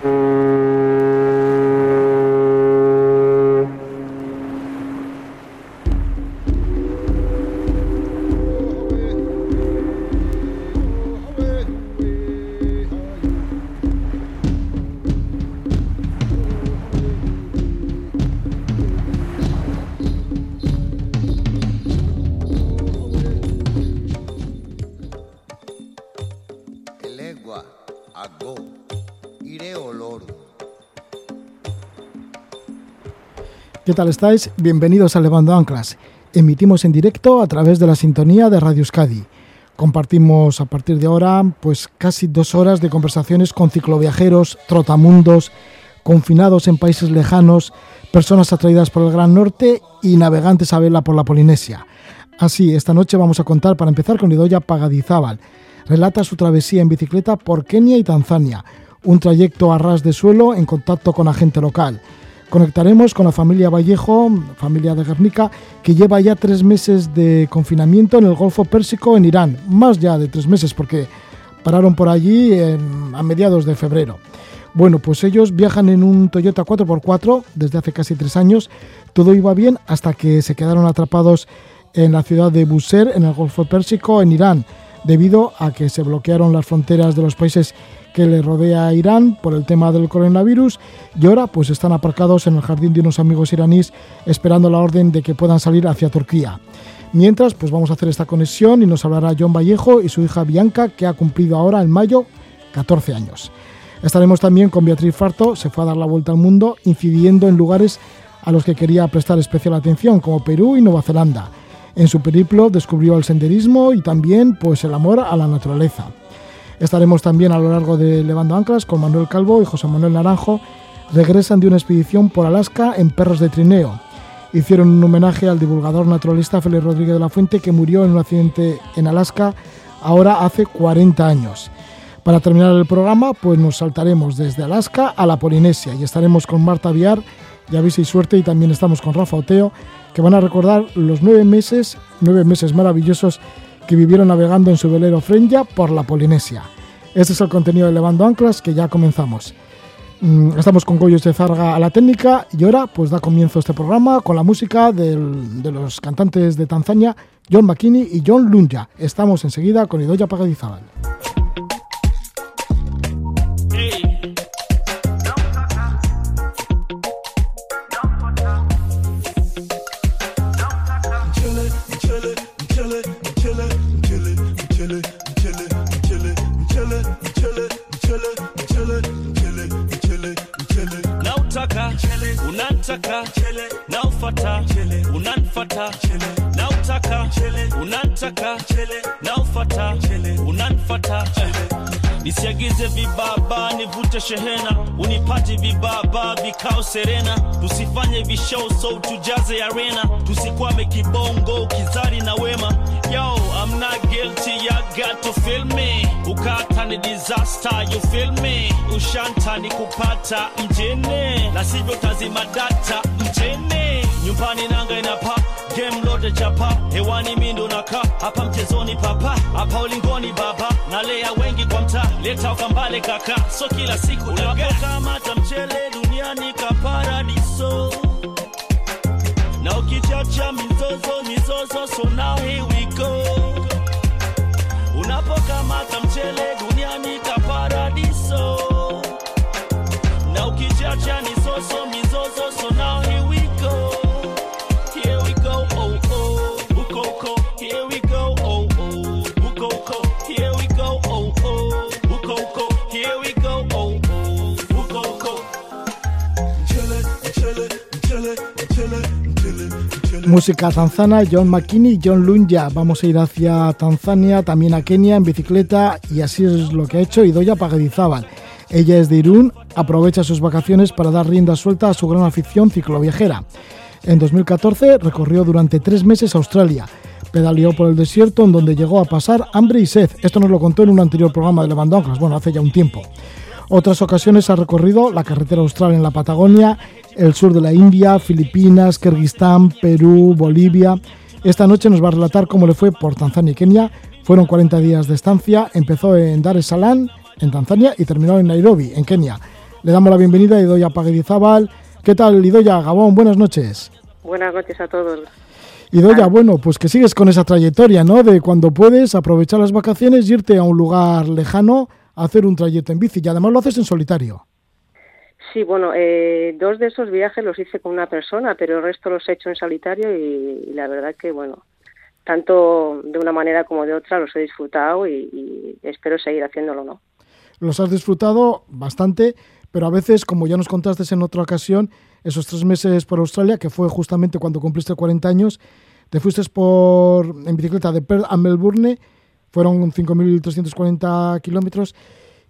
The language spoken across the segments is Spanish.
¿Qué tal estáis? Bienvenidos a Levando Anclas. Emitimos en directo a través de la sintonía de Radio Euskadi. Compartimos a partir de ahora pues casi dos horas de conversaciones con cicloviajeros, trotamundos, confinados en países lejanos, personas atraídas por el Gran Norte y navegantes a vela por la Polinesia. Así, esta noche vamos a contar para empezar con Idoya Pagadizábal. Relata su travesía en bicicleta por Kenia y Tanzania, un trayecto a ras de suelo en contacto con agente local. Conectaremos con la familia Vallejo, familia de Guernica, que lleva ya tres meses de confinamiento en el Golfo Pérsico en Irán. Más ya de tres meses porque pararon por allí a mediados de febrero. Bueno, pues ellos viajan en un Toyota 4x4 desde hace casi tres años. Todo iba bien hasta que se quedaron atrapados en la ciudad de Bushehr, en el Golfo Pérsico, en Irán, debido a que se bloquearon las fronteras de los países que le rodea a Irán por el tema del coronavirus y ahora pues están aparcados en el jardín de unos amigos iraníes esperando la orden de que puedan salir hacia Turquía. Mientras pues vamos a hacer esta conexión y nos hablará John Vallejo y su hija Bianca que ha cumplido ahora en mayo 14 años. Estaremos también con Beatriz Farto, se fue a dar la vuelta al mundo incidiendo en lugares a los que quería prestar especial atención como Perú y Nueva Zelanda. En su periplo descubrió el senderismo y también pues el amor a la naturaleza. Estaremos también a lo largo de Levando Anclas con Manuel Calvo y José Manuel Naranjo. Regresan de una expedición por Alaska en perros de trineo. Hicieron un homenaje al divulgador naturalista Félix Rodríguez de la Fuente que murió en un accidente en Alaska ahora hace 40 años. Para terminar el programa, pues nos saltaremos desde Alaska a la Polinesia y estaremos con Marta Viar, ya y suerte, y también estamos con Rafa Oteo, que van a recordar los nueve meses, nueve meses maravillosos que vivieron navegando en su velero Frenja por la Polinesia. Este es el contenido de Levando Anclas que ya comenzamos. Mm, estamos con Goyos de Zarga a la técnica y ahora pues da comienzo este programa con la música de los cantantes de Tanzania John McKinney y John Lunja. Estamos enseguida con Idoya Pagadizábal. Unataka naufata. Unanfata nautaka. Unataka naufata. Unanfata. Nisiagize vibaba nivute shehena. Unipati vibaba vikao serena. Tusifanye vishow so tujaze arena. Tusikwame kibongo kizari na wema. Yo i'm not guilty ya got to feel me. Ukata ni disaster you feel me ushanta ni kupata mjene. Na sivyo tazima data mjene. Nyumbani nanga inapa game lote chapa. Hewani mindo naka hapa mchezoni papa. Hapa ulingoni baba nalea wengi kwa mtaa. Leta ukambale kaka so kila siku unapokamata mchele duniani kaparadiso na ukichacha mizozo mizozo so now here we go. Unapokamata mchele Música tanzana, John McKinney John Lunja. Vamos a ir hacia Tanzania, también a Kenia en bicicleta y así es lo que ha hecho Idoya Pagadizábal. Ella es de Irún, aprovecha sus vacaciones para dar rienda suelta a su gran afición cicloviajera. En 2014 recorrió durante tres meses Australia. Pedaleó por el desierto en donde llegó a pasar hambre y sed. Esto nos lo contó en un anterior programa de Levando Anclas, bueno, hace ya un tiempo. Otras ocasiones ha recorrido la carretera austral en la Patagonia, el sur de la India, Filipinas, Kirguistán, Perú, Bolivia. Esta noche nos va a relatar cómo le fue por Tanzania y Kenia. Fueron 40 días de estancia, empezó en Dar es Salaam, en Tanzania, y terminó en Nairobi, en Kenia. Le damos la bienvenida a Idoya Paguedizábal. ¿Qué tal, Idoya? Gabón, buenas noches. Buenas noches a todos. Idoya, bueno, pues que sigues con esa trayectoria, ¿no? De cuando puedes aprovechar las vacaciones y irte a un lugar lejano a hacer un trayecto en bici. Y además lo haces en solitario. Sí, bueno, eh, dos de esos viajes los hice con una persona, pero el resto los he hecho en solitario y, la verdad que, bueno, tanto de una manera como de otra los he disfrutado y, y espero seguir haciéndolo, ¿no? Los has disfrutado bastante, pero a veces, como ya nos contaste en otra ocasión, esos tres meses por Australia, que fue justamente cuando cumpliste 40 años, te fuiste por, en bicicleta de Perth a Melbourne, fueron 5.340 kilómetros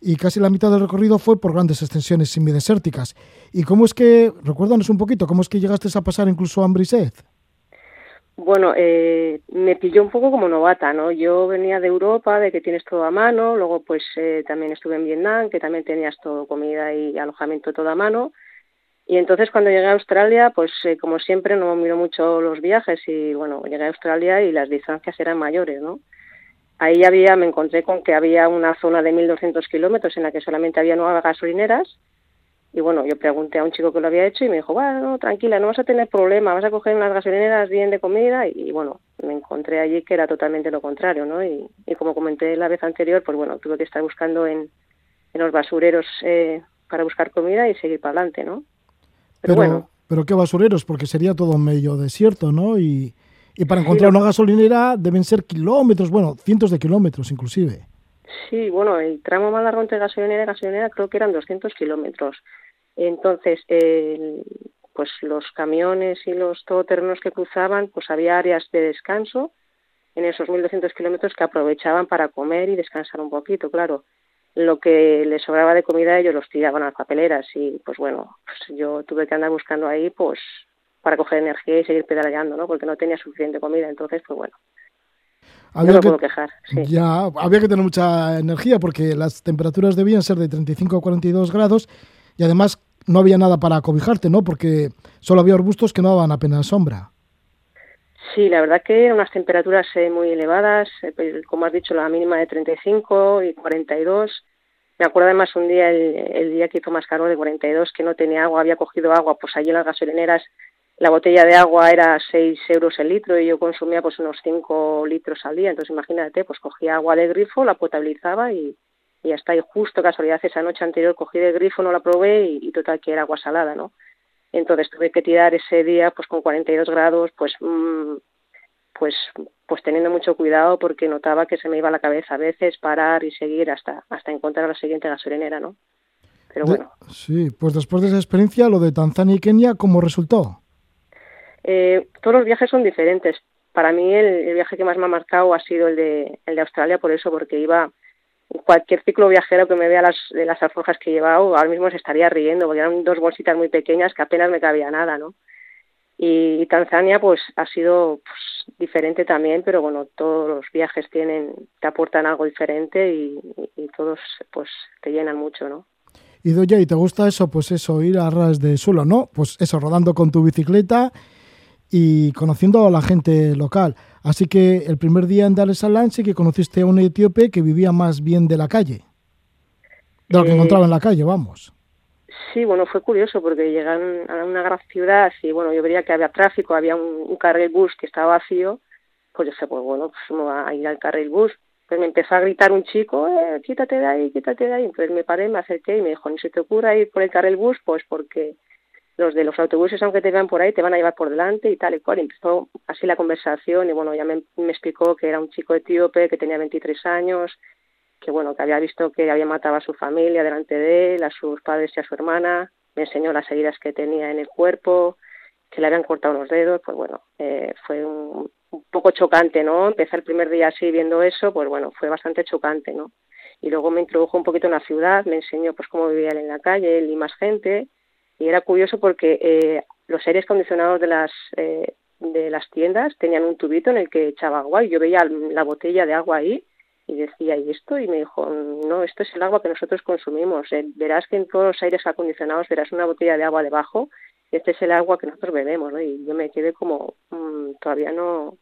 y casi la mitad del recorrido fue por grandes extensiones semidesérticas. ¿Y cómo es que, recuérdanos un poquito, cómo es que llegaste a pasar incluso hambre y sed? Bueno, eh, me pilló un poco como novata, ¿no? Yo venía de Europa, de que tienes todo a mano, luego pues eh, también estuve en Vietnam, que también tenías todo comida y alojamiento todo a mano. Y entonces cuando llegué a Australia, pues eh, como siempre no miro mucho los viajes y bueno, llegué a Australia y las distancias eran mayores, ¿no? Ahí había, me encontré con que había una zona de 1.200 kilómetros en la que solamente había nuevas gasolineras y bueno, yo pregunté a un chico que lo había hecho y me dijo, bueno, tranquila, no vas a tener problema, vas a coger unas gasolineras bien de comida y, bueno, me encontré allí que era totalmente lo contrario, ¿no? Y, y, como comenté la vez anterior, pues bueno, tuve que estar buscando en, en los basureros eh, para buscar comida y seguir para adelante, ¿no? Pero, pero, bueno. Pero qué basureros, porque sería todo medio desierto, ¿no? Y, y para encontrar una gasolinera deben ser kilómetros, bueno, cientos de kilómetros inclusive. Sí, bueno, el tramo más largo entre gasolinera y gasolinera creo que eran 200 kilómetros. Entonces, eh, pues los camiones y los todoterrenos que cruzaban, pues había áreas de descanso en esos 1.200 kilómetros que aprovechaban para comer y descansar un poquito, claro. Lo que les sobraba de comida ellos los tiraban a las papeleras y pues bueno, pues yo tuve que andar buscando ahí pues para coger energía y seguir pedaleando, ¿no? Porque no tenía suficiente comida, entonces pues bueno, había no que, puedo quejar. Sí. Ya, había que tener mucha energía porque las temperaturas debían ser de 35 a 42 grados y además no había nada para acobijarte, ¿no? Porque solo había arbustos que no daban apenas sombra. Sí, la verdad que eran unas temperaturas eh, muy elevadas, eh, como has dicho, la mínima de 35 y 42. Me acuerdo además un día, el, el día que hizo más calor de 42, que no tenía agua, había cogido agua, pues allí en las gasolineras la botella de agua era 6 euros el litro y yo consumía pues unos 5 litros al día. Entonces imagínate, pues cogía agua de grifo, la potabilizaba y, y hasta ahí justo casualidad esa noche anterior cogí de grifo, no la probé y, y, total que era agua salada, ¿no? Entonces tuve que tirar ese día pues con 42 grados, pues mmm, pues pues teniendo mucho cuidado porque notaba que se me iba la cabeza a veces parar y seguir hasta hasta encontrar la siguiente gasolinera, ¿no? Pero bueno. De, sí, pues después de esa experiencia, lo de Tanzania y Kenia, ¿cómo resultó? Eh, todos los viajes son diferentes. Para mí el, viaje que más me ha marcado ha sido el de, el de Australia, por eso, porque iba cualquier ciclo viajero que me vea las, de las alforjas que he llevado, ahora mismo se estaría riendo, porque eran dos bolsitas muy pequeñas que apenas me cabía nada, ¿no? Y, Tanzania, pues, ha sido pues, diferente también, pero bueno, todos los viajes tienen, te aportan algo diferente y todos, pues, te llenan mucho, ¿no? Y Doya, ¿y te gusta eso? Pues eso, ir a ras de suelo, ¿no? Pues eso, rodando con tu bicicleta y conociendo a la gente local. Así que el primer día en Dar es Salaam sí que conociste a un etíope que vivía más bien de la calle, de lo que eh, encontraba en la calle, vamos. Sí, bueno, fue curioso porque llegan a una gran ciudad y bueno, yo veía que había tráfico, había un, un carril bus que estaba vacío, pues yo dije, pues bueno, pues me va a ir al carril bus. Pues me empezó a gritar un chico, eh, quítate de ahí, quítate de ahí. Entonces me paré, me acerqué y me dijo, ni se te ocurra ir por el carril bus, pues porque los de los autobuses, aunque te vean por ahí, te van a llevar por delante y tal y cual. Y empezó así la conversación y bueno, ya me, explicó que era un chico etíope, que tenía 23 años, que bueno, que había visto que había matado a su familia delante de él, a sus padres y a su hermana, me enseñó las heridas que tenía en el cuerpo, que le habían cortado los dedos, pues bueno, eh, fue un, un poco chocante, ¿no? Empezar el primer día así viendo eso, pues bueno, fue bastante chocante, ¿no? Y luego me introdujo un poquito en la ciudad, me enseñó pues cómo vivía él en la calle, él y más gente, y era curioso porque eh, los aires acondicionados de las eh, de las tiendas tenían un tubito en el que echaba agua y yo veía la botella de agua ahí y decía y esto y me dijo no esto es el agua que nosotros consumimos. Eh, verás que en todos los aires acondicionados verás una botella de agua debajo. Este es el agua que nosotros bebemos ¿no? y yo me quedé como mmm, todavía no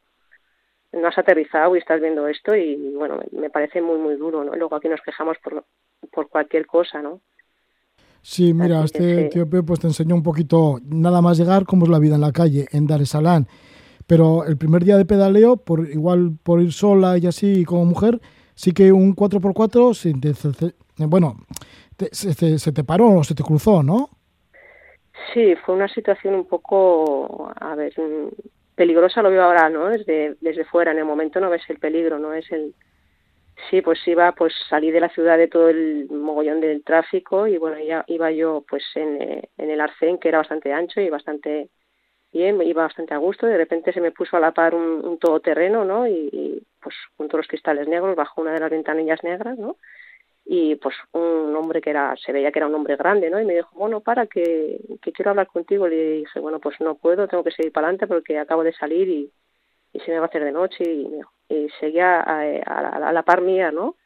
no has aterrizado y estás viendo esto y bueno me parece muy muy duro no luego aquí nos quejamos por por cualquier cosa no Sí, mira, este etíope pues te enseñó un poquito, nada más llegar, cómo es la vida en la calle, en Dar es Salaam. Pero el primer día de pedaleo, por igual por ir sola y así como mujer, sí que un 4x4, bueno, se, se, te paró o se te cruzó, ¿no? Sí, fue una situación un poco, a ver, peligrosa lo veo ahora, ¿no? Desde, desde fuera, en el momento no ves el peligro, no es el... Sí, pues iba, pues salí de la ciudad de todo el mogollón del tráfico y bueno, ya iba yo pues en, eh, en el arcén que era bastante ancho y bastante bien, iba bastante a gusto, de repente se me puso a la par un, un todoterreno, ¿no? Y, pues junto a los cristales negros bajo una de las ventanillas negras, ¿no? y pues un hombre que era, se veía que era un hombre grande, ¿no? Y me dijo, bueno, para, que, que quiero hablar contigo. Le dije, bueno, pues no puedo, tengo que seguir para adelante porque acabo de salir y, y se me va a hacer de noche. Y, y seguía a, la, par mía, ¿no?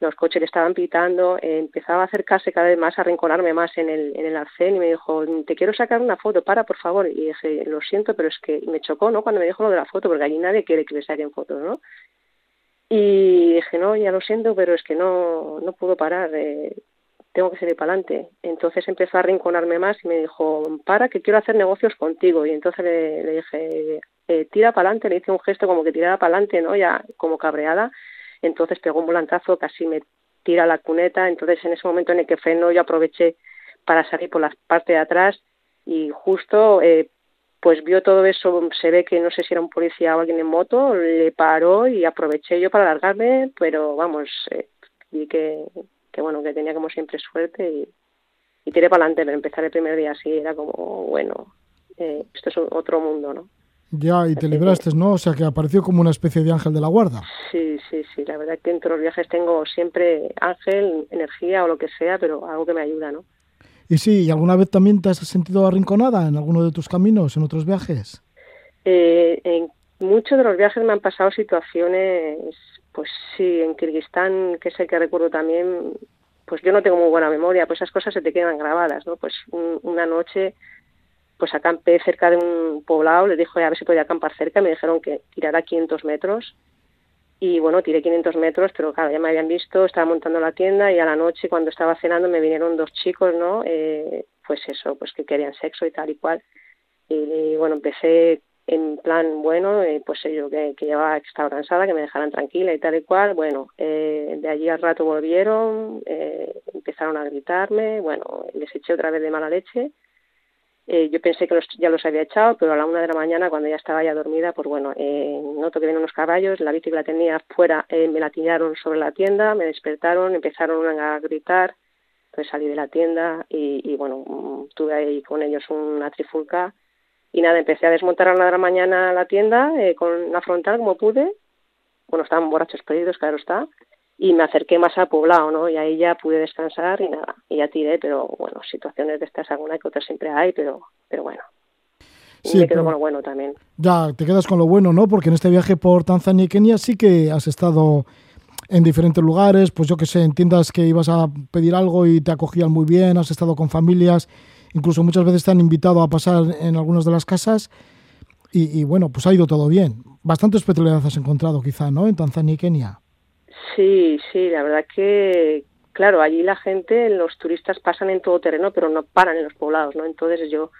Los coches le estaban pitando, empezaba a acercarse cada vez más, a rinconarme más en el, en el arcén y me dijo, te quiero sacar una foto, para, por favor. Y dije, lo siento, pero es que me chocó, ¿no? Cuando me dijo lo de la foto, porque allí nadie quiere que le saquen fotos, ¿no? Y dije, no, ya lo siento, pero es que no, no puedo parar, eh, tengo que seguir para adelante. Entonces empezó a rinconarme más y me dijo, para, que quiero hacer negocios contigo. Y entonces le, dije, eh, tira para adelante, le hice un gesto como que tirara para adelante, ¿no? Ya como cabreada. Entonces pegó un volantazo, casi me tira la cuneta. Entonces en ese momento en el que freno yo aproveché para salir por la parte de atrás y justo eh, pues vio todo eso, se ve que no sé si era un policía o alguien en moto, le paró y aproveché yo para largarme, pero vamos, eh, que, que bueno, que tenía como siempre suerte y, y tiré para adelante, pero empezar el primer día así era como, bueno, eh, esto es otro mundo, ¿no? Ya, y te libraste, ¿no? O sea, que apareció como una especie de ángel de la guarda. Sí, sí, sí. La verdad que entre los viajes tengo siempre ángel, energía o lo que sea, pero algo que me ayuda, ¿no? Y sí, ¿y alguna vez también te has sentido arrinconada en alguno de tus caminos, en otros viajes? Eh, en muchos de los viajes me han pasado situaciones, pues sí, en Kirguistán, que el que recuerdo también, pues yo no tengo muy buena memoria, pues esas cosas se te quedan grabadas, ¿no? Pues una noche, pues acampé cerca de un poblado, les dije a ver si podía acampar cerca, me dijeron que tirara 500 metros y bueno, tiré 500 metros, pero claro, ya me habían visto, estaba montando la tienda y a la noche cuando estaba cenando me vinieron dos chicos, ¿no? Eh, pues eso, pues que querían sexo y tal y cual. Y, bueno, empecé en plan, bueno, eh, pues yo que, que llevaba, que estaba cansada, que me dejaran tranquila y tal y cual. Bueno, eh, de allí al rato volvieron, eh, empezaron a gritarme, bueno, les eché otra vez de mala leche eh, yo pensé que los, ya los había echado, pero a la una de la mañana, cuando ya estaba ya dormida, pues bueno, eh, noto que vienen unos caballos, la bici que la tenía fuera, me la tiraron sobre la tienda, me despertaron, empezaron a gritar, entonces salí de la tienda y, y bueno, mm, tuve ahí con ellos una trifulca y nada, empecé a desmontar a la de la mañana la tienda eh, con la frontal como pude, bueno, estaban borrachos perdidos, claro está, y me acerqué más al poblado, ¿no? Y ahí ya pude descansar y nada, y ya tiré, pero bueno, situaciones de estas alguna que otras siempre hay, pero, pero bueno. Sí, me quedo con lo bueno también. Ya, te quedas con lo bueno, ¿no? Porque en este viaje por Tanzania y Kenia sí que has estado en diferentes lugares, pues yo que sé, entiendas que ibas a pedir algo y te acogían muy bien, has estado con familias, incluso muchas veces te han invitado a pasar en algunas de las casas y, bueno, pues ha ido todo bien. Bastante especialidades has encontrado quizá, ¿no? En Tanzania y Kenia. Sí, sí, la verdad que, claro, allí la gente, los turistas pasan en todo terreno, pero no paran en los poblados, ¿no? Entonces yo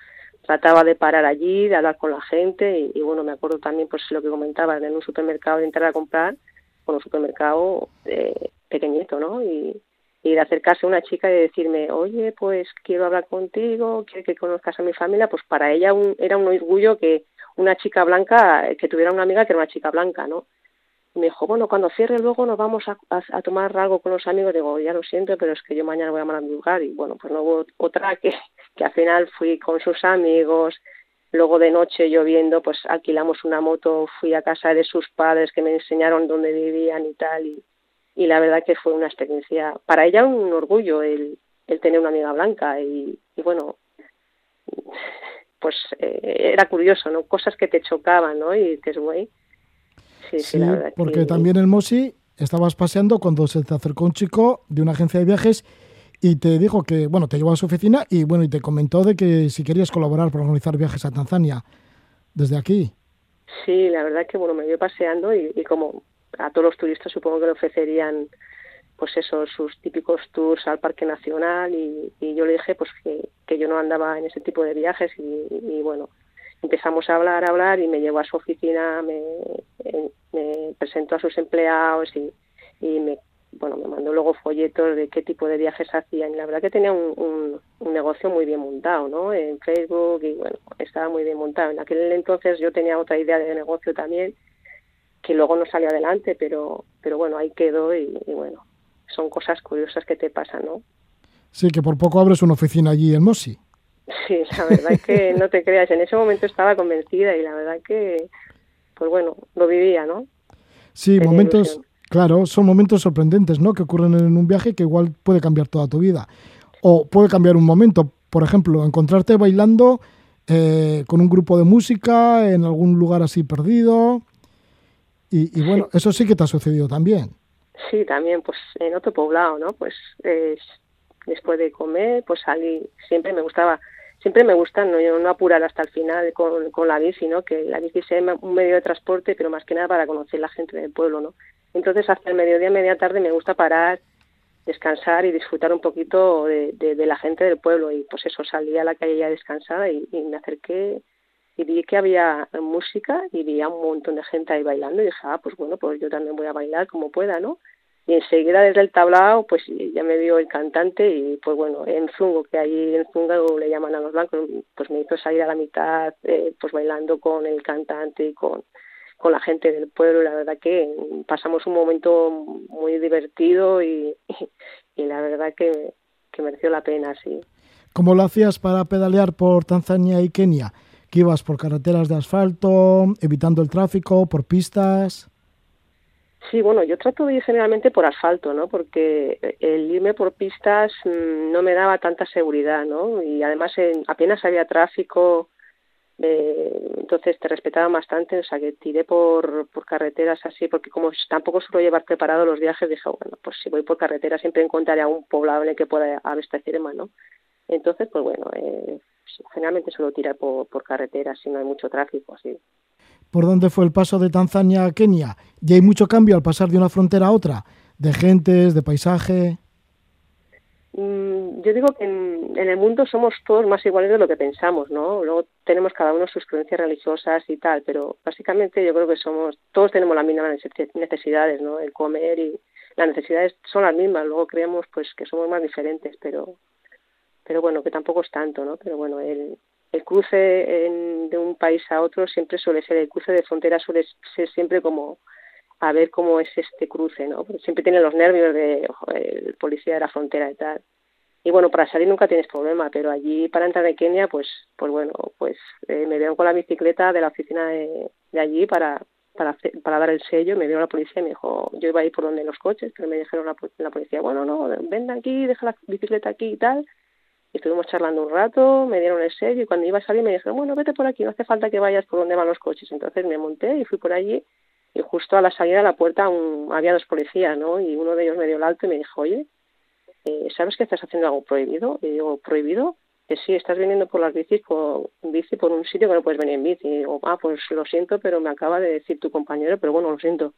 trataba de parar allí, de hablar con la gente y, bueno, me acuerdo también pues lo que comentaba, en un supermercado de entrar a comprar, con un supermercado eh, pequeñito, ¿no? Y, y de acercarse a una chica y decirme, oye, pues quiero hablar contigo, quiero que conozcas a mi familia, pues para ella un, era un orgullo que una chica blanca, que tuviera una amiga que era una chica blanca, ¿no? me dijo, bueno, cuando cierre luego nos vamos a, a, tomar algo con los amigos. Digo, ya lo siento, pero es que yo mañana voy a lugar Y bueno, pues no hubo otra que, que al final fui con sus amigos. Luego de noche lloviendo, pues alquilamos una moto, fui a casa de sus padres que me enseñaron dónde vivían y tal. Y, y la verdad que fue una experiencia, para ella un orgullo el, el tener una amiga blanca. Y, y bueno, pues eh, era curioso, ¿no? Cosas que te chocaban, ¿no? Y que es güey sí, porque también en Mosi estabas paseando cuando se te acercó un chico de una agencia de viajes y te dijo que, bueno, te llevó a su oficina y, bueno, y te comentó de que si querías colaborar para organizar viajes a Tanzania desde aquí. Sí, la verdad que, bueno, me vio paseando y, como a todos los turistas supongo que le ofrecerían pues eso, sus típicos tours al Parque Nacional y, yo le dije pues que, yo no andaba en ese tipo de viajes y, bueno, empezamos a hablar, a hablar y me llevó a su oficina, me, me presentó a sus empleados y, y me bueno, me mandó luego folletos de qué tipo de viajes hacían y la verdad que tenía un, negocio muy bien montado, ¿no? En Facebook y bueno, estaba muy bien montado. En aquel entonces yo tenía otra idea de negocio también que luego no salió adelante, pero, pero bueno, ahí quedó y, bueno, son cosas curiosas que te pasan, ¿no? Sí, que por poco abres una oficina allí en Mosi. Sí, la verdad es que no te creas, en ese momento estaba convencida y la verdad que, pues bueno, lo vivía, ¿no? Sí, momentos, Claro, son momentos sorprendentes, ¿no? Que ocurren en un viaje que igual puede cambiar toda tu vida. O puede cambiar un momento. Por ejemplo, encontrarte bailando eh, con un grupo de música en algún lugar así perdido. Y, bueno, eso sí que te ha sucedido también. Sí, también, pues en otro poblado, ¿no? Pues después de comer, pues salí. Siempre me gustaba, siempre me gusta no, no apurar hasta el final con, con la bici, ¿no? Que la bici sea un medio de transporte, pero más que nada para conocer la gente del pueblo, ¿no? Entonces, hasta el mediodía, media tarde, me gusta parar, descansar y disfrutar un poquito de, la gente del pueblo. Y pues eso, salí a la calle ya descansada y, me acerqué y vi que había música y vi a un montón de gente ahí bailando y dije, ah, pues bueno, pues yo también voy a bailar como pueda, ¿no? Y enseguida desde el tablao, pues ya me vio el cantante y pues bueno, en Zungo, que ahí en Zungo le llaman a los blancos, pues me hizo salir a la mitad, eh, pues bailando con el cantante y con, con la gente del pueblo. La verdad que pasamos un momento muy divertido y, y, la verdad que, que, mereció la pena, sí. ¿Cómo lo hacías para pedalear por Tanzania y Kenia? ¿Que ibas por carreteras de asfalto, evitando el tráfico, por pistas? Sí, bueno, yo trato de ir generalmente por asfalto, ¿no? Porque el irme por pistas mm, no me daba tanta seguridad, ¿no? Y además apenas había tráfico, eh, entonces te respetaban bastante, o sea que tiré por, por carreteras así, porque como tampoco suelo llevar preparado los viajes, dije, bueno, pues si voy por carretera siempre encontraré algún poblado en el que pueda abastecerme, ¿no? Entonces, pues bueno, eh, generalmente suelo tirar por, por carreteras si no hay mucho tráfico, así. ¿Por dónde fue el paso de Tanzania a Kenia? ¿Y hay mucho cambio al pasar de una frontera a otra? ¿De gentes, de paisaje? Mm, yo digo que en, el mundo somos todos más iguales de lo que pensamos, ¿no? Luego tenemos cada uno sus creencias religiosas y tal, pero básicamente yo creo que somos, todos tenemos las mismas necesidades, ¿no? El comer y las necesidades son las mismas, luego creemos pues que somos más diferentes, pero pero bueno, que tampoco es tanto, ¿no? Pero bueno, el, el cruce de un país a otro siempre suele ser, el cruce de frontera suele ser siempre como a ver cómo es este cruce, ¿no? Porque siempre tiene los nervios de el policía de la frontera y tal. Y bueno, para salir nunca tienes problema, pero allí para entrar en Kenia, pues, pues bueno, pues eh, me vieron con la bicicleta de la oficina de, allí para, para, para dar el sello, me vio la policía y me dijo, yo iba a ir por donde los coches, pero me dijeron la, la policía, bueno, no, ven aquí, deja la bicicleta aquí y tal. Estuvimos charlando un rato, me dieron el sello y cuando iba a salir me dijeron, bueno, vete por aquí, no hace falta que vayas por donde van los coches. Entonces me monté y fui por allí y justo a la salida de la puerta había dos policías, ¿no? Y uno de ellos me dio el alto y me dijo, oye, eh, ¿sabes que estás haciendo algo prohibido? Y digo, ¿prohibido? Que sí, estás viniendo por las bicis, por bici por un sitio que no puedes venir en bici. Y digo, ah, pues lo siento, pero me acaba de decir tu compañero, pero bueno, lo siento.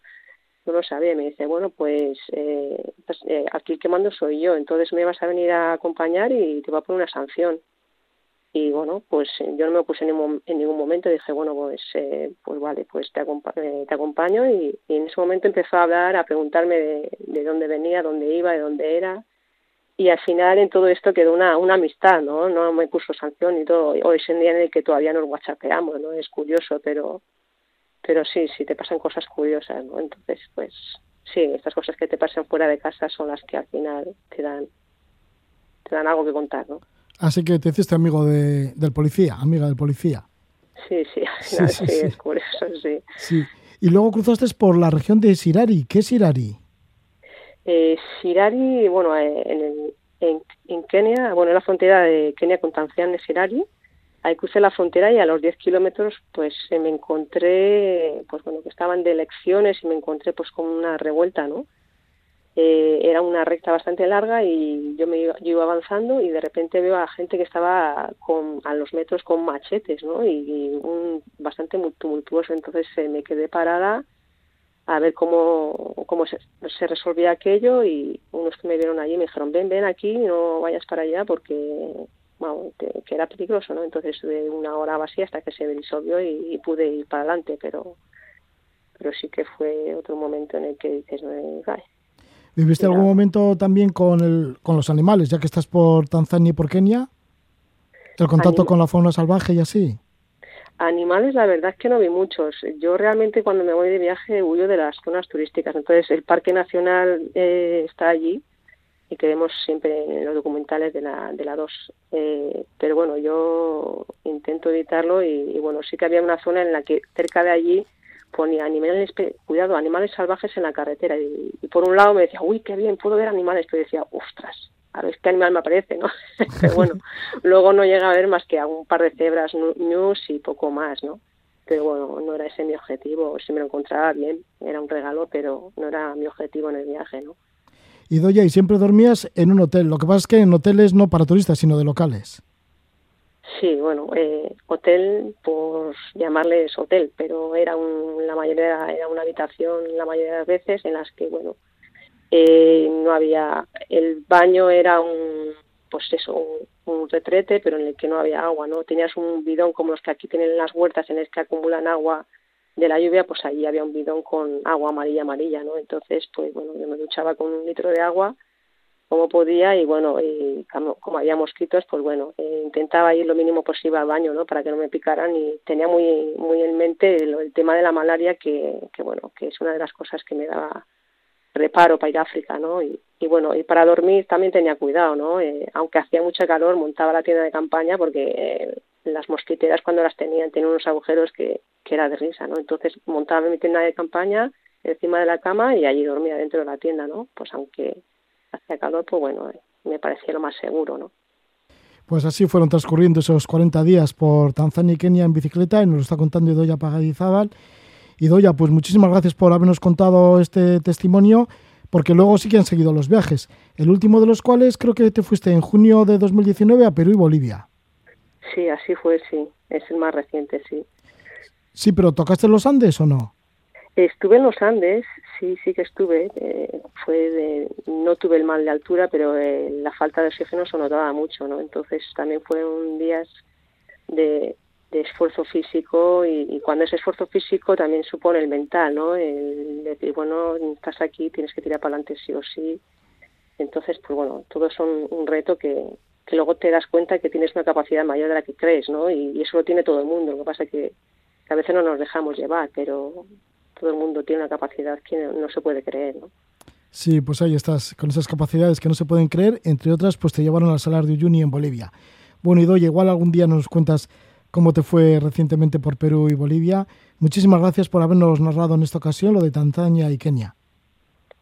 No lo sabía. Me dice, bueno, pues, eh, pues eh, aquí el que mando soy yo, entonces me vas a venir a acompañar y te va a poner una sanción y bueno pues yo no me opuse en ningún, momento dije bueno pues eh, pues vale pues te, eh, te acompaño y, en ese momento empezó a hablar a preguntarme de, dónde venía dónde iba de dónde era. Y al final en todo esto quedó una, una amistad no no me puso sanción y todo. Hoy es el día en el que todavía nos whatsappeamos no es curioso pero pero sí sí te pasan cosas curiosas no entonces pues sí estas cosas que te pasan fuera de casa son las que al final te dan te dan algo que contar no Así que te hiciste amigo de, del policía, amiga del policía. Sí, sí, sí, sí, es curioso, sí. sí. Y luego cruzaste por la región de Sirari. ¿Qué es Sirari? Eh, Sirari, bueno, eh, en, en, Kenia, bueno, en la frontera de Kenia con Tanzania, Sirari. Ahí crucé la frontera y a los 10 kilómetros, pues me encontré, pues bueno, que estaban de elecciones y me encontré pues con una revuelta, ¿no? Eh, era una recta bastante larga y yo me iba, yo iba avanzando y de repente veo a gente que estaba con, a los metros con machetes, ¿no? Y, un, bastante tumultuoso. Entonces eh, me quedé parada a ver cómo, cómo se, se, resolvía aquello y unos que me vieron allí me dijeron, ven, ven aquí, no vayas para allá porque bueno, que era peligroso, ¿no? Entonces de una hora así hasta que se disolvió y, pude ir para adelante, pero pero sí que fue otro momento en el que dices, no, ¿Viviste algún momento también con, el, con los animales, ya que estás por Tanzania y por Kenia? ¿El contacto con la fauna salvaje y así? Animales, la verdad es que no vi muchos. Yo realmente cuando me voy de viaje huyo de las zonas turísticas. Entonces, el Parque Nacional eh, está allí y que vemos siempre en los documentales de la, de la 2. Eh, pero bueno, yo intento evitarlo y, bueno, sí que había una zona en la que cerca de allí ponía animales, cuidado, animales salvajes en la carretera. Y, por un lado me decía, uy, qué bien, puedo ver animales. Pero decía, ostras, a ver qué animal me aparece, ¿no? Pero bueno, luego no llega a ver más que a un par de cebras news y poco más, ¿no? Pero bueno, no era ese mi objetivo. Si me lo encontraba bien, era un regalo, pero no era mi objetivo en el viaje, ¿no? Y Doya, y siempre dormías en un hotel. Lo que pasa es que en hoteles no para turistas, sino de locales. Sí, bueno, eh, hotel, por llamarles hotel, pero era un, la mayoría era una habitación la mayoría de las veces en las que, bueno, eh, no había, el baño era un, pues eso, un, retrete, pero en el que no había agua, ¿no? Tenías un bidón como los que aquí tienen las huertas en el que acumulan agua de la lluvia, pues allí había un bidón con agua amarilla, amarilla, ¿no? Entonces, pues bueno, yo me duchaba con un litro de agua como podía y bueno, y como, había mosquitos, pues bueno, eh, intentaba ir lo mínimo posible al baño, ¿no? Para que no me picaran y tenía muy muy en mente el, tema de la malaria que, que bueno, que es una de las cosas que me daba reparo para ir a África, ¿no? Y, bueno, y para dormir también tenía cuidado, ¿no? Eh, aunque hacía mucho calor, montaba la tienda de campaña porque eh, las mosquiteras cuando las tenían tenían unos agujeros que, era de risa, ¿no? Entonces montaba mi tienda de campaña encima de la cama y allí dormía dentro de la tienda, ¿no? Pues aunque hacía calor, pues bueno, eh, me parecía lo más seguro, ¿no? Pues así fueron transcurriendo esos 40 días por Tanzania y Kenia en bicicleta y nos lo está contando Idoya Pagadizábal y Doya, pues muchísimas gracias por habernos contado este testimonio, porque luego sí que han seguido los viajes, el último de los cuales creo que te fuiste en junio de 2019 a Perú y Bolivia. Sí, así fue, sí, es el más reciente, sí. Sí, pero ¿tocaste los Andes o no? Estuve en los Andes, sí, sí que estuve. Eh, fue de, no tuve el mal de altura, pero eh, la falta de oxígeno se notaba mucho, ¿no? Entonces también fueron días de, de esfuerzo físico y, cuando ese esfuerzo físico también supone el mental, ¿no? El decir, bueno, estás aquí, tienes que tirar para adelante sí o sí. Entonces, pues bueno, todo es un, reto que, que, luego te das cuenta que tienes una capacidad mayor de la que crees, ¿no? Y, eso lo tiene todo el mundo. Lo que pasa es que, a veces no nos dejamos llevar, pero todo el mundo tiene una capacidad que no, se puede creer, ¿no? Sí, pues ahí estás, con esas capacidades que no se pueden creer, entre otras, pues te llevaron al Salar de Uyuni en Bolivia. Bueno, y doy igual algún día nos cuentas cómo te fue recientemente por Perú y Bolivia. Muchísimas gracias por habernos narrado en esta ocasión lo de Tanzania y Kenia.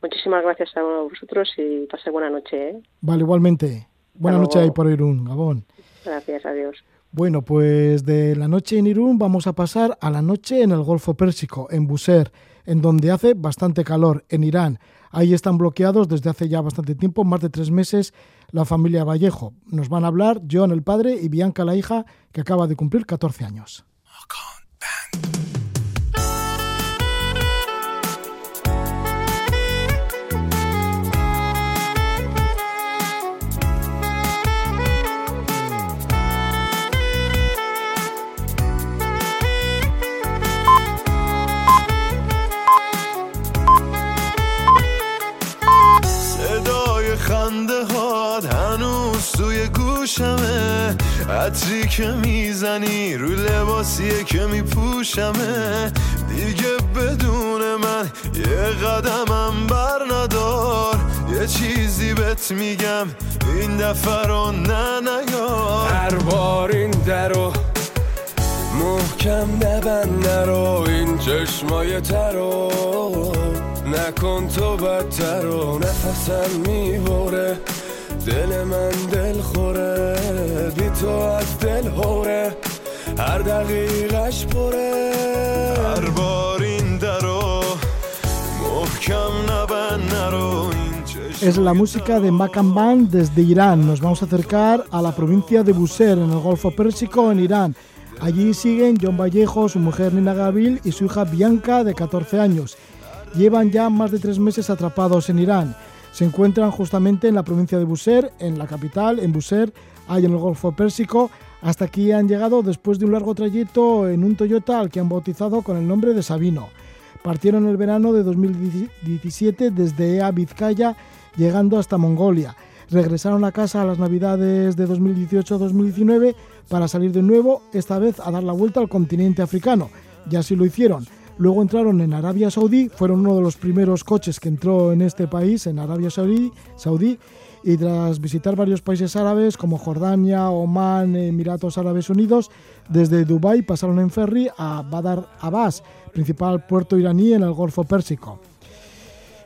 Muchísimas gracias a vosotros y pase buena noche. ¿eh? Vale, igualmente. Buena noche ahí por Irún, Gabón. Gracias, adiós. Bueno, pues de la noche en Irún vamos a pasar a la noche en el Golfo Pérsico, en Buser, en donde hace bastante calor, en Irán. Ahí están bloqueados desde hace ya bastante tiempo, más de tres meses, la familia Vallejo. Nos van a hablar John el padre y Bianca la hija, que acaba de cumplir 14 años. گوشمه عطری که می‌زنی رو لباسیه که میپوشمه. دیگه بدون من یه قدمم بر ندار. یه چیزی بهت میگم این دفعه رو نه نگار هر بار این درو محکم نبند نرو این چشمای ترو نکن تو بدتر و نفسم می‌بره. دل من دل خوره بی تو از دل هوره هر دقیقش پره هر بار این درو محکم نبن نرو Es la música de Makan Band desde Irán. Nos vamos a acercar a la provincia de Bushehr, en el Golfo Pérsico, en Irán. Allí siguen John Vallejo, su mujer Nina Gabil y su hija Bianca, de 14 años. llevan ya más de tres meses atrapados en Irán. Se encuentran justamente en la provincia de Bushehr, en la capital, en Bushehr, hay en el Golfo Pérsico. Hasta aquí han llegado después de un largo trayecto en un Toyota al que han bautizado con el nombre de Sabino. Partieron el verano de 2017 desde Ea, Vizcaya, llegando hasta Mongolia. Regresaron a casa a las navidades de 2018-2019 para salir de nuevo, esta vez a dar la vuelta al continente africano. Y así lo hicieron. Luego entraron en Arabia Saudí, fueron uno de los primeros coches que entró en este país, en Arabia Saudí, Saudí y tras visitar varios países árabes como Jordania, Omán, Emiratos Árabes Unidos, desde Dubái pasaron en ferry a Badar Abbas, principal puerto iraní en el Golfo Pérsico.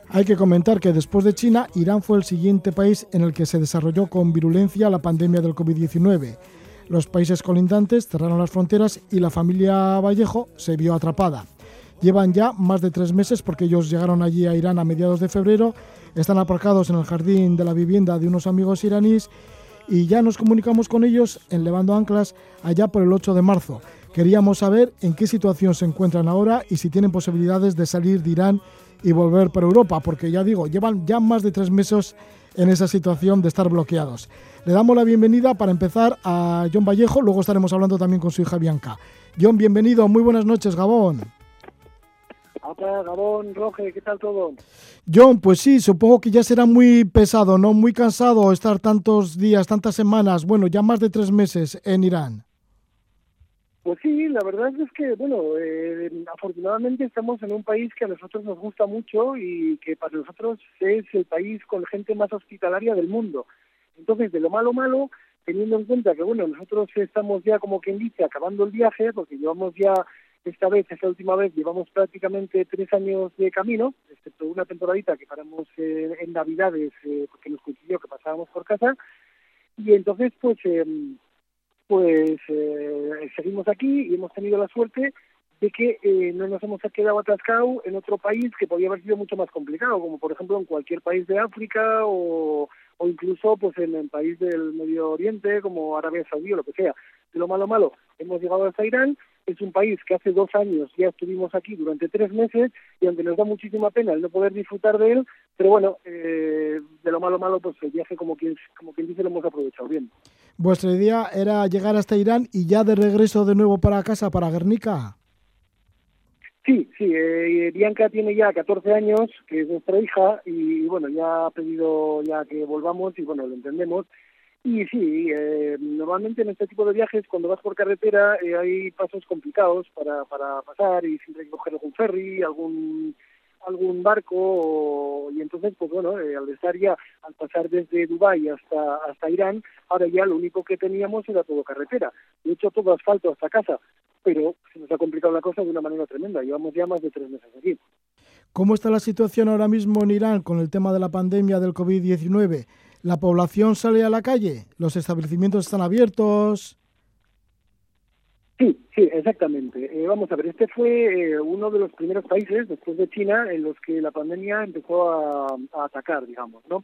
Hay que comentar que después de China, Irán fue el siguiente país en el que se desarrolló con virulencia la pandemia del COVID-19. Los países colindantes cerraron las fronteras y la familia Vallejo se vio atrapada. Llevan ya más de tres meses porque ellos llegaron allí a Irán a mediados de febrero, están aparcados en el jardín de la vivienda de unos amigos iraníes y ya nos comunicamos con ellos en Levando Anclas allá por el 8 de marzo. Queríamos saber en qué situación se encuentran ahora y si tienen posibilidades de salir de Irán y volver para Europa, porque ya digo, llevan ya más de tres meses en esa situación de estar bloqueados. Le damos la bienvenida para empezar a John Vallejo, luego estaremos hablando también con su hija Bianca. John, bienvenido, muy buenas noches, Gabón. Hola, Gabón, Roge, ¿qué tal todo? John, pues sí, supongo que ya será muy pesado, ¿no? Muy cansado estar tantos días, tantas semanas, bueno, ya más de tres meses en Irán. Pues sí, la verdad es que, bueno, eh, afortunadamente estamos en un país que a nosotros nos gusta mucho y que para nosotros es el país con gente más hospitalaria del mundo. Entonces, de lo malo malo, teniendo en cuenta que, bueno, nosotros estamos ya, como quien dice, acabando el viaje, porque llevamos ya esta vez, esta última vez, llevamos prácticamente tres años de camino, excepto una temporadita que paramos eh, en Navidades, eh, porque nos coincidió que pasábamos por casa, y entonces, pues... Eh, pues eh, seguimos aquí y hemos tenido la suerte de que eh, no nos hemos quedado atascados en otro país que podía haber sido mucho más complicado, como por ejemplo en cualquier país de África o, o incluso pues en el país del Medio Oriente como Arabia Saudí o lo que sea. De lo malo malo, hemos llegado hasta Irán, es un país que hace dos años ya estuvimos aquí durante tres meses y aunque nos da muchísima pena el no poder disfrutar de él, pero bueno, eh, de lo malo malo, pues el viaje como quien, como quien dice lo hemos aprovechado bien. Vuestra idea era llegar hasta Irán y ya de regreso de nuevo para casa, para Guernica. Sí, sí, eh, Bianca tiene ya 14 años, que es nuestra hija, y bueno, ya ha pedido ya que volvamos y bueno, lo entendemos. Y sí, eh, normalmente en este tipo de viajes, cuando vas por carretera, eh, hay pasos complicados para, para pasar y siempre hay que coger algún ferry, algún algún barco y entonces pues bueno eh, al estar ya al pasar desde Dubái hasta hasta Irán ahora ya lo único que teníamos era todo carretera. De hecho todo asfalto hasta casa pero se nos ha complicado la cosa de una manera tremenda. Llevamos ya más de tres meses aquí. ¿Cómo está la situación ahora mismo en Irán con el tema de la pandemia del COVID-19? ¿La población sale a la calle? ¿Los establecimientos están abiertos? Sí, sí, exactamente. Eh, vamos a ver, este fue eh, uno de los primeros países después de China en los que la pandemia empezó a, atacar, digamos, ¿no?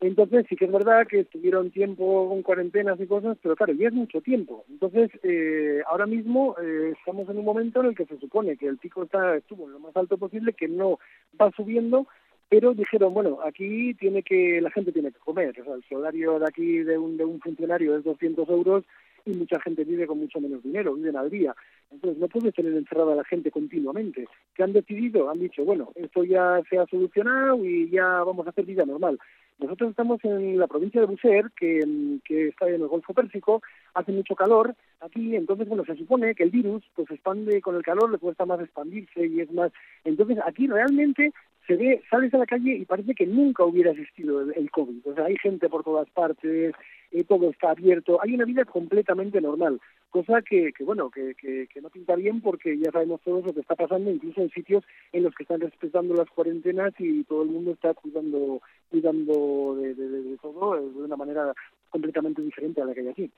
Entonces sí que es verdad que estuvieron tiempo con cuarentenas y cosas, pero claro, ya es mucho tiempo. Entonces eh, ahora mismo estamos en un momento en el que se supone que el pico está estuvo en lo más alto posible, que no va subiendo, pero dijeron, bueno, aquí tiene que la gente tiene que comer. O sea, el salario de aquí de un, de un funcionario es 200 euros y mucha gente vive con mucho menos dinero, viven al día. Entonces no puedes tener encerrada a la gente continuamente. ¿Qué han decidido? Han dicho, bueno, esto ya se ha solucionado y ya vamos a hacer vida normal. Nosotros estamos en la provincia de Buser, que, que está en el Golfo Pérsico, hace mucho calor aquí, entonces, bueno, se supone que el virus pues expande con el calor, le cuesta más expandirse y es más... Entonces, aquí realmente se ve, sales a la calle y parece que nunca hubiera existido el, COVID. O sea, hay gente por todas partes, eh, todo está abierto, hay una vida completamente normal, cosa que, que bueno, que, que, no pinta bien porque ya sabemos todos lo que está pasando, incluso en sitios en los que están respetando las cuarentenas y todo el mundo está cuidando, cuidando de, de todo de una manera completamente diferente a la que hay aquí.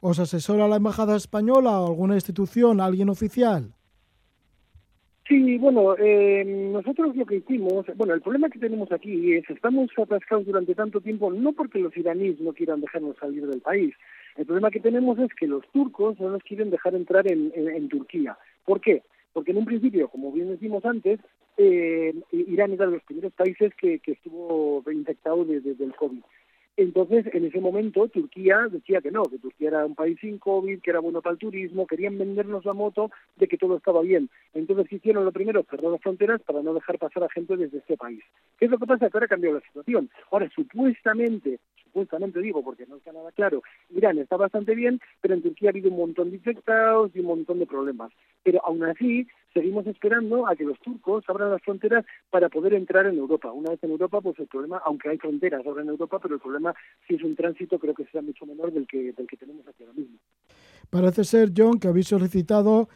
¿Os asesora la Embajada Española o alguna institución, alguien oficial? Sí, bueno, eh, nosotros lo que hicimos, bueno, el problema que tenemos aquí es estamos atascados durante tanto tiempo no porque los iraníes no quieran dejarnos salir del país. El problema que tenemos es que los turcos no nos quieren dejar entrar en, Turquía. ¿Por qué? Porque en un principio, como bien decimos antes, eh, Irán era de los primeros países que, estuvo infectado desde el COVID. Entonces, en ese momento, Turquía decía que no, que Turquía era un país sin COVID, que era bueno para el turismo, querían vendernos la moto de que todo estaba bien. Entonces, hicieron lo primero? Cerrar las fronteras para no dejar pasar a gente desde este país. ¿Qué es lo que pasa? Que ahora ha cambiado la situación. Ahora, supuestamente, supuestamente digo, porque no está nada claro, Irán está bastante bien, pero en Turquía ha habido un montón de infectados y un montón de problemas. Pero aún así, seguimos esperando a que los turcos abran las fronteras para poder entrar en Europa. Una vez en Europa, pues el problema, aunque hay fronteras ahora en Europa, pero el problema si es un tránsito creo que será mucho menor del que, del que tenemos aquí ahora mismo. Parece ser, John, que habéis solicitado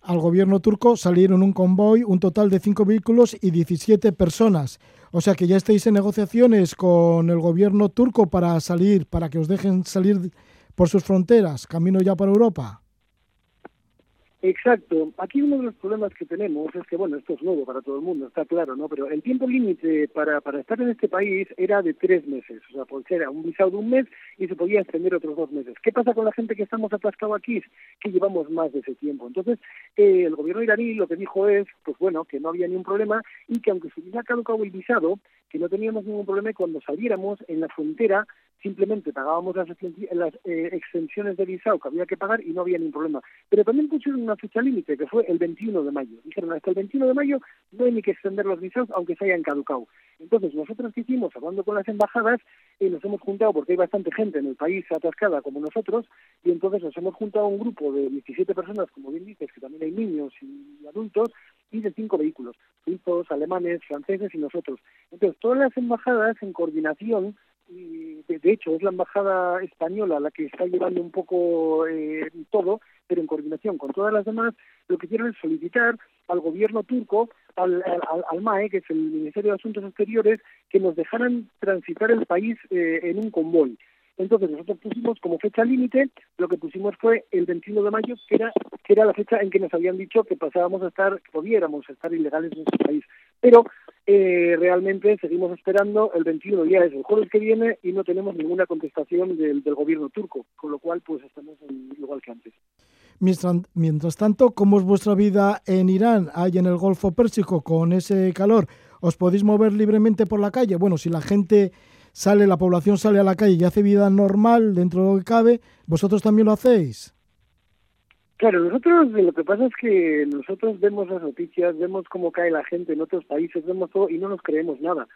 al gobierno turco salir en un convoy un total de cinco vehículos y 17 personas. O sea que ya estáis en negociaciones con el gobierno turco para salir, para que os dejen salir por sus fronteras, camino ya para Europa. Exacto. Aquí uno de los problemas que tenemos es que, bueno, esto es nuevo para todo el mundo, está claro, ¿no? Pero el tiempo límite para, para estar en este país era de tres meses. O sea, pues era un visado de un mes y se podía extender otros dos meses. ¿Qué pasa con la gente que estamos atascados aquí? Que llevamos más de ese tiempo. Entonces, eh, el gobierno iraní lo que dijo es, pues bueno, que no había ningún problema y que aunque se hubiera caducado el visado, que no teníamos ningún problema cuando saliéramos en la frontera simplemente pagábamos las, las eh, extensiones de visado que había que pagar y no había ningún problema. Pero también pusieron una fecha límite, que fue el 21 de mayo. Dijeron, hasta el 21 de mayo no hay ni que extender los visados aunque se hayan caducado. Entonces, nosotros que hicimos, hablando con las embajadas, y nos hemos juntado, porque hay bastante gente en el país atascada como nosotros, y entonces nos hemos juntado un grupo de 17 personas, como bien dices, que también hay niños y adultos, y de cinco vehículos, suizos, alemanes, franceses y nosotros. Entonces, todas las embajadas en coordinación y de, hecho es la embajada española la que está llevando un poco eh, todo, pero en coordinación con todas las demás, lo que quieren es solicitar al gobierno turco, al, al, MAE, que es el Ministerio de Asuntos Exteriores, que nos dejaran transitar el país eh, en un convoy. Entonces nosotros pusimos como fecha límite, lo que pusimos fue el 21 de mayo, que era, que era la fecha en que nos habían dicho que pasábamos a estar, que pudiéramos estar ilegales en este país. Pero eh, realmente seguimos esperando, el 21 día es el jueves que viene y no tenemos ninguna contestación del, del gobierno turco, con lo cual pues estamos igual que antes. Mientras, mientras tanto, ¿cómo es vuestra vida en Irán, ahí en el Golfo Pérsico, con ese calor? ¿Os podéis mover libremente por la calle? Bueno, si la gente sale, la población sale a la calle y hace vida normal dentro de lo que cabe, ¿vosotros también lo hacéis? Claro, nosotros lo que pasa es que nosotros vemos las noticias, vemos cómo cae la gente en otros países, vemos todo y no nos creemos nada.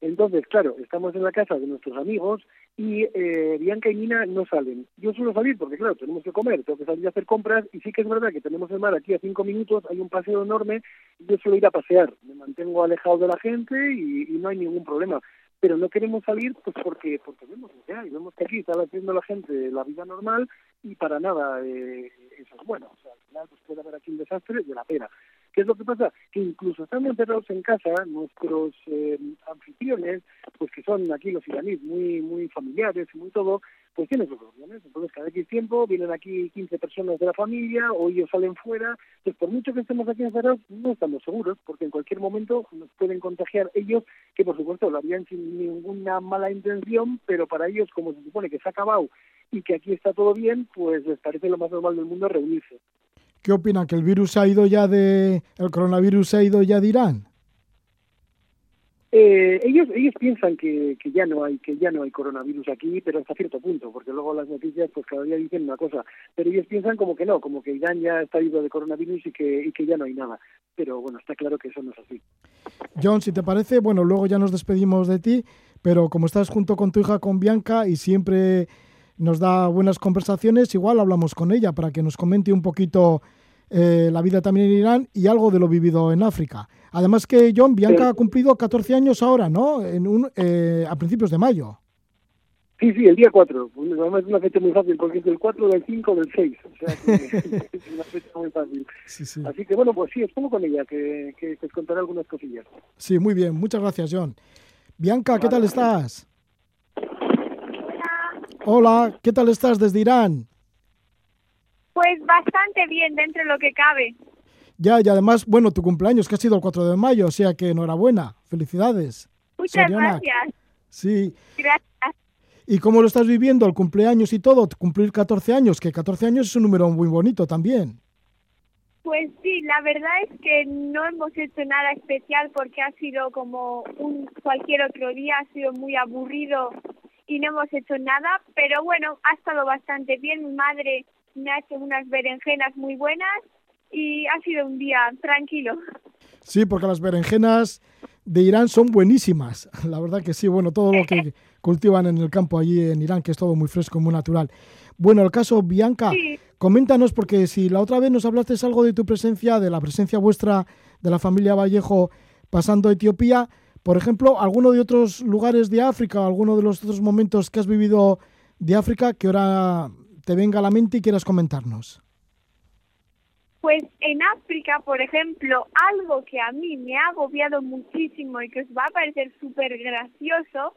Entonces, claro, estamos en la casa de nuestros amigos y eh, Bianca y Nina no salen. Yo suelo salir porque, claro, tenemos que comer, tengo que salir a hacer compras y sí que es verdad que tenemos el mar aquí a cinco minutos, hay un paseo enorme y yo suelo ir a pasear. Me mantengo alejado de la gente y no hay ningún problema pero no queremos salir pues porque porque vemos lo que hay, vemos que aquí está haciendo la gente la vida normal y para nada eh, eso es bueno, o sea, al final pues puede haber aquí un desastre de la pena. ¿Qué es lo que pasa? Que incluso estando encerrados en casa, nuestros eh, anfitriones, pues que son aquí los iraníes muy muy familiares y muy todo, pues tienen sus opciones. Entonces, cada X tiempo vienen aquí 15 personas de la familia o ellos salen fuera. Pues por mucho que estemos aquí encerrados, no estamos seguros, porque en cualquier momento nos pueden contagiar ellos, que por supuesto lo harían sin ninguna mala intención, pero para ellos, como se supone que se ha acabado y que aquí está todo bien, pues les parece lo más normal del mundo reunirse. ¿Qué opinan? ¿Que el virus ha ido ya de. el coronavirus ha ido ya de Irán? Eh, ellos ellos piensan que, que ya no hay que ya no hay coronavirus aquí pero hasta cierto punto porque luego las noticias pues cada día dicen una cosa pero ellos piensan como que no como que Irán ya está ido de coronavirus y que y que ya no hay nada pero bueno está claro que eso no es así John si te parece bueno luego ya nos despedimos de ti pero como estás junto con tu hija con Bianca y siempre nos da buenas conversaciones, igual hablamos con ella para que nos comente un poquito eh, la vida también en Irán y algo de lo vivido en África. Además que John, Bianca ha cumplido 14 años ahora, ¿no? En un, eh, a principios de mayo. Sí, sí, el día 4. Además es una fecha muy fácil porque es del 4, del 5, del 6. O sea, es una fecha muy fácil. Así que bueno, pues sí, pongo con ella, que, que, que, os contaré algunas cosillas. Sí, muy bien. Muchas gracias, John. Bianca, ¿qué tal estás? Hola, ¿qué tal estás desde Irán? Pues bastante bien, dentro de lo que cabe. Ya, y además, bueno, tu cumpleaños que ha sido el 4 de mayo, o sea que enhorabuena, felicidades. Muchas gracias. Sí. Gracias. ¿Y cómo lo estás viviendo, el cumpleaños y todo? Cumplir 14 años, que 14 años es un número muy bonito también. Pues sí, la verdad es que no hemos hecho nada especial porque ha sido como un cualquier otro día, ha sido muy aburrido y no hemos hecho nada, pero bueno, ha estado bastante bien. Mi madre me ha hecho unas berenjenas muy buenas y ha sido un día tranquilo. Sí, porque las berenjenas de Irán son buenísimas. La verdad que sí, bueno, todo lo que cultivan en el campo allí en Irán, que es todo muy fresco, muy natural. Bueno, el caso Bianca, coméntanos, porque si la otra vez nos hablaste algo de tu presencia, de la presencia vuestra de la familia Vallejo pasando a Etiopía, por ejemplo, alguno de otros lugares de África, alguno de los otros momentos que has vivido de África que ahora te venga a la mente y quieras comentarnos. Pues en África, por ejemplo, algo que a mí me ha agobiado muchísimo y que os va a parecer súper gracioso,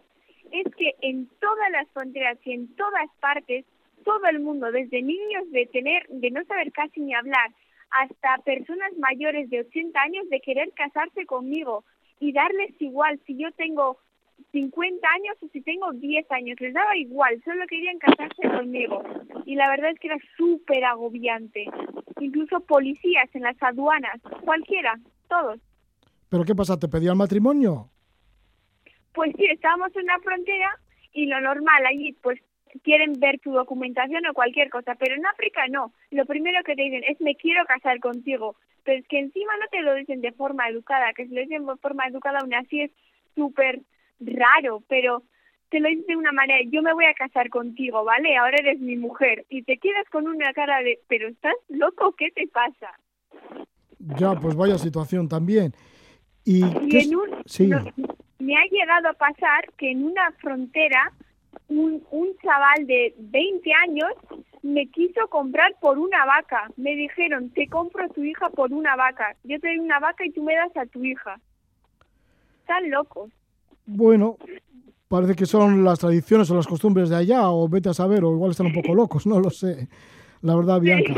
es que en todas las fronteras y en todas partes todo el mundo, desde niños de tener, de no saber casi ni hablar, hasta personas mayores de 80 años de querer casarse conmigo y darles igual si yo tengo 50 años o si tengo 10 años, les daba igual, solo querían casarse conmigo. Y la verdad es que era súper agobiante. Incluso policías en las aduanas, cualquiera, todos. ¿Pero qué pasa? ¿Te pedían matrimonio? Pues sí, estábamos en la frontera y lo normal allí, pues quieren ver tu documentación o cualquier cosa, pero en África no. Lo primero que te dicen es me quiero casar contigo, pero es que encima no te lo dicen de forma educada, que si lo dicen de forma educada aún así es súper raro, pero te lo dicen de una manera, yo me voy a casar contigo, ¿vale? Ahora eres mi mujer y te quedas con una cara de, pero estás loco, ¿qué te pasa? Ya, pues vaya situación también. Y, sí. me ha llegado a pasar que en una frontera un, un chaval de 20 años me quiso comprar por una vaca. Me dijeron, te compro a tu hija por una vaca. Yo te doy una vaca y tú me das a tu hija. Están locos. Bueno, parece que son las tradiciones o las costumbres de allá, o vete a saber, o igual están un poco locos, no lo sé. La verdad, Bianca.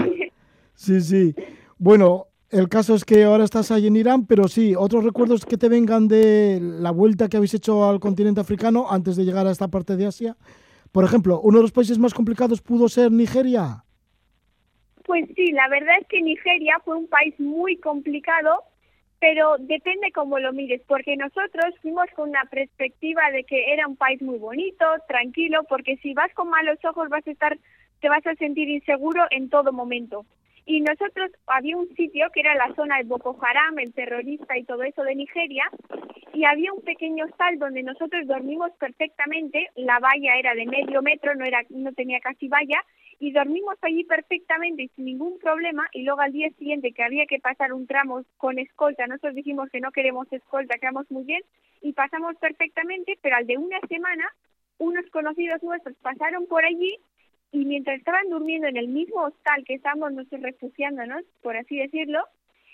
Sí, sí. Bueno, el caso es que ahora estás ahí en Irán, pero sí, otros recuerdos que te vengan de la vuelta que habéis hecho al continente africano antes de llegar a esta parte de Asia. Por ejemplo, uno de los países más complicados pudo ser Nigeria. Pues sí, la verdad es que Nigeria fue un país muy complicado, pero depende cómo lo mires, porque nosotros fuimos con una perspectiva de que era un país muy bonito, tranquilo, porque si vas con malos ojos vas a estar, te vas a sentir inseguro en todo momento. Y nosotros había un sitio que era la zona de Boko Haram, el terrorista y todo eso de Nigeria, y había un pequeño hostal donde nosotros dormimos perfectamente, la valla era de medio metro, no era no tenía casi valla, y dormimos allí perfectamente sin ningún problema, y luego al día siguiente que había que pasar un tramo con escolta, nosotros dijimos que no queremos escolta, quedamos muy bien, y pasamos perfectamente, pero al de una semana, unos conocidos nuestros pasaron por allí y mientras estaban durmiendo en el mismo hostal que estábamos nosotros refugiándonos, por así decirlo,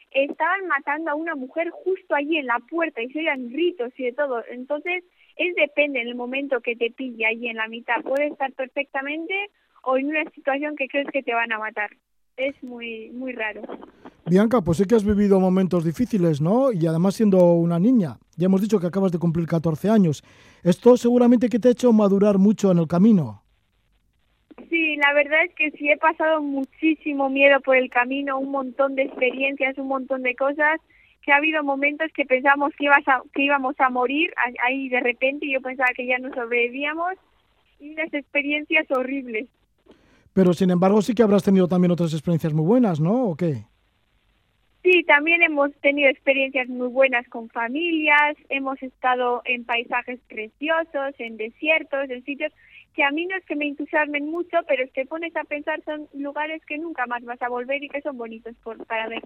estaban matando a una mujer justo allí en la puerta y se oían gritos y de todo. Entonces, es depende en el momento que te pille allí en la mitad. Puede estar perfectamente o en una situación que crees que te van a matar. Es muy, muy raro. Bianca, pues sé que has vivido momentos difíciles, ¿no? Y además siendo una niña. Ya hemos dicho que acabas de cumplir 14 años. Esto seguramente que te ha hecho madurar mucho en el camino. Sí, la verdad es que sí he pasado muchísimo miedo por el camino, un montón de experiencias, un montón de cosas, que ha habido momentos que pensamos que, que íbamos a morir ahí de repente y yo pensaba que ya no sobrevivíamos y unas experiencias horribles. Pero sin embargo sí que habrás tenido también otras experiencias muy buenas, ¿no? ¿O qué? Sí, también hemos tenido experiencias muy buenas con familias, hemos estado en paisajes preciosos, en desiertos, en sitios que a mí no es que me entusiasmen mucho, pero es que pones a pensar son lugares que nunca más vas a volver y que son bonitos por, para ver.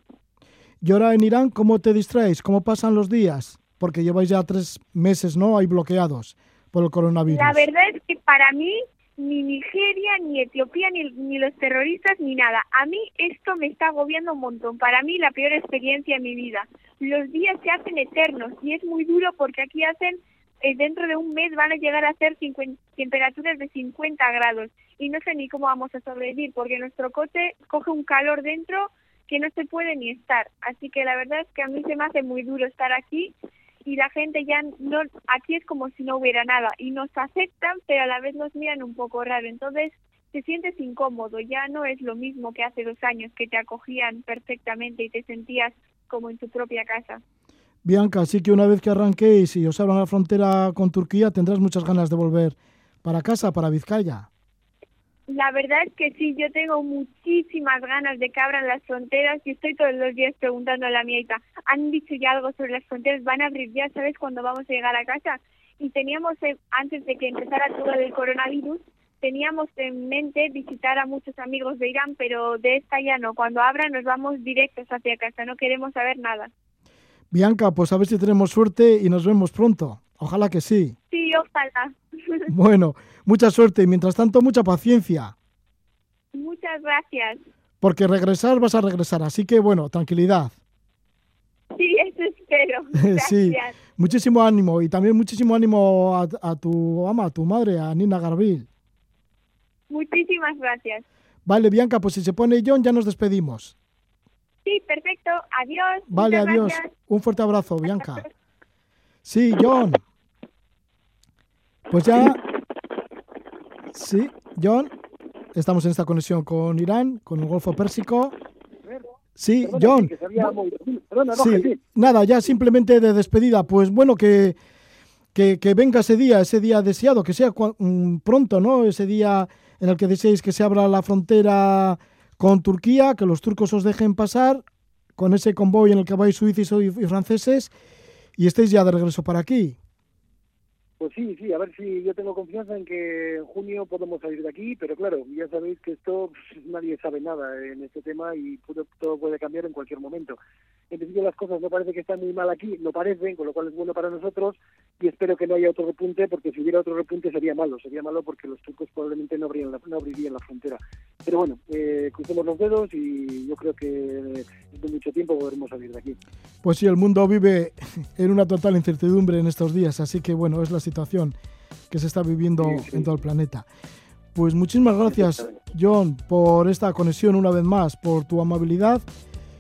Y ahora en Irán, ¿cómo te distraes? ¿Cómo pasan los días? Porque lleváis ya tres meses, ¿no? Ahí bloqueados por el coronavirus. La verdad es que para mí ni Nigeria, ni Etiopía, ni, ni los terroristas, ni nada. A mí esto me está agobiando un montón. Para mí la peor experiencia en mi vida. Los días se hacen eternos y es muy duro porque aquí hacen dentro de un mes van a llegar a ser temperaturas de 50 grados y no sé ni cómo vamos a sobrevivir porque nuestro coche coge un calor dentro que no se puede ni estar. Así que la verdad es que a mí se me hace muy duro estar aquí y la gente ya no, aquí es como si no hubiera nada y nos aceptan pero a la vez nos miran un poco raro. Entonces te sientes incómodo, ya no es lo mismo que hace dos años que te acogían perfectamente y te sentías como en tu propia casa. Bianca, así que una vez que arranquéis y os abran la frontera con Turquía, tendrás muchas ganas de volver para casa, para Vizcaya. La verdad es que sí, yo tengo muchísimas ganas de que abran las fronteras y estoy todos los días preguntando a la mieta, ¿han dicho ya algo sobre las fronteras? ¿Van a abrir ya? ¿Sabes cuándo vamos a llegar a casa? Y teníamos, antes de que empezara todo el coronavirus, teníamos en mente visitar a muchos amigos de Irán, pero de esta ya no. Cuando abran nos vamos directos hacia casa, no queremos saber nada. Bianca, pues a ver si tenemos suerte y nos vemos pronto. Ojalá que sí. Sí, ojalá. Bueno, mucha suerte y mientras tanto mucha paciencia. Muchas gracias. Porque regresar vas a regresar, así que bueno, tranquilidad. Sí, eso espero. Gracias. Sí, muchísimo ánimo y también muchísimo ánimo a, a tu ama, a tu madre, a Nina Garbil. Muchísimas gracias. Vale, Bianca, pues si se pone John ya nos despedimos. Sí, perfecto. Adiós. Vale, Muchas adiós. gracias. Un fuerte abrazo, Bianca. Sí, John. Pues ya. Sí, John. Estamos en esta conexión con Irán, con el Golfo Pérsico. Sí, John. Sí, nada, ya simplemente de despedida. Pues bueno, que, que, que venga ese día, ese día deseado, que sea mm, pronto, ¿no? Ese día en el que deseéis que se abra la frontera con Turquía, que los turcos os dejen pasar con ese convoy en el que vais suizos y, franceses y estéis ya de regreso para aquí. Pues sí, sí, a ver si yo tengo confianza en que en junio podemos salir de aquí, pero claro, ya sabéis que esto pff, nadie sabe nada en este tema y todo puede cambiar en cualquier momento. En principio las cosas no parece que están muy mal aquí, no parecen, con lo cual es bueno para nosotros y espero que no haya otro repunte, porque si hubiera otro repunte sería malo, sería malo porque los turcos probablemente no abrirían la, no abrirían la frontera. Pero bueno, eh, crucemos los dedos y yo creo que de mucho tiempo podremos salir de aquí. Pues sí, el mundo vive en una total incertidumbre en estos días, así que bueno, es la situación que se está viviendo Sí, sí. en todo el planeta. Pues muchísimas gracias, John, por esta conexión una vez más, por tu amabilidad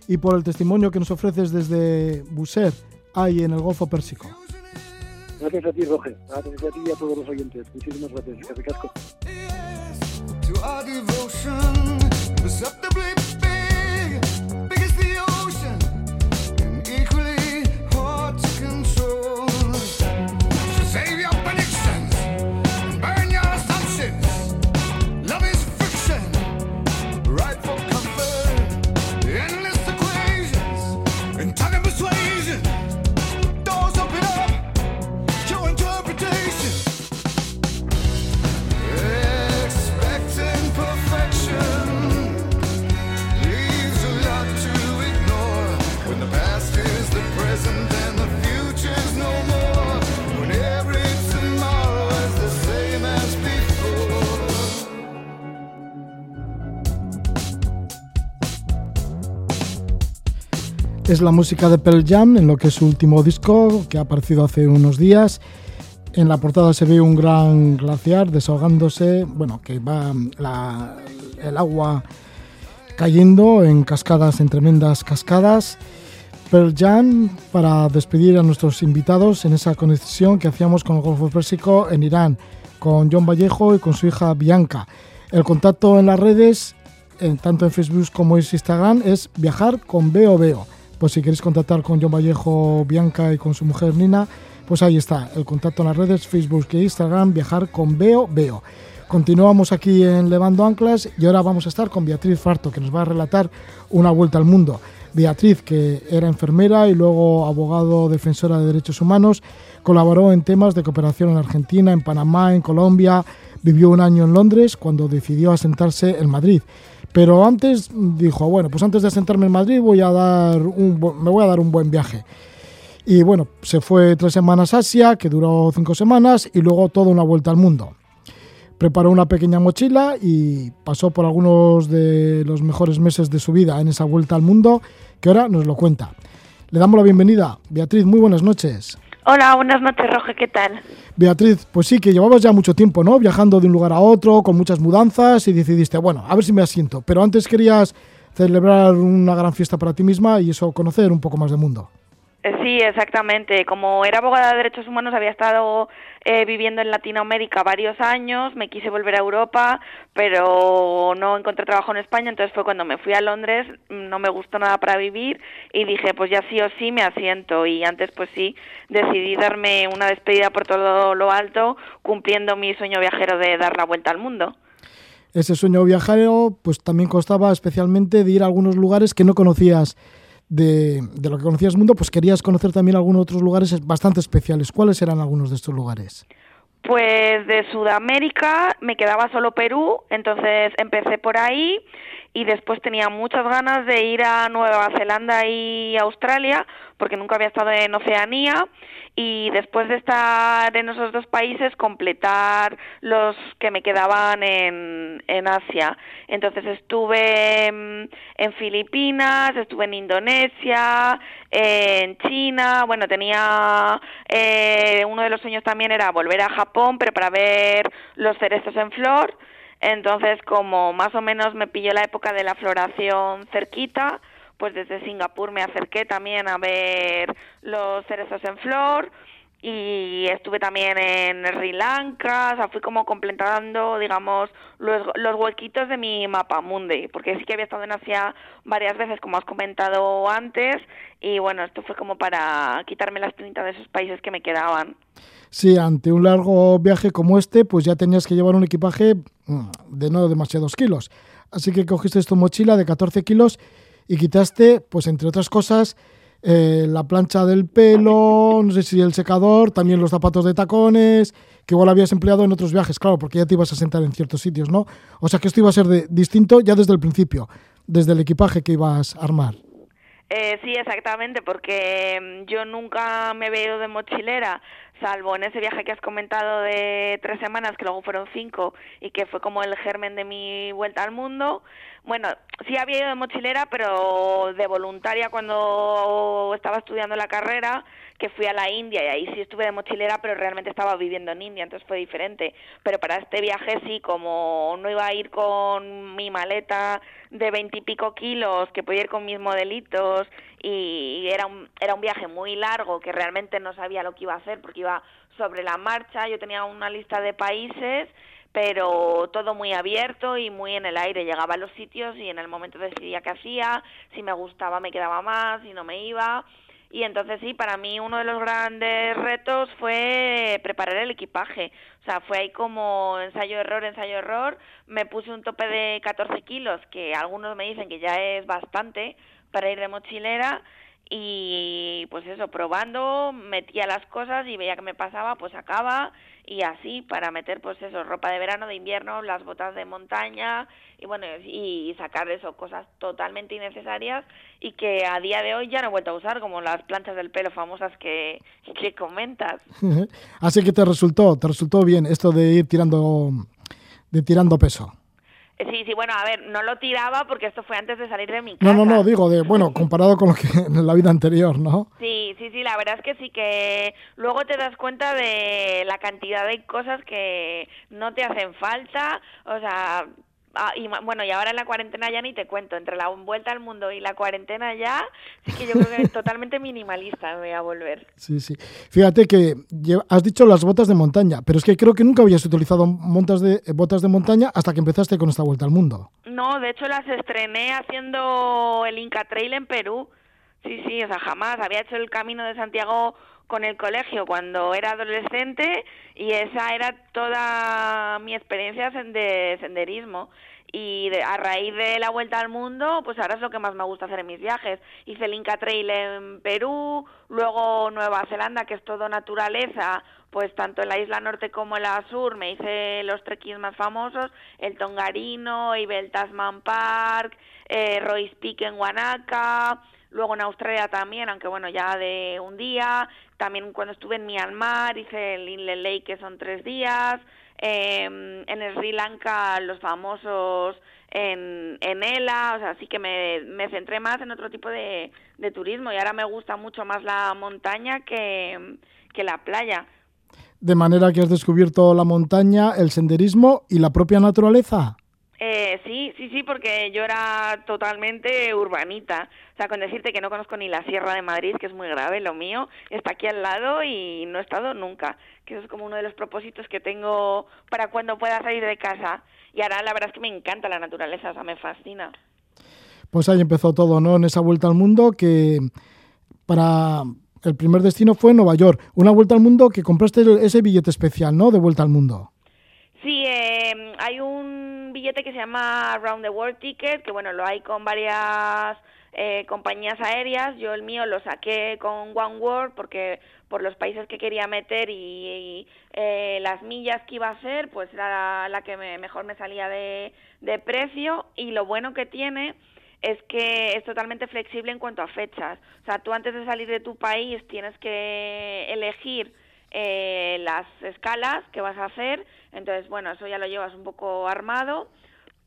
y por el testimonio que nos ofreces desde Buser, ahí en el Golfo Pérsico. Gracias a ti, Roger. Gracias a ti y a todos los oyentes. Muchísimas gracias. Que Es la música de Pearl Jam en lo que es su último disco que ha aparecido hace unos días. En la portada se ve un gran glaciar desahogándose, bueno, que va el agua cayendo en cascadas, en tremendas cascadas. Pearl Jam para despedir a nuestros invitados en esa conexión que hacíamos con el Golfo Pérsico en Irán, con John Vallejo y con su hija Bianca. El contacto en las redes, en- tanto en Facebook como en Instagram, es viajar con Veo Veo. Pues si queréis contactar con John Vallejo, Bianca y con su mujer Nina, pues ahí está, el contacto en las redes, Facebook e Instagram, viajar con Veo Veo. Continuamos aquí en Levando Anclas y ahora vamos a estar con Beatriz Farto, que nos va a relatar una vuelta al mundo. Beatriz, que era enfermera y luego abogado defensora de derechos humanos, colaboró en temas de cooperación en Argentina, en Panamá, en Colombia, vivió un año en Londres cuando decidió asentarse en Madrid. Pero antes dijo, bueno, pues antes de asentarme en Madrid voy a dar un, me voy a dar un buen viaje. Y bueno, se fue tres semanas a Asia, que duró cinco semanas, y luego toda una vuelta al mundo. Preparó una pequeña mochila y pasó por algunos de los mejores meses de su vida en esa vuelta al mundo, que ahora nos lo cuenta. Le damos la bienvenida. Beatriz, muy buenas noches. Hola, buenas noches, Roge, ¿qué tal? Beatriz, pues sí, que llevabas ya mucho tiempo, ¿no? Viajando de un lugar a otro, con muchas mudanzas y decidiste, bueno, a ver si me asiento. Pero antes querías celebrar una gran fiesta para ti misma y eso, conocer un poco más del mundo. Sí, exactamente. Como era abogada de derechos humanos, había estado eh, viviendo en Latinoamérica varios años, me quise volver a Europa, pero no encontré trabajo en España, entonces fue cuando me fui a Londres, no me gustó nada para vivir y dije, pues ya sí o sí me asiento y antes pues sí decidí darme una despedida por todo lo alto, cumpliendo mi sueño viajero de dar la vuelta al mundo. Ese sueño viajero pues también constaba especialmente de ir a algunos lugares que no conocías de, de lo que conocías mundo, pues querías conocer también algunos otros lugares bastante especiales. ¿Cuáles eran algunos de estos lugares? Pues de Sudamérica me quedaba solo Perú, entonces empecé por ahí y después tenía muchas ganas de ir a Nueva Zelanda y Australia porque nunca había estado en Oceanía y después de estar en esos dos países completar los que me quedaban en, en Asia. Entonces estuve en, en Filipinas, estuve en Indonesia, en China, bueno, tenía eh, uno de los sueños también era volver a Japón, pero para ver los cerezos en flor. Entonces, como más o menos me pilló la época de la floración cerquita, pues desde Singapur me acerqué también a ver los cerezos en flor y estuve también en Sri Lanka, o sea, fui como completando, digamos, los, los huequitos de mi mapa mundi, porque sí que había estado en Asia varias veces, como has comentado antes, y bueno, esto fue como para quitarme las pintas de esos países que me quedaban. Sí, ante un largo viaje como este, pues ya tenías que llevar un equipaje mm, de no demasiados kilos. Así que cogiste tu mochila de 14 kilos y quitaste, pues entre otras cosas, eh, la plancha del pelo, no sé si el secador, también los zapatos de tacones, que igual habías empleado en otros viajes, claro, porque ya te ibas a sentar en ciertos sitios, ¿no? O sea que esto iba a ser de- distinto ya desde el principio, desde el equipaje que ibas a armar. Eh, sí, exactamente, porque mm, yo nunca me había ido de mochilera, salvo en ese viaje que has comentado de tres semanas, que luego fueron cinco, y que fue como el germen de mi vuelta al mundo. Bueno, sí había ido de mochilera, pero de voluntaria cuando estaba estudiando la carrera, que fui a la India y ahí sí estuve de mochilera, pero realmente estaba viviendo en India, entonces fue diferente. Pero para este viaje sí, como no iba a ir con mi maleta de veintipico kilos, que podía ir con mis modelitos y era un, era un viaje muy largo que realmente no sabía lo que iba a hacer porque iba sobre la marcha, yo tenía una lista de países pero todo muy abierto y muy en el aire. Llegaba a los sitios y en el momento decidía qué hacía, si me gustaba me quedaba más, si no me iba. Y entonces sí, para mí uno de los grandes retos fue preparar el equipaje. O sea, fue ahí como ensayo-error, ensayo-error. Me puse un tope de 14 kilos, que algunos me dicen que ya es bastante para ir de mochilera. Y pues eso, probando, metía las cosas y veía que me pasaba, pues sacaba y así para meter pues eso, ropa de verano, de invierno, las botas de montaña y bueno, y sacar eso, cosas totalmente innecesarias y que a día de hoy ya no he vuelto a usar, como las planchas del pelo famosas que, que comentas. Así que te resultó, te resultó bien esto de ir tirando, de tirando peso. Sí, sí, bueno, a ver, no lo tiraba porque esto fue antes de salir de mi No, casa. no, no, digo de, bueno, comparado con lo que en la vida anterior, ¿no? Sí, sí, sí, la verdad es que sí que luego te das cuenta de la cantidad de cosas que no te hacen falta, o sea, ah, y bueno, y ahora en la cuarentena ya ni te cuento, entre la vuelta al mundo y la cuarentena ya, sí que yo creo que totalmente minimalista me voy a volver. Sí, sí. Fíjate que has dicho las botas de montaña, pero es que creo que nunca habías utilizado montas de, eh, botas de montaña hasta que empezaste con esta vuelta al mundo. No, de hecho las estrené haciendo el Inca Trail en Perú. Sí, sí, o sea, jamás. Había hecho el camino de Santiago con el colegio cuando era adolescente y esa era toda mi experiencia de senderismo. Y de- a raíz de la vuelta al mundo, pues ahora es lo que más me gusta hacer en mis viajes. Hice el Inca Trail en Perú, luego Nueva Zelanda, que es todo naturaleza, pues tanto en la isla norte como en la sur me hice los trekkings más famosos, el Tongarino, iba el Tasman Park, eh, Royce Peak en Wanaka, luego en Australia también, aunque bueno, ya de un día, también cuando estuve en Myanmar hice el Inle Lake, que son tres días, eh, en Sri Lanka los famosos en, en Ela, o sea, sí que me, me centré más en otro tipo de, de turismo y ahora me gusta mucho más la montaña que, que la playa. De manera que has descubierto la montaña, el senderismo y la propia naturaleza. Eh, sí, sí, sí, porque yo era totalmente urbanita. O sea, con decirte que no conozco ni la Sierra de Madrid, que es muy grave, lo mío, está aquí al lado y no he estado nunca. Que eso es como uno de los propósitos que tengo para cuando pueda salir de casa. Y ahora la verdad es que me encanta la naturaleza, o sea, me fascina. Pues ahí empezó todo, ¿no? En esa vuelta al mundo que para el primer destino fue Nueva York. Una vuelta al mundo que compraste ese billete especial, ¿no? De vuelta al mundo. Sí, eh, hay un billete que se llama Round the World Ticket, que bueno, lo hay con varias eh, compañías aéreas. Yo el mío lo saqué con One World porque por los países que quería meter y, y, eh, las millas que iba a hacer, pues era la, que me- mejor me salía de, de precio. Y lo bueno que tiene es que es totalmente flexible en cuanto a fechas. O sea, tú antes de salir de tu país tienes que elegir eh, las escalas que vas a hacer. Entonces, bueno, eso ya lo llevas un poco armado.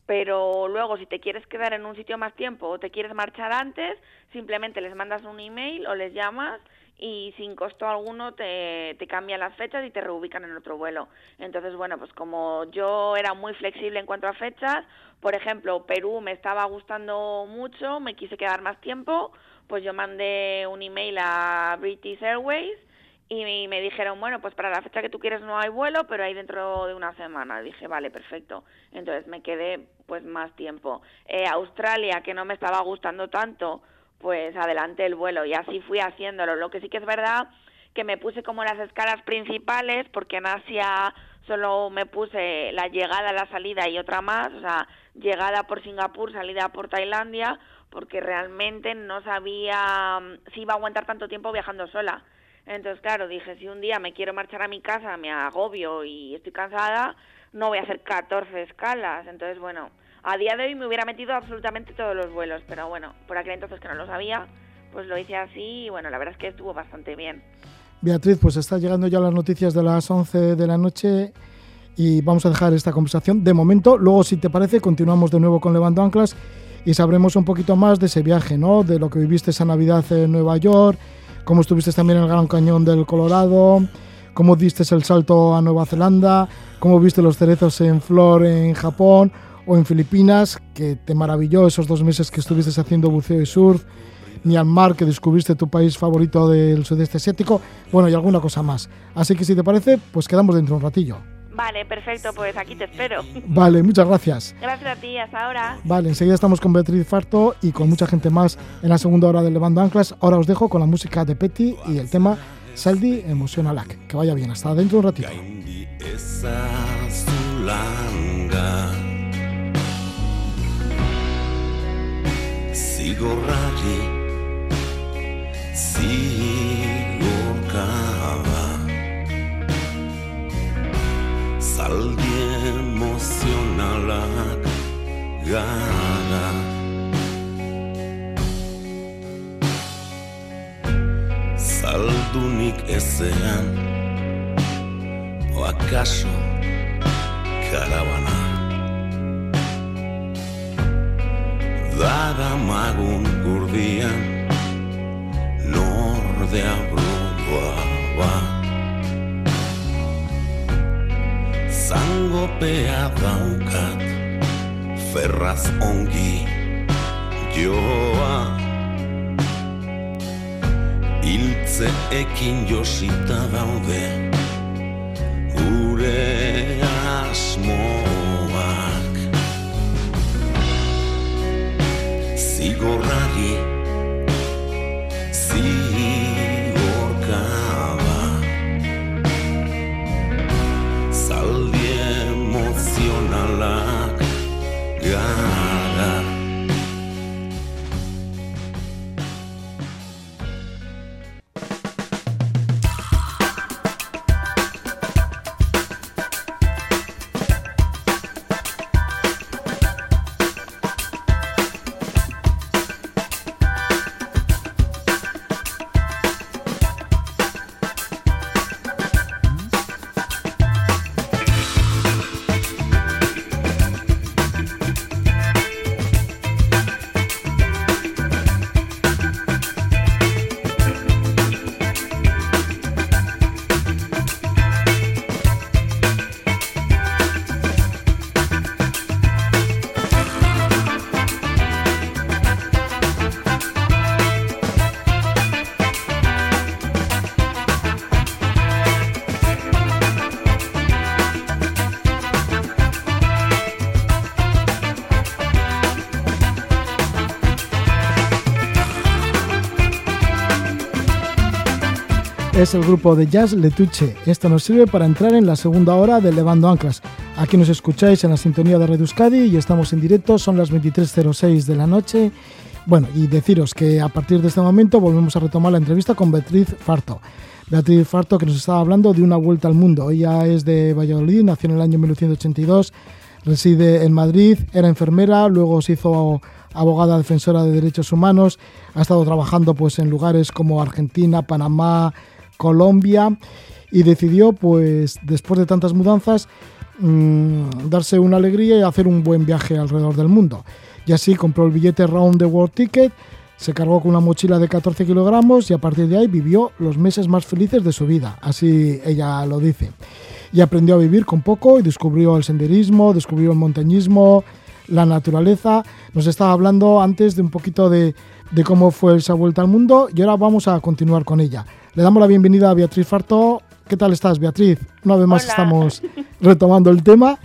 Pero luego, si te quieres quedar en un sitio más tiempo o te quieres marchar antes, simplemente les mandas un email o les llamas y sin costo alguno te, te cambian las fechas y te reubican en otro vuelo. Entonces, bueno, pues como yo era muy flexible en cuanto a fechas, por ejemplo, Perú me estaba gustando mucho, me quise quedar más tiempo, pues yo mandé un email a British Airways y me dijeron, bueno, pues para la fecha que tú quieres no hay vuelo, pero hay dentro de una semana. Dije, vale, perfecto. Entonces me quedé pues más tiempo. Eh, Australia, que no me estaba gustando tanto, pues adelanté el vuelo y así fui haciéndolo. Lo que sí que es verdad que me puse como las escalas principales, porque en Asia solo me puse la llegada, la salida y otra más, o sea, llegada por Singapur, salida por Tailandia, porque realmente no sabía mm, si iba a aguantar tanto tiempo viajando sola. Entonces, claro, dije, si un día me quiero marchar a mi casa, me agobio y estoy cansada, no voy a hacer 14 escalas. Entonces, bueno, a día de hoy me hubiera metido absolutamente todos los vuelos, pero bueno, por aquel entonces que no lo sabía, pues lo hice así y bueno, la verdad es que estuvo bastante bien. Beatriz, pues están llegando ya las noticias de las 11 de la noche y vamos a dejar esta conversación de momento. Luego, si te parece, continuamos de nuevo con Levando Anclas y sabremos un poquito más de ese viaje, ¿no? De lo que viviste esa Navidad en Nueva York, cómo estuviste también en el Gran Cañón del Colorado, cómo diste el salto a Nueva Zelanda, cómo viste los cerezos en flor en Japón o en Filipinas, que te maravilló esos dos meses que estuviste haciendo buceo y surf, Myanmar, que descubriste tu país favorito del sudeste asiático, bueno, y alguna cosa más. Así que si te parece, pues quedamos dentro de un ratillo. Vale, perfecto, pues aquí te espero. Vale, muchas gracias. Gracias a ti, hasta ahora. Vale, enseguida estamos con Beatriz Farto y con mucha gente más en la segunda hora de Levando Anclas. Ahora os dejo con la música de Petty y el tema Saldi Emocionalak. Que vaya bien, hasta dentro de un ratito. ezazulanga Zigorrari Zaldi emozionalak gara. Zaldunik ezean O acaso caravana Dara magun gurdian Nordea brudua ba Zangopea daukat Ferraz ongi joa. Hiltzeekin josita daude gure asmoak. Zigorrari zigorkaba es el grupo de jazz Letuche. Esto nos sirve para entrar en la segunda hora de Levando Anclas. Aquí nos escucháis en la sintonía de Radio Euskadi y estamos en directo, son las 23.06 de la noche. Bueno, y deciros que a partir de este momento volvemos a retomar la entrevista con Beatriz Farto. Beatriz Farto que nos estaba hablando de una vuelta al mundo. Ella es de Valladolid, nació en el año 1982, reside en Madrid, era enfermera, luego se hizo abogada defensora de derechos humanos, ha estado trabajando pues en lugares como Argentina, Panamá, Colombia y decidió pues después de tantas mudanzas mmm, darse una alegría y hacer un buen viaje alrededor del mundo. Y así compró el billete Round the World Ticket, se cargó con una mochila de 14 kilogramos y a partir de ahí vivió los meses más felices de su vida, así ella lo dice. Y aprendió a vivir con poco y descubrió el senderismo, descubrió el montañismo, la naturaleza. Nos estaba hablando antes de un poquito de cómo fue esa vuelta al mundo y ahora vamos a continuar con ella. Le damos la bienvenida a Beatriz Farto. ¿Qué tal estás, Beatriz? Una vez más Hola. estamos retomando el tema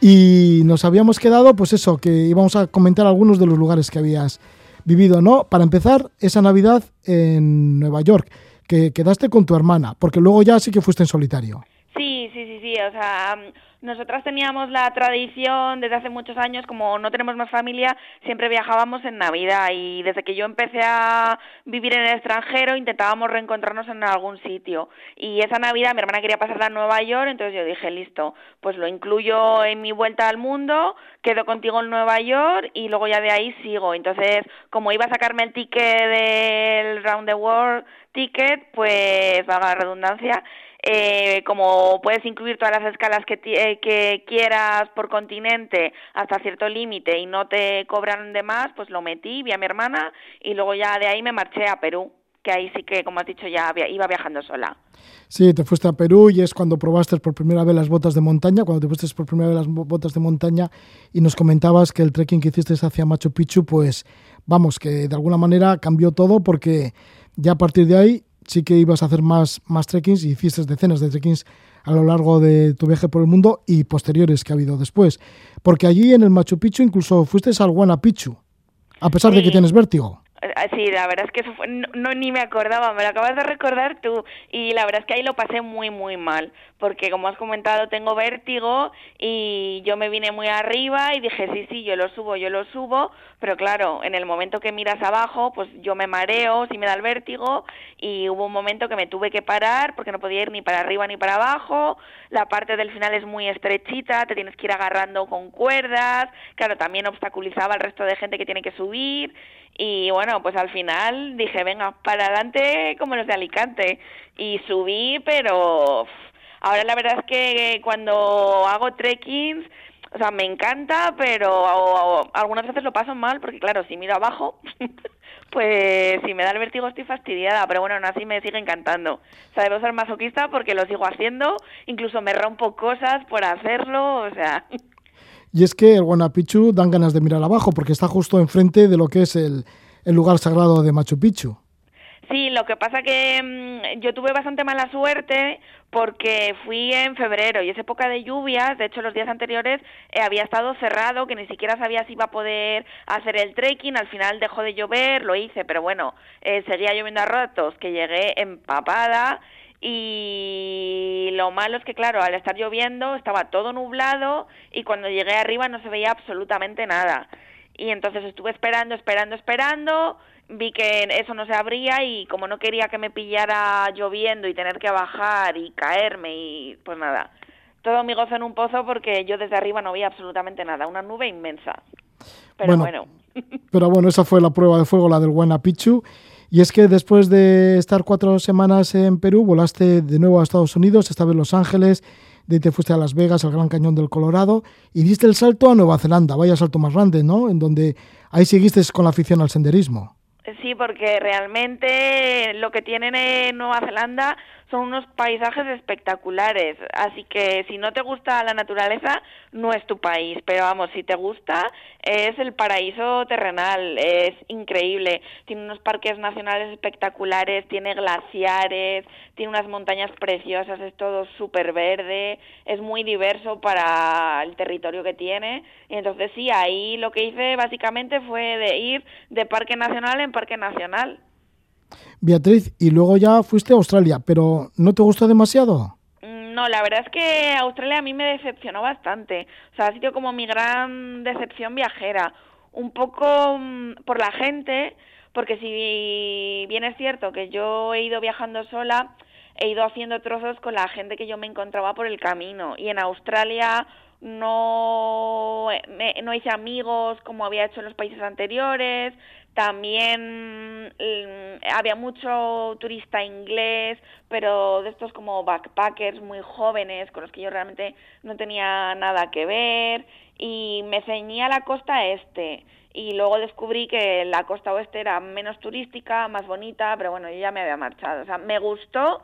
y nos habíamos quedado, pues eso, que íbamos a comentar algunos de los lugares que habías vivido, ¿no? Para empezar, esa Navidad en Nueva York, que quedaste con tu hermana, porque luego ya sí que fuiste en solitario. Sí, sí, sí, sí. O sea, nosotras teníamos la tradición desde hace muchos años, como no tenemos más familia, siempre viajábamos en Navidad y desde que yo empecé a vivir en el extranjero intentábamos reencontrarnos en algún sitio. Y esa Navidad mi hermana quería pasarla en Nueva York, entonces yo dije, listo, pues lo incluyo en mi vuelta al mundo, quedo contigo en Nueva York y luego ya de ahí sigo. Entonces, como iba a sacarme el ticket del Round the World ticket, pues valga la redundancia, eh, como puedes incluir todas las escalas que, eh, que quieras por continente hasta cierto límite y no te cobran de más, pues lo metí, vi a mi hermana y luego ya de ahí me marché a Perú, que ahí sí que, como has dicho, ya iba viajando sola. Sí, te fuiste a Perú y es cuando probaste por primera vez las botas de montaña, cuando te pusiste por primera vez las bo- botas de montaña y nos comentabas que el trekking que hiciste hacia Machu Picchu, pues vamos, que de alguna manera cambió todo porque ya a partir de ahí sí que ibas a hacer más, más trekkings y hiciste decenas de trekkings a lo largo de tu viaje por el mundo y posteriores que ha habido después. Porque allí en el Machu Picchu incluso fuiste al Huayna Picchu, a pesar de que tienes vértigo. Eh, Sí, la verdad es que eso fue, no, no, ni me acordaba, me lo acabas de recordar tú y la verdad es que ahí lo pasé muy muy mal, porque como has comentado tengo vértigo y yo me vine muy arriba y dije sí, sí, yo lo subo, yo lo subo, pero claro, en el momento que miras abajo, pues yo me mareo, sí me da el vértigo. Y hubo un momento que me tuve que parar porque no podía ir ni para arriba ni para abajo, la parte del final es muy estrechita, te tienes que ir agarrando con cuerdas, claro, también obstaculizaba al resto de gente que tiene que subir. Y bueno, pues al final dije, venga, para adelante como los de Alicante. Y subí, pero ahora la verdad es que cuando hago trekkings, o sea, me encanta, pero algunas veces lo paso mal, porque claro, si miro abajo, pues si me da el vértigo estoy fastidiada, pero bueno, aún así me sigue encantando. O sea, debo ser masoquista porque lo sigo haciendo, incluso me rompo cosas por hacerlo, o sea... Y es que el Huayna Picchu dan ganas de mirar abajo porque está justo enfrente de lo que es el lugar sagrado de Machu Picchu. Sí, lo que pasa que mm, yo tuve bastante mala suerte porque fui en febrero y es época de lluvias, de hecho los días anteriores eh, había estado cerrado, que ni siquiera sabía si iba a poder hacer el trekking, al final dejó de llover, lo hice, pero bueno, eh, seguía lloviendo a ratos, que llegué empapada. Y lo malo es que claro, al estar lloviendo estaba todo nublado y cuando llegué arriba no se veía absolutamente nada. Y entonces estuve esperando, esperando, esperando, vi que eso no se abría y como no quería que me pillara lloviendo y tener que bajar y caerme y pues nada, todo mi gozo en un pozo porque yo desde arriba no veía absolutamente nada, una nube inmensa. Pero Bueno. bueno, Pero bueno, esa fue la prueba de fuego, la del Huayna Picchu. Y es que después de estar cuatro semanas en Perú, volaste de nuevo a Estados Unidos, esta vez Los Ángeles, de ahí te fuiste a Las Vegas, al Gran Cañón del Colorado, y diste el salto a Nueva Zelanda, vaya salto más grande, ¿no? En donde ahí seguiste con la afición al senderismo. Sí, porque realmente lo que tienen en Nueva Zelanda son unos paisajes espectaculares. Así que si no te gusta la naturaleza, no es tu país. Pero vamos, si te gusta, es el paraíso terrenal. Es increíble. Tiene unos parques nacionales espectaculares, tiene glaciares, tiene unas montañas preciosas, es todo súper verde, es muy diverso para el territorio que tiene. Y entonces sí, ahí lo que hice básicamente fue de ir de parque nacional en parque nacional. Beatriz, y luego ya fuiste a Australia, pero ¿no te gustó demasiado? Mm, No, la verdad es que Australia a mí me decepcionó bastante. O sea, ha sido como mi gran decepción viajera. Un poco mm, por la gente, porque si bien es cierto que yo he ido viajando sola, he ido haciendo trozos con la gente que yo me encontraba por el camino. Y en Australia no, me- no hice amigos como había hecho en los países anteriores. También mm, había mucho turista inglés, pero de estos como backpackers muy jóvenes con los que yo realmente no tenía nada que ver. Y me ceñía a la costa este. Y luego descubrí que la costa oeste era menos turística, más bonita, pero bueno, yo ya me había marchado. O sea, me gustó,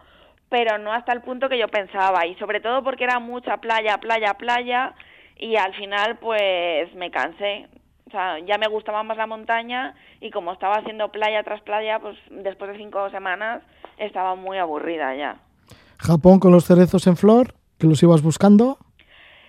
pero no hasta el punto que yo pensaba. Y sobre todo porque era mucha playa, playa, playa. Y al final, pues me cansé. O sea, ya me gustaba más la montaña y como estaba haciendo playa tras playa, pues después de cinco semanas estaba muy aburrida ya. Japón con los cerezos en flor, que los ibas buscando.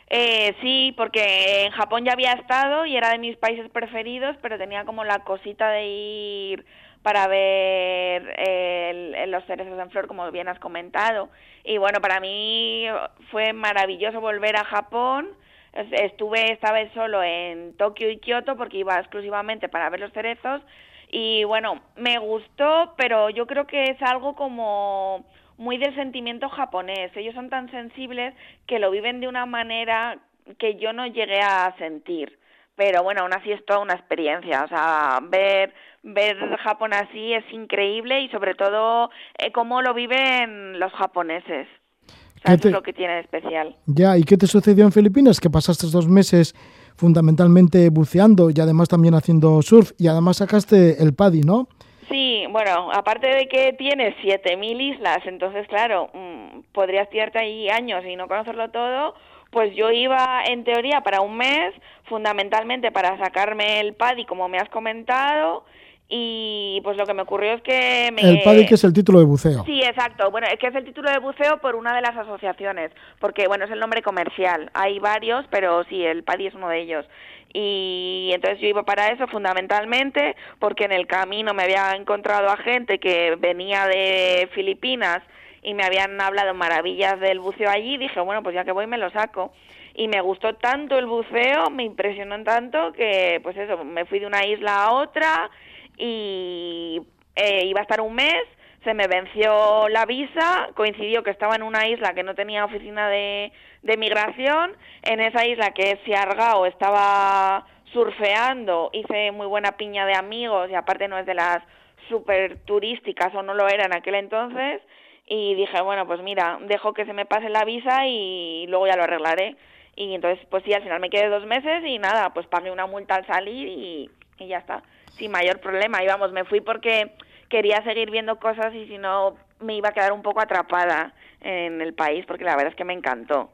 Eh, sí, porque en Japón ya había estado y era de mis países preferidos, pero tenía como la cosita de ir para ver eh, el- el- los cerezos en flor, como bien has comentado. Y bueno, para mí fue maravilloso volver a Japón. Es- Estuve esta vez solo en Tokio y Kioto porque iba exclusivamente para ver los cerezos. Y bueno, me gustó, pero yo creo que es algo como muy del sentimiento japonés. Ellos son tan sensibles que lo viven de una manera que yo no llegué a sentir. Pero bueno, aún así es toda una experiencia. O sea, ver, ver Japón así es increíble y sobre todo eh, cómo lo viven los japoneses. O ¿Qué sea, eso te- es lo que tiene de especial. Ya, ¿y qué te sucedió en Filipinas? Que pasaste dos meses fundamentalmente buceando y además también haciendo surf y además sacaste el paddy, ¿no? Sí, bueno, aparte de que tiene 7.000 islas, entonces, claro, mm, podrías tirarte ahí años y no conocerlo todo, pues yo iba, en teoría, para un mes, fundamentalmente para sacarme el paddy, como me has comentado, y pues lo que me ocurrió es que me... El paddy que es el título de buceo. Sí, exacto. Bueno, es que es el título de buceo por una de las asociaciones, porque bueno, es el nombre comercial. Hay varios, pero sí, el PADI es uno de ellos. Y entonces yo iba para eso fundamentalmente, porque en el camino me había encontrado a gente que venía de Filipinas y me habían hablado maravillas del buceo allí. Dije, bueno, pues ya que voy me lo saco. Y me gustó tanto el buceo, me impresionó tanto que, pues eso, me fui de una isla a otra y eh, iba a estar un mes, se me venció la visa, coincidió que estaba en una isla que no tenía oficina de, migración, en esa isla que es Siargao estaba surfeando, hice muy buena piña de amigos y aparte no es de las super turísticas o no lo era en aquel entonces y dije, bueno, pues mira, dejo que se me pase la visa y luego ya lo arreglaré. Y entonces, pues sí, al final me quedé dos meses y nada, pues pagué una multa al salir y ya está, sin mayor problema. Y vamos, me fui porque quería seguir viendo cosas y si no me iba a quedar un poco atrapada en el país porque la verdad es que me encantó.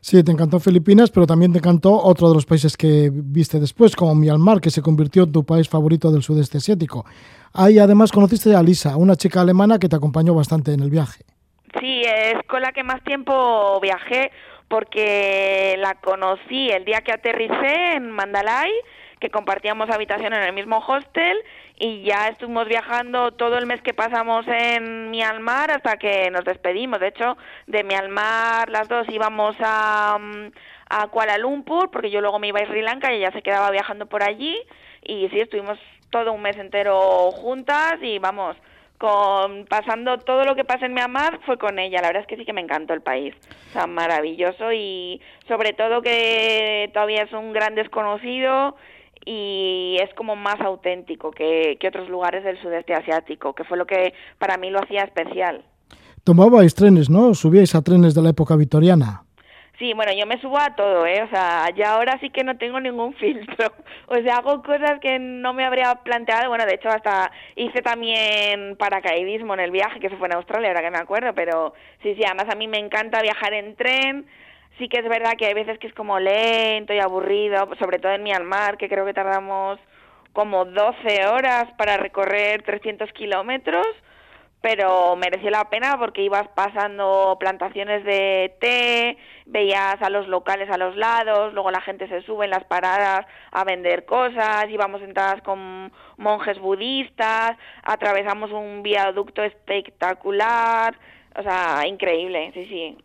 Sí, te encantó Filipinas, pero también te encantó otro de los países que viste después, como Myanmar, que se convirtió en tu país favorito del sudeste asiático. Ahí además conociste a Lisa, una chica alemana que te acompañó bastante en el viaje. Sí, es con la que más tiempo viajé porque la conocí el día que aterricé en Mandalay, que compartíamos habitación en el mismo hostel y ya estuvimos viajando todo el mes que pasamos en Myanmar hasta que nos despedimos. De hecho, de Myanmar las dos íbamos a, mm, a Kuala Lumpur porque yo luego me iba a Sri Lanka y ella se quedaba viajando por allí y sí, estuvimos todo un mes entero juntas y vamos, con pasando todo lo que pasa en Myanmar fue con ella. La verdad es que sí que me encantó el país. O sea, maravilloso y sobre todo que todavía es un gran desconocido y es como más auténtico que, que otros lugares del sudeste asiático, que fue lo que para mí lo hacía especial. Tomabais trenes, ¿no? Subíais a trenes de la época victoriana. Sí, bueno, yo me subo a todo, ¿eh? O sea, ya ahora sí que no tengo ningún filtro. O sea, hago cosas que no me habría planteado. Bueno, de hecho, hasta hice también paracaidismo en el viaje, que se fue en Australia, ahora que me acuerdo. Pero sí, sí, además a mí me encanta viajar en tren. Sí que es verdad que hay veces que es como lento y aburrido, sobre todo en Myanmar, que creo que tardamos como 12 horas para recorrer 300 kilómetros pero mereció la pena porque ibas pasando plantaciones de té, veías a los locales a los lados, luego la gente se sube en las paradas a vender cosas, íbamos sentadas con monjes budistas, atravesamos un viaducto espectacular, o sea, increíble, sí, sí.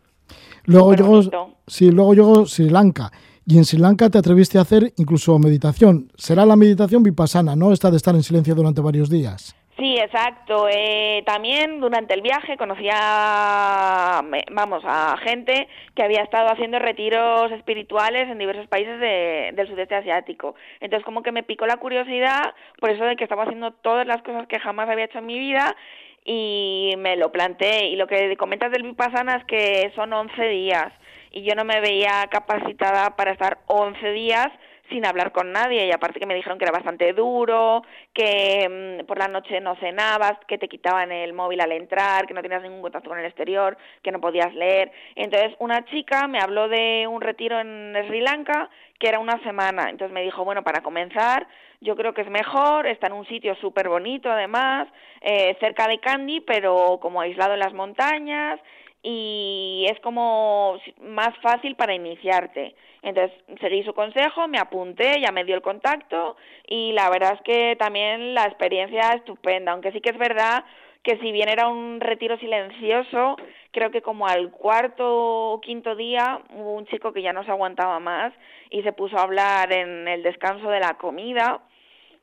Luego llegó, bonito. sí, luego llegó Sri Lanka. Y en Sri Lanka te atreviste a hacer incluso meditación. Será la meditación vipassana, ¿no? Esta de estar en silencio durante varios días. Sí, exacto. Eh, también durante el viaje conocía, vamos, a gente que había estado haciendo retiros espirituales en diversos países de- del sudeste asiático. Entonces, como que me picó la curiosidad por eso de que estaba haciendo todas las cosas que jamás había hecho en mi vida y me lo planteé. Y lo que comentas del Vipassana es que son 11 días y yo no me veía capacitada para estar 11 días sin hablar con nadie y aparte que me dijeron que era bastante duro, que mm, por la noche no cenabas, que te quitaban el móvil al entrar, que no tenías ningún contacto con el exterior, que no podías leer. Entonces una chica me habló de un retiro en Sri Lanka que era una semana. Entonces me dijo, bueno, para comenzar yo creo que es mejor, está en un sitio súper bonito además, eh, cerca de Kandy, pero como aislado en las montañas y es como más fácil para iniciarte. Entonces seguí su consejo, me apunté, ya me dio el contacto y la verdad es que también la experiencia estupenda, aunque sí que es verdad que si bien era un retiro silencioso, creo que como al cuarto o quinto día hubo un chico que ya no se aguantaba más y se puso a hablar en el descanso de la comida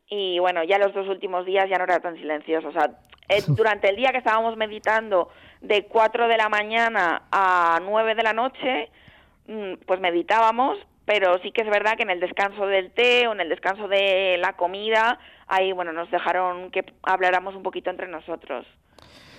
y bueno, ya los dos últimos días ya no era tan silencioso. O sea, eh, durante el día que estábamos meditando de 4 de la mañana a 9 de la noche, mm, pues meditábamos, pero sí que es verdad que en el descanso del té o en el descanso de la comida, ahí bueno, nos dejaron que habláramos un poquito entre nosotros.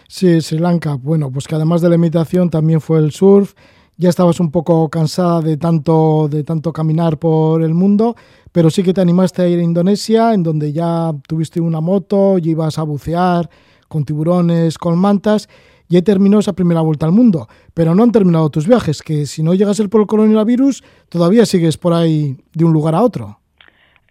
Sí, Sri Lanka. Bueno, pues que además de la meditación también fue el surf. Ya estabas un poco cansada de tanto, de tanto caminar por el mundo, pero sí que te animaste a ir a Indonesia, en donde ya tuviste una moto y ibas a bucear con tiburones, con mantas, y ahí terminó esa primera vuelta al mundo. Pero no han terminado tus viajes, que si no llegas el por el coronavirus, todavía sigues por ahí de un lugar a otro.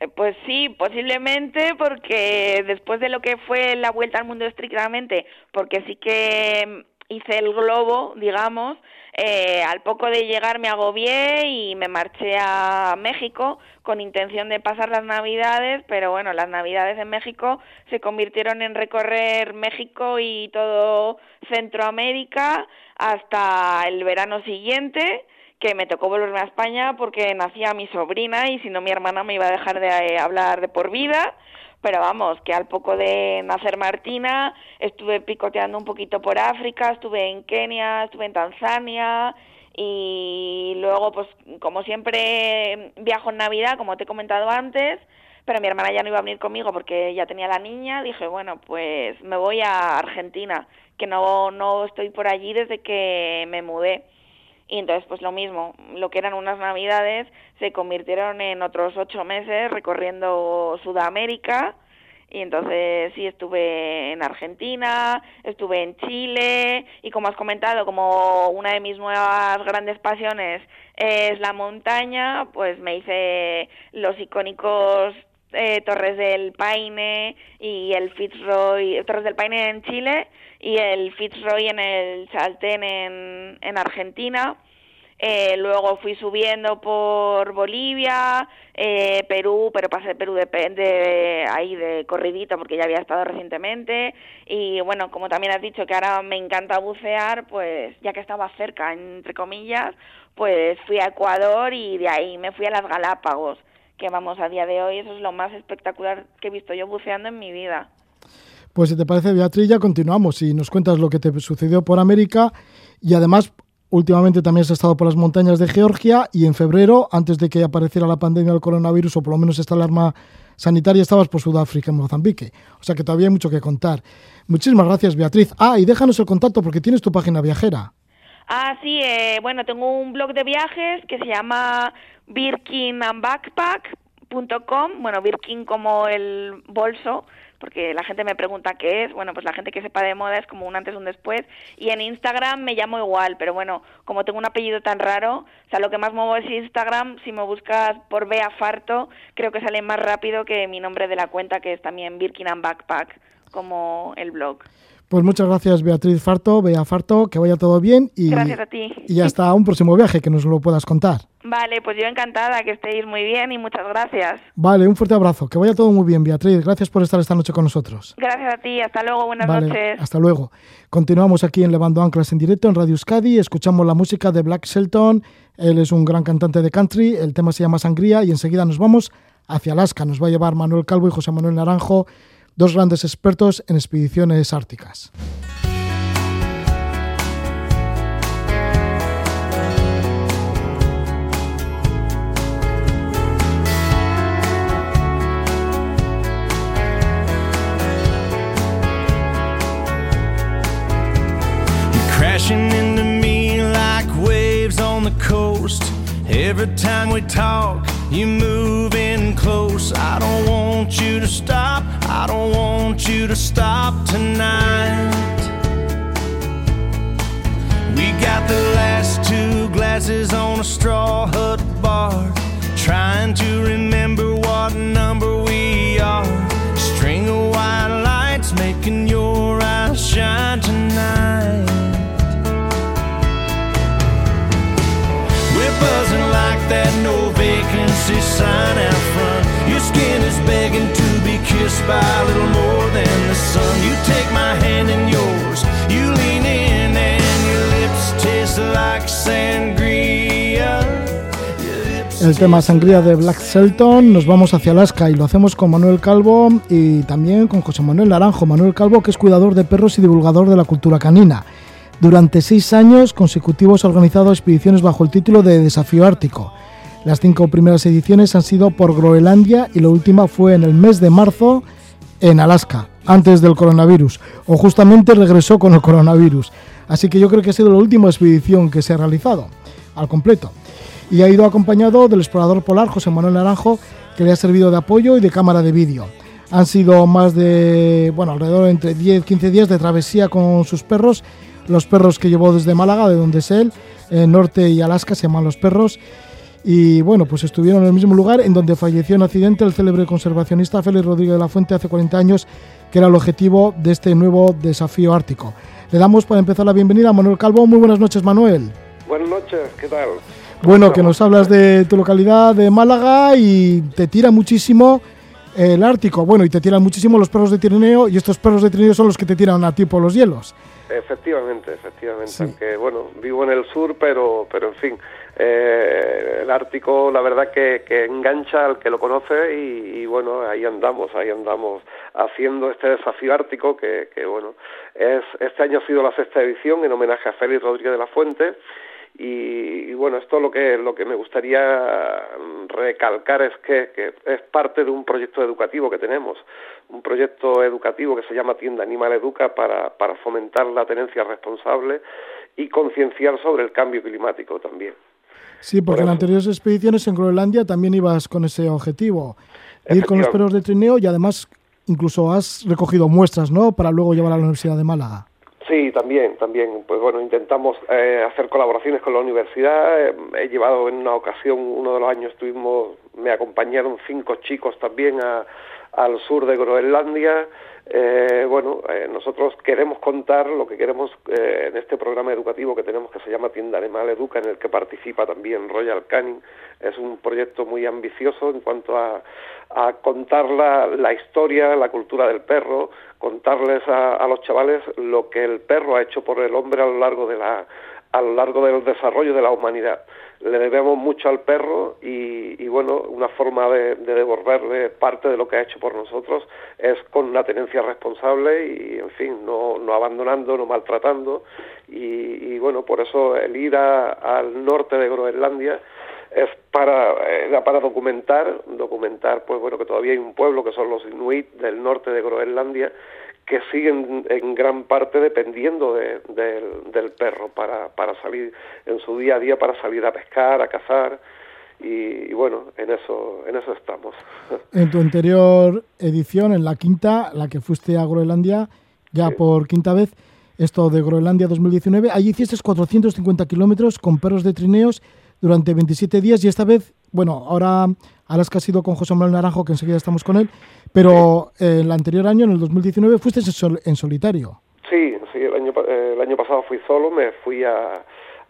Eh, Pues sí, posiblemente porque después de lo que fue la vuelta al mundo estrictamente, porque sí que mm, hice el globo, digamos, eh, al poco de llegar me agobié y me marché a México con intención de pasar las navidades, pero bueno, las navidades en México se convirtieron en recorrer México y todo Centroamérica hasta el verano siguiente que me tocó volverme a España porque nacía mi sobrina y si no mi hermana me iba a dejar de eh, hablar de por vida. Pero vamos, que al poco de nacer Martina estuve picoteando un poquito por África, estuve en Kenia, estuve en Tanzania y luego pues como siempre viajo en Navidad, como te he comentado antes, pero mi hermana ya no iba a venir conmigo porque ya tenía la niña, dije, bueno, pues me voy a Argentina, que no, no estoy por allí desde que me mudé. Y entonces, pues lo mismo, lo que eran unas navidades se convirtieron en otros ocho meses recorriendo Sudamérica. Y entonces sí, estuve en Argentina, estuve en Chile y como has comentado, como una de mis nuevas grandes pasiones es la montaña, pues me hice los icónicos eh, Torres del Paine y el Fitzroy, Torres del Paine en Chile y el Fitzroy en el Chaltén en, en Argentina. Eh, luego fui subiendo por Bolivia, eh, Perú, pero pasé Perú de, de ahí de corridito porque ya había estado recientemente. Y bueno, como también has dicho que ahora me encanta bucear, pues ya que estaba cerca, entre comillas, pues fui a Ecuador y de ahí me fui a las Galápagos, que vamos, a día de hoy eso es lo más espectacular que he visto yo buceando en mi vida. Pues si te parece, Beatriz, ya continuamos y nos cuentas lo que te sucedió por América y además últimamente también has estado por las montañas de Georgia y en febrero, antes de que apareciera la pandemia del coronavirus o por lo menos esta alarma sanitaria, estabas por Sudáfrica, en Mozambique. O sea que todavía hay mucho que contar. Muchísimas gracias, Beatriz. Ah, y déjanos el contacto porque tienes tu página viajera. Ah, sí, eh, bueno, tengo un blog de viajes que se llama birkinandbackpack.com, bueno, Birkin como el bolso, porque la gente me pregunta qué es, bueno, pues la gente que sepa de moda es como un antes un después, y en Instagram me llamo igual, pero bueno, como tengo un apellido tan raro, o sea, lo que más muevo es Instagram, si me buscas por Bea Farto, creo que sale más rápido que mi nombre de la cuenta, que es también Birkin and Backpack, como el blog. Pues muchas gracias Beatriz Farto, Bea Farto, que vaya todo bien y, Gracias a ti. y hasta un próximo viaje que nos lo puedas contar. Vale, pues yo encantada, que estéis muy bien y muchas gracias. Vale, un fuerte abrazo, que vaya todo muy bien Beatriz, gracias por estar esta noche con nosotros. Gracias a ti, hasta luego, buenas Vale, noches. hasta luego. Continuamos aquí en Levando Anclas en directo en Radio Euskadi, escuchamos la música de Black Shelton, él es un gran cantante de country, el tema se llama Sangría y enseguida nos vamos hacia Alaska, nos va a llevar Manuel Calvo y José Manuel Naranjo, dos grandes expertos en expediciones árticas. Crashing into me like waves on the coast. Every time we talk, you move in close. I don't want you to stop. I don't want you to stop tonight. We got the last two glasses on a straw hut bar. Trying to remember what number we are. String of white lights making your eyes shine tonight. Buzzing like that no vacancy sign out front. Your skin is begging to be kissed by a little more than the sun. You take my hand in yours, you lean in, and your lips taste like sangria. El tema Sangría de Black Shelton, nos vamos hacia Alaska y lo hacemos con Manuel Calvo y también con José Manuel Naranjo. Manuel Calvo, que es cuidador de perros y divulgador de la cultura canina. Durante seis años consecutivos ha organizado expediciones bajo el título de Desafío Ártico. Las cinco primeras ediciones han sido por Groenlandia y la última fue en el mes de marzo en Alaska, antes del coronavirus, o justamente regresó con el coronavirus. Así que yo creo que ha sido la última expedición que se ha realizado al completo. Y ha ido acompañado del explorador polar José Manuel Naranjo, que le ha servido de apoyo y de cámara de vídeo. Han sido más de, bueno, alrededor de entre 10 15 días de travesía con sus perros. Los perros que llevó desde Málaga, de donde es él, eh, Norte y Alaska, se llaman los perros. Y bueno, pues estuvieron en el mismo lugar en donde falleció en accidente el célebre conservacionista Félix Rodríguez de la Fuente hace 40 años, que era el objetivo de este nuevo desafío ártico. Le damos para empezar la bienvenida a Manuel Calvo. Muy buenas noches, Manuel. Buenas noches, ¿qué tal? Bueno, que nos hablas de tu localidad de Málaga y te tira muchísimo el Ártico. Bueno, y te tiran muchísimo los perros de trineo y estos perros de trineo son los que te tiran a ti por los hielos. Efectivamente, efectivamente. Aunque, bueno, vivo en el sur, pero, pero en fin, eh, el Ártico, la verdad que, que engancha al que lo conoce y, y, bueno, ahí andamos, ahí andamos haciendo este desafío ártico que, que, bueno, es este año ha sido la sexta edición en homenaje a Félix Rodríguez de la Fuente y, y, bueno, esto lo que lo que me gustaría recalcar es que, que, es parte de un proyecto educativo que tenemos, un proyecto educativo que se llama Tienda Animal Educa para, para fomentar la tenencia responsable y concienciar sobre el cambio climático también. Sí, porque en anteriores expediciones en Groenlandia también ibas con ese objetivo, ir con los perros de trineo y además incluso has recogido muestras, ¿no?, para luego llevar a la Universidad de Málaga. Sí, también, también. Pues bueno, intentamos eh, hacer colaboraciones con la universidad. Eh, he llevado en una ocasión, uno de los años tuvimos, me acompañaron cinco chicos también a, al sur de Groenlandia. Eh, bueno, eh, nosotros queremos contar lo que queremos eh, en este programa educativo que tenemos que se llama Tienda Animal Educa, en el que participa también Royal Canin. Es un proyecto muy ambicioso en cuanto a, a contar la, la, historia, la cultura del perro, contarles a, a los chavales lo que el perro ha hecho por el hombre a lo largo de la a lo largo del desarrollo de la humanidad. Le debemos mucho al perro y, y bueno, una forma de, de, devolverle parte de lo que ha hecho por nosotros es con una tenencia responsable y, en fin, no, no abandonando, no maltratando. Y, y, bueno, por eso el ir a, al norte de Groenlandia es para, era para documentar, documentar, pues bueno, que todavía hay un pueblo que son los Inuit del norte de Groenlandia que siguen en gran parte dependiendo de, de, del perro para, para salir en su día a día, para salir a pescar, a cazar. Y, y, bueno, en eso, en eso estamos. En tu anterior edición, en la quinta, la que fuiste a Groenlandia, ya sí. por quinta vez, esto de Groenlandia 2019, allí hiciste 450 kilómetros con perros de trineos durante 27 días y esta vez, bueno, ahora Alaska ha sido con José Manuel Naranjo, que enseguida estamos con él, pero sí. eh, el anterior año, en el 2019, fuiste en, sol, en solitario. Sí, sí, el año, eh, el año pasado fui solo, me fui a,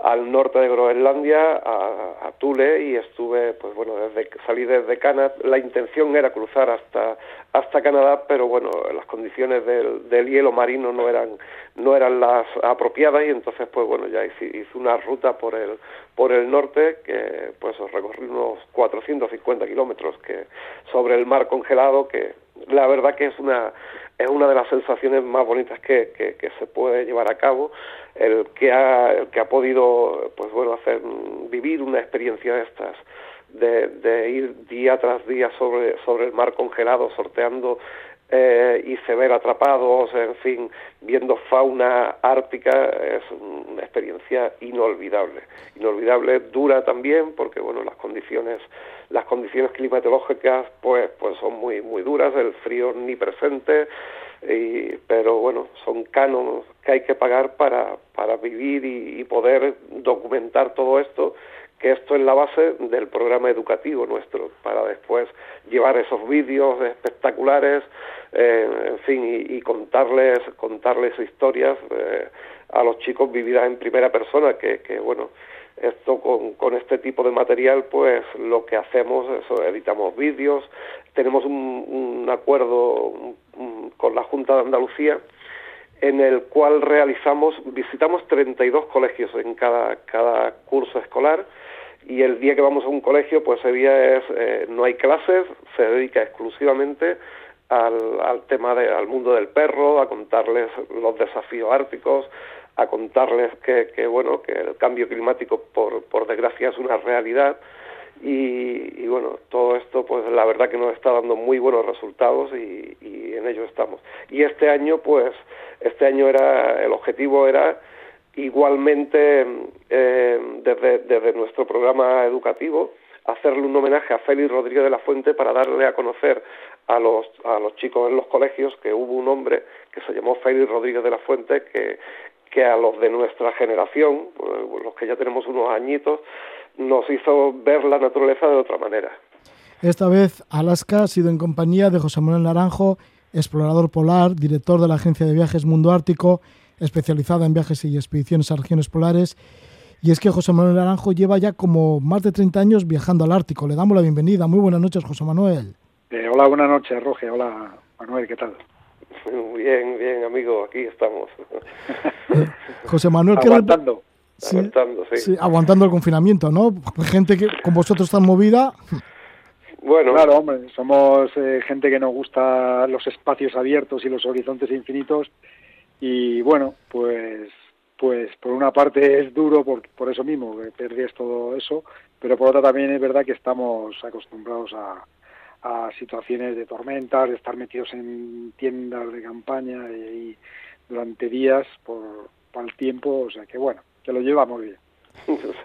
al norte de Groenlandia, a, a Thule, y estuve, pues bueno, desde salí desde Canadá. La intención era cruzar hasta hasta Canadá, pero bueno, las condiciones del, del hielo marino no eran no eran las apropiadas y entonces, pues bueno, ya hice, hice una ruta por el por el norte que, pues, recorrí unos 450 kilómetros que sobre el mar congelado que la verdad que es una es una de las sensaciones más bonitas que, que, se puede llevar a cabo el que ha el que ha podido pues bueno hacer mm, vivir una experiencia de estas de, de ir día tras día sobre sobre el mar congelado sorteando eh, y se ver atrapados, en fin, viendo fauna ártica, es una experiencia inolvidable. Inolvidable, dura también, porque bueno, las condiciones, las condiciones climatológicas pues, pues son muy, muy duras, el frío ni presente, y, pero bueno, son cánones que hay que pagar para, para vivir y, poder documentar todo esto que esto es la base del programa educativo nuestro, para después llevar esos vídeos espectaculares, eh, en fin, y, y contarles, contarles historias eh, a los chicos vividas en primera persona, que, que bueno, esto con, con este tipo de material, pues lo que hacemos es editamos vídeos, tenemos un, acuerdo con la Junta de Andalucía, en el cual realizamos, visitamos 32 colegios en cada, cada curso escolar y el día que vamos a un colegio, pues ese día es, eh, no hay clases, se dedica exclusivamente al, al tema de, al mundo del perro, a contarles los desafíos árticos, a contarles que, que bueno, que el cambio climático por, por desgracia es una realidad y, y, bueno, todo esto pues la verdad que nos está dando muy buenos resultados y, y en ello estamos. Y este año pues, este año era, el objetivo era igualmente eh, desde, desde nuestro programa educativo hacerle un homenaje a Félix Rodríguez de la Fuente para darle a conocer a los, a los chicos en los colegios que hubo un hombre que se llamó Félix Rodríguez de la Fuente que, que a los de nuestra generación, pues, los que ya tenemos unos añitos, nos hizo ver la naturaleza de otra manera. Esta vez Alaska ha sido en compañía de José Manuel Naranjo, explorador polar, director de la agencia de viajes Mundo Ártico, especializada en viajes y expediciones a regiones polares. Y es que José Manuel Naranjo lleva ya como más de 30 años viajando al Ártico. Le damos la bienvenida. Muy buenas noches, José Manuel. Eh, hola, buenas noches, Roge. Hola, Manuel, ¿qué tal? Bien, bien, amigo, aquí estamos. José Manuel, ¿qué Aguantando. Sí, Aguantando, sí. sí, aguantando el confinamiento, ¿no? Gente que con vosotros tan movida. Bueno, Claro, hombre, somos eh, gente que nos gusta los espacios abiertos y los horizontes infinitos y bueno, pues pues por una parte es duro por, por eso mismo, que perdés todo eso, pero por otra también es verdad que estamos acostumbrados a, a situaciones de tormentas, de estar metidos en tiendas de campaña y, y durante días por, por el tiempo, o sea que bueno, que lo llevamos bien.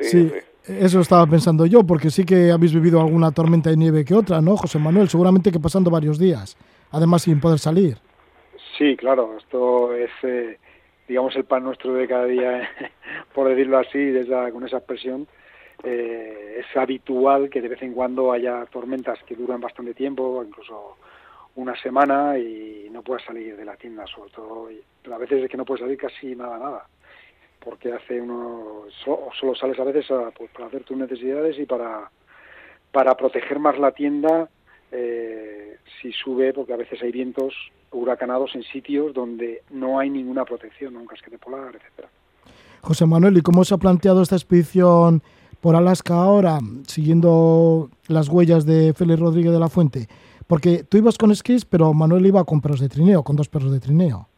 Sí, eso estaba pensando yo, porque sí que habéis vivido alguna tormenta de nieve que otra, ¿no, José Manuel? Seguramente que pasando varios días, además sin poder salir. Sí, claro, esto es, eh, digamos, el pan nuestro de cada día, por decirlo así, de esa- con esa expresión. Eh, es habitual que de vez en cuando haya tormentas que duran bastante tiempo, incluso una semana, y no puedas salir de la tienda, sobre todo. Pero a veces es que no puedes salir casi nada, nada, porque hace uno, so- solo sales a veces a, pues, para hacer tus necesidades y para, para proteger más la tienda eh, si sube, porque a veces hay vientos huracanados en sitios donde no hay ninguna protección, un casquete polar, etcétera. José Manuel, ¿y cómo se ha planteado esta expedición por Alaska ahora, siguiendo las huellas de Félix Rodríguez de la Fuente? Porque tú ibas con esquís, pero Manuel iba con perros de trineo, con dos perros de trineo.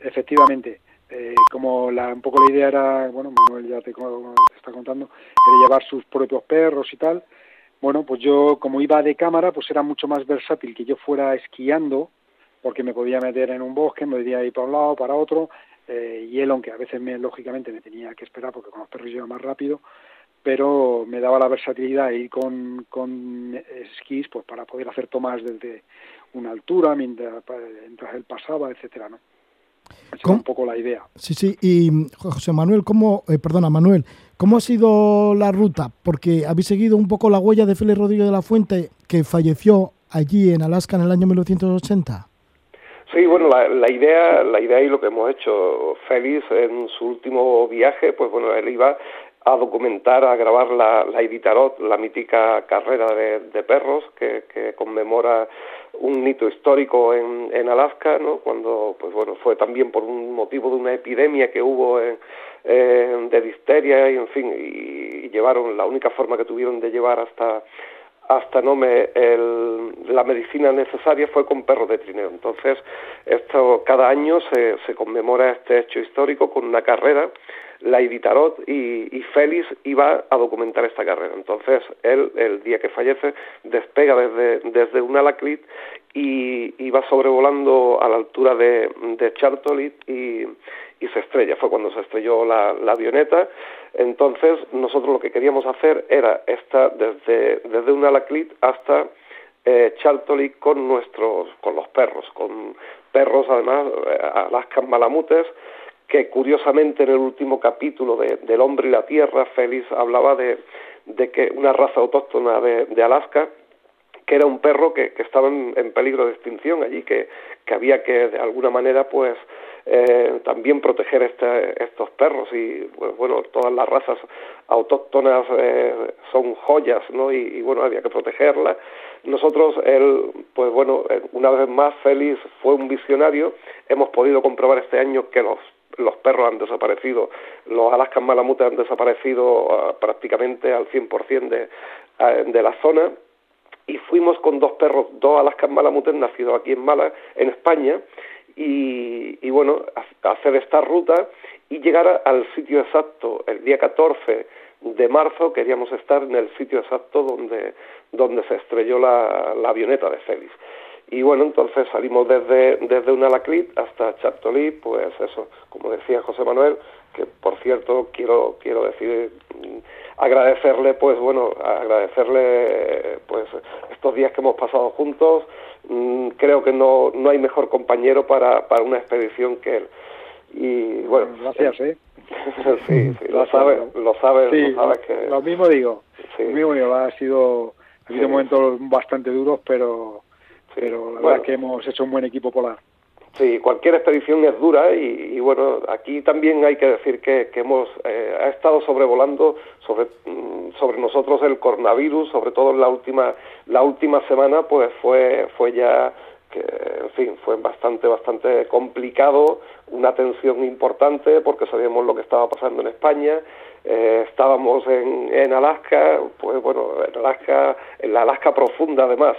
Efectivamente, eh, como la, un poco la idea era, bueno, Manuel ya te, está contando, era llevar sus propios perros y tal. Bueno, pues yo como iba de cámara, pues era mucho más versátil que yo fuera esquiando, porque me podía meter en un bosque, me podía ir para un lado, para otro, eh, y él, aunque a veces me, lógicamente me tenía que esperar porque con los perros iba más rápido, pero me daba la versatilidad de ir con, con esquís pues para poder hacer tomas desde una altura mientras, mientras él pasaba, etcétera, ¿no? Esa era un poco la idea. Sí, sí. Y José Manuel, ¿cómo, eh, perdona, Manuel, ¿cómo ha sido la ruta? Porque habéis seguido un poco la huella de Félix Rodríguez de la Fuente, que falleció allí en Alaska en el año 1980. Sí, bueno, la, la idea, la idea y lo que hemos hecho, Félix en su último viaje, pues bueno, él iba a documentar, a grabar la, la Iditarod, la mítica carrera de, de perros que, que conmemora un hito histórico en, en Alaska, ¿no? Cuando, pues bueno, fue también por un motivo de una epidemia que hubo de difteria y en fin, y, llevaron, la única forma que tuvieron de llevar hasta hasta no me el, la medicina necesaria fue con perros de trineo. Entonces, esto cada año se, se conmemora este hecho histórico con una carrera la Iditarod y, y Félix iba a documentar esta carrera. Entonces, él, el día que fallece, despega desde, desde un alacrit y, va sobrevolando a la altura de, de Chartolit y, y se estrella. Fue cuando se estrelló la, la avioneta. Entonces, nosotros lo que queríamos hacer era estar desde, desde un alacrit hasta eh, Chartolit con nuestros, con los perros, con perros además, eh, Alaskan Malamutes, que curiosamente en el último capítulo de, del hombre y la tierra, Félix hablaba de, de que una raza autóctona de, de Alaska, que era un perro que, que estaba en, peligro de extinción allí, que, que había que de alguna manera pues eh, también proteger este, estos perros. Y pues, bueno todas las razas autóctonas eh, son joyas no y, y, bueno había que protegerlas nosotros él pues bueno eh, una vez más Félix fue un visionario. Hemos podido comprobar este año que los los perros han desaparecido, los Alaskan Malamutes han desaparecido uh, prácticamente al 100% de, uh, de la zona y fuimos con dos perros, dos Alaskan Malamutes nacidos aquí en Mala, en España, y, bueno, hacer esta ruta y llegar al sitio exacto el día 14 de marzo queríamos estar en el sitio exacto donde, donde se estrelló la, la avioneta de Félix. Y bueno, entonces salimos desde, desde un alacrit hasta Chaptolí, pues eso, como decía José Manuel, que por cierto quiero, quiero decir, agradecerle, pues bueno, agradecerle pues estos días que hemos pasado juntos, mm, creo que no, no hay mejor compañero para, para una expedición que él. Y bueno, gracias, ¿eh? sí, sí, lo sabes, lo sabes, sí, lo sabes que... Lo mismo digo, sí. lo mismo digo, ha sido, ha habido sí. momentos bastante duros, pero pero la verdad es que hemos hecho un buen equipo polar. Sí, cualquier expedición es dura y, y bueno, aquí también hay que decir que, que hemos eh, ha estado sobrevolando sobre mm, sobre nosotros el coronavirus, sobre todo en la última la última semana, pues fue fue ya que en fin fue bastante bastante complicado, una tensión importante porque sabíamos lo que estaba pasando en España, eh, estábamos en, en Alaska, pues bueno, en Alaska, en la Alaska profunda además.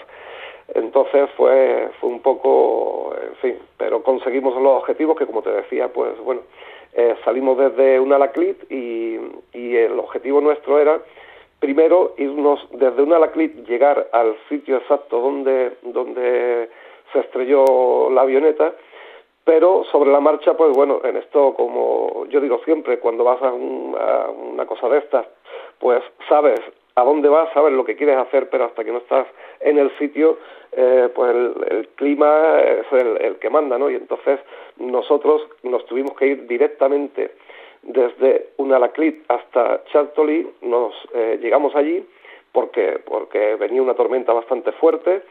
Entonces fue, fue un poco, en fin, pero conseguimos los objetivos que como te decía, pues bueno, eh, salimos desde un alaclit y, y el objetivo nuestro era primero irnos desde un alaclit, llegar al sitio exacto donde, donde se estrelló la avioneta, pero sobre la marcha, pues bueno, en esto, como yo digo siempre, cuando vas a, un, a una cosa de estas, pues sabes a dónde vas, sabes lo que quieres hacer, pero hasta que no estás en el sitio, eh, pues el, clima es el, que manda, ¿no? Y entonces nosotros nos tuvimos que ir directamente desde Unalaklit hasta Chartoli, nos eh, llegamos allí porque, porque venía una tormenta bastante fuerte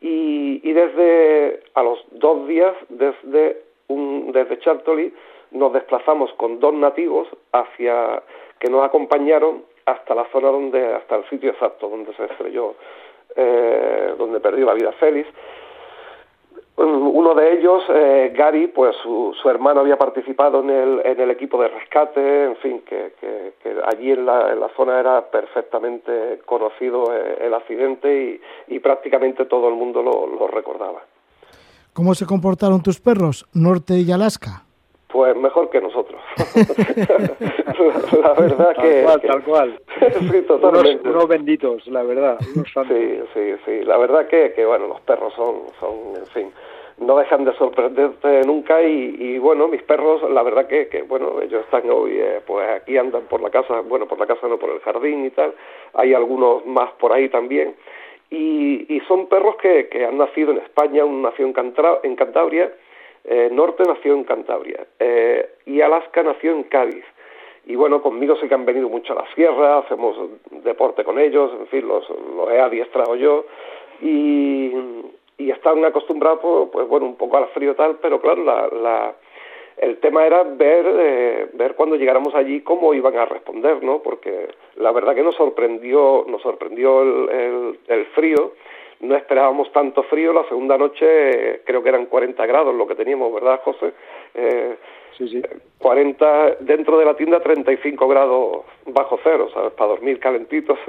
y, y desde a los dos días desde, un, desde Chartoli nos desplazamos con dos nativos hacia que nos acompañaron hasta la zona donde, hasta el sitio exacto donde se estrelló, eh, donde perdió la vida Félix. Uno de ellos, eh, Gary, pues su, su, hermano había participado en el, en el equipo de rescate, en fin, que, que, que allí en la, en la, zona era perfectamente conocido eh, el accidente y, y, prácticamente todo el mundo lo, lo recordaba. ¿Cómo se comportaron tus perros, Norte y Alaska? Pues mejor que nosotros. la, verdad tal que... Cual, que, tal cual, sí, totalmente. Unos, unos, benditos, la verdad. Unos sí, sí, sí. La verdad que, que, bueno, los perros son, son, en fin, no dejan de sorprenderte nunca y, y bueno, mis perros, la verdad que, que bueno, ellos están hoy, eh, pues aquí andan por la casa, bueno, por la casa no, por el jardín y tal. Hay algunos más por ahí también. Y, y son perros que, que han nacido en España, uno nació en, Cantra en Cantabria, eh, Norte nació en Cantabria eh, y Alaska nació en Cádiz. Y bueno, conmigo sí que han venido mucho a la sierra, hacemos deporte con ellos, en fin, los, los he adiestrado yo. Y, y están acostumbrados, pues, pues, bueno, un poco al frío tal, pero claro, la, la, el tema era ver, eh, ver cuando llegáramos allí cómo iban a responder, ¿no? Porque la verdad que nos sorprendió, nos sorprendió el, el, el frío, no esperábamos tanto frío, la segunda noche eh, creo que eran 40 grados lo que teníamos, ¿verdad, José? Eh, Sí, sí. 40 dentro de la tienda 35 grados bajo cero, ¿sabes? Para dormir calentitos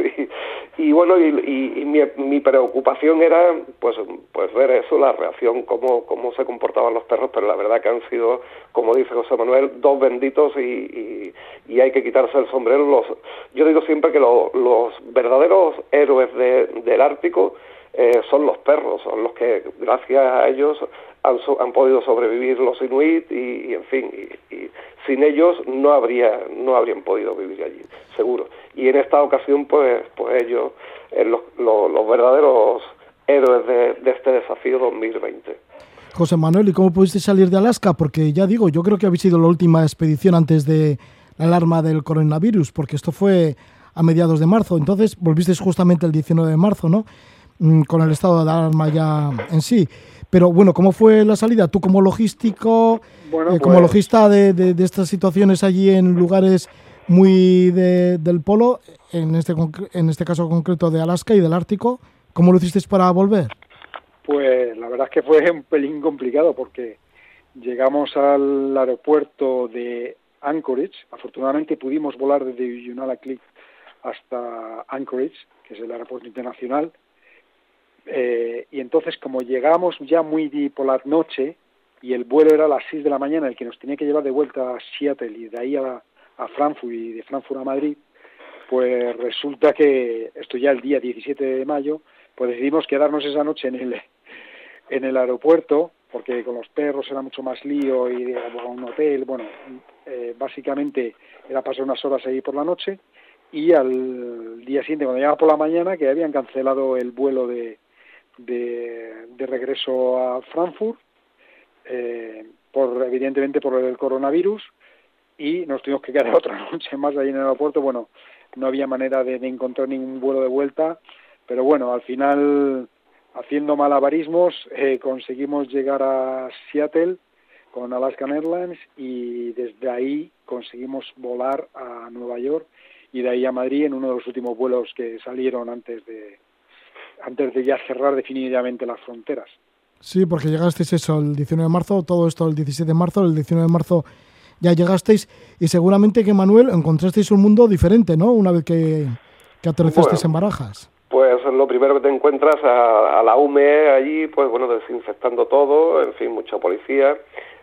y, y bueno, y, y, y mi, mi, preocupación era pues pues ver eso, la reacción, cómo, cómo se comportaban los perros, pero la verdad que han sido, como dice José Manuel, dos benditos y, y, y hay que quitarse el sombrero. Los, yo digo siempre que lo, los verdaderos héroes de, del Ártico eh, son los perros, son los que gracias a ellos han, so, han podido sobrevivir los inuit y, en fin, y, sin ellos no habría no habrían podido vivir allí, seguro. Y en esta ocasión, pues, pues ellos, eh, los, los, los, verdaderos héroes de, de este desafío 2020. José Manuel, ¿y cómo pudiste salir de Alaska? Porque ya digo, yo creo que habéis sido la última expedición antes de la alarma del coronavirus, porque esto fue a mediados de marzo. Entonces, volvisteis justamente el 19 de marzo, ¿no? Mm, con el estado de alarma ya en sí. Pero bueno, ¿cómo fue la salida? Tú como logístico, bueno, eh, como pues... logista de, de, de, estas situaciones allí en lugares muy de, del polo, en este, en este caso concreto de Alaska y del Ártico, ¿cómo lo hicisteis para volver? Pues la verdad es que fue un pelín complicado porque llegamos al aeropuerto de Anchorage, afortunadamente pudimos volar desde Unalakleet hasta Anchorage, que es el aeropuerto internacional, eh, y entonces como llegamos ya muy por la noche y el vuelo era a las 6 de la mañana, el que nos tenía que llevar de vuelta a Seattle y de ahí a, a Frankfurt y de Frankfurt a Madrid, pues resulta que esto ya el día 17 de mayo, pues decidimos quedarnos esa noche en el, en el aeropuerto, porque con los perros era mucho más lío y a un hotel, bueno, eh, básicamente era pasar unas horas ahí por la noche y al día siguiente, cuando llegaba por la mañana, que habían cancelado el vuelo de, de, de regreso a Frankfurt, eh, por evidentemente por el coronavirus, y nos tuvimos que quedar otra noche más ahí en el aeropuerto. Bueno, no había manera de, de encontrar ningún vuelo de vuelta, pero bueno, al final, haciendo malabarismos, eh, conseguimos llegar a Seattle con Alaskan Airlines y desde ahí conseguimos volar a Nueva York y de ahí a Madrid en uno de los últimos vuelos que salieron antes de, antes de ya cerrar definitivamente las fronteras. Sí, porque llegasteis eso el 19 de marzo, todo esto el 17 de marzo, el 19 de marzo ya llegasteis y seguramente que Manuel encontrasteis un mundo diferente, ¿no? Una vez que, que aterrizasteis bueno, en Barajas. Pues lo primero que te encuentras a, a, la UME allí, pues bueno, desinfectando todo, en fin, mucha policía.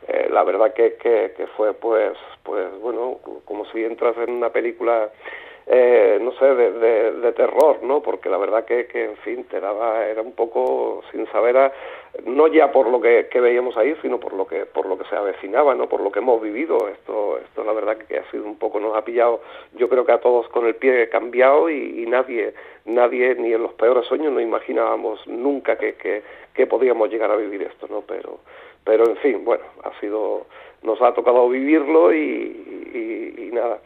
Eh, la verdad que, que, que fue pues, pues bueno, como si entras en una película eh, no sé, de, de, de, terror, ¿no? Porque la verdad que, que, en fin, te daba, era un poco sin saber, no ya por lo que, veíamos ahí, sino por lo que por lo que se avecinaba, ¿no? Por lo que hemos vivido. Esto, esto la verdad que ha sido un poco, nos ha pillado, yo creo que a todos con el pie cambiado y, y nadie, nadie, ni en los peores sueños, no imaginábamos nunca que, que, que podíamos llegar a vivir esto, ¿no? Pero, pero en fin, bueno, ha sido, nos ha tocado vivirlo y nada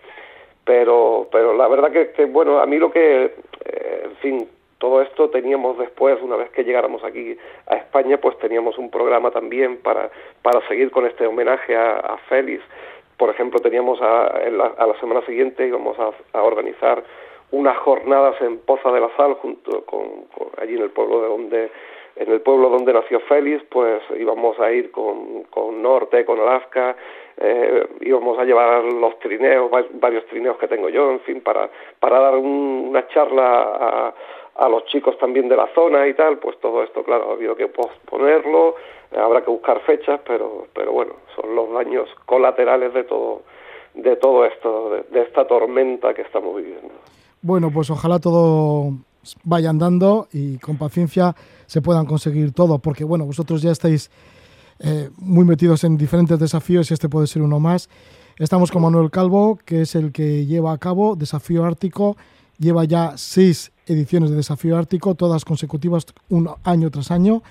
pero pero la verdad que, bueno a mí lo que eh, en fin todo esto teníamos después una vez que llegáramos aquí a España pues teníamos un programa también para para seguir con este homenaje a, Félix. Por ejemplo teníamos a, en la, a la semana siguiente íbamos a, organizar unas jornadas en Poza de la Sal junto con allí en el pueblo de donde en el pueblo donde nació Félix, pues íbamos a ir con, con Norte, con Alaska, eh, íbamos a llevar los trineos, varios trineos que tengo yo, en fin, para, para dar un, una charla a, a los chicos también de la zona y tal, pues todo esto, claro, ha habido que posponerlo, habrá que buscar fechas, pero, pero bueno, son los daños colaterales de todo, de todo esto, de esta tormenta que estamos viviendo. Bueno, pues ojalá todo vaya andando y con paciencia se puedan conseguir todo, porque bueno, vosotros ya estáis eh, muy metidos en diferentes desafíos y este puede ser uno más. Estamos con Manuel Calvo, que es el que lleva a cabo Desafío Ártico, lleva ya seis ediciones de Desafío Ártico, todas consecutivas, un año tras año.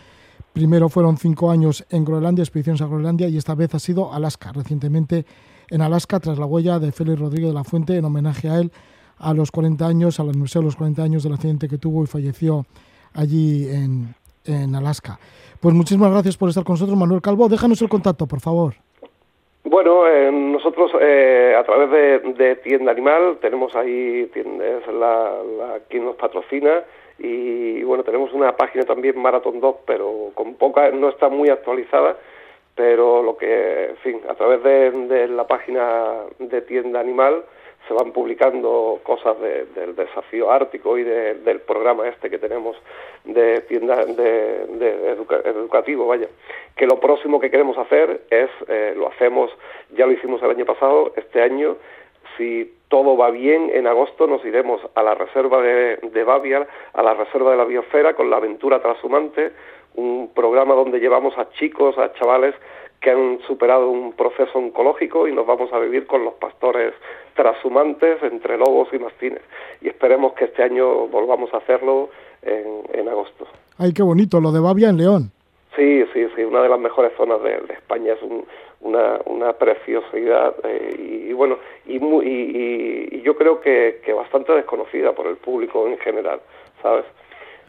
Primero fueron cinco años en Groenlandia, expediciones a Groenlandia, y esta vez ha sido Alaska, recientemente en Alaska, tras la huella de Félix Rodríguez de la Fuente, en homenaje a él, a los 40 años, al aniversario de los 40 años del accidente que tuvo y falleció allí en, en Alaska. Pues muchísimas gracias por estar con nosotros, Manuel Calvo. Déjanos el contacto, por favor. Bueno, eh, nosotros eh, a través de, de Tienda Animal tenemos ahí, es la, quien nos patrocina y bueno, tenemos una página también Marathon Dog, pero con poca, no está muy actualizada, pero lo que, en fin, a través de la página de Tienda Animal se van publicando cosas de- del desafío ártico y de- del programa este que tenemos de tienda de, de educa- educativo, vaya. Que lo próximo que queremos hacer es, eh, lo hacemos, ya lo hicimos el año pasado, este año, si todo va bien, en agosto nos iremos a la reserva de, de Baviar, a la reserva de la biosfera con la aventura transhumante, un programa donde llevamos a chicos, a chavales que han superado un proceso oncológico y nos vamos a vivir con los pastores transhumantes entre lobos y mastines. Y esperemos que este año volvamos a hacerlo en, en agosto. Ay, qué bonito, lo de Bavia en León. Sí, sí, sí, una de las mejores zonas de, de España es un- una, una preciosidad eh, y, y bueno, y, mu- y, y- y yo creo que, que bastante desconocida por el público en general, ¿sabes?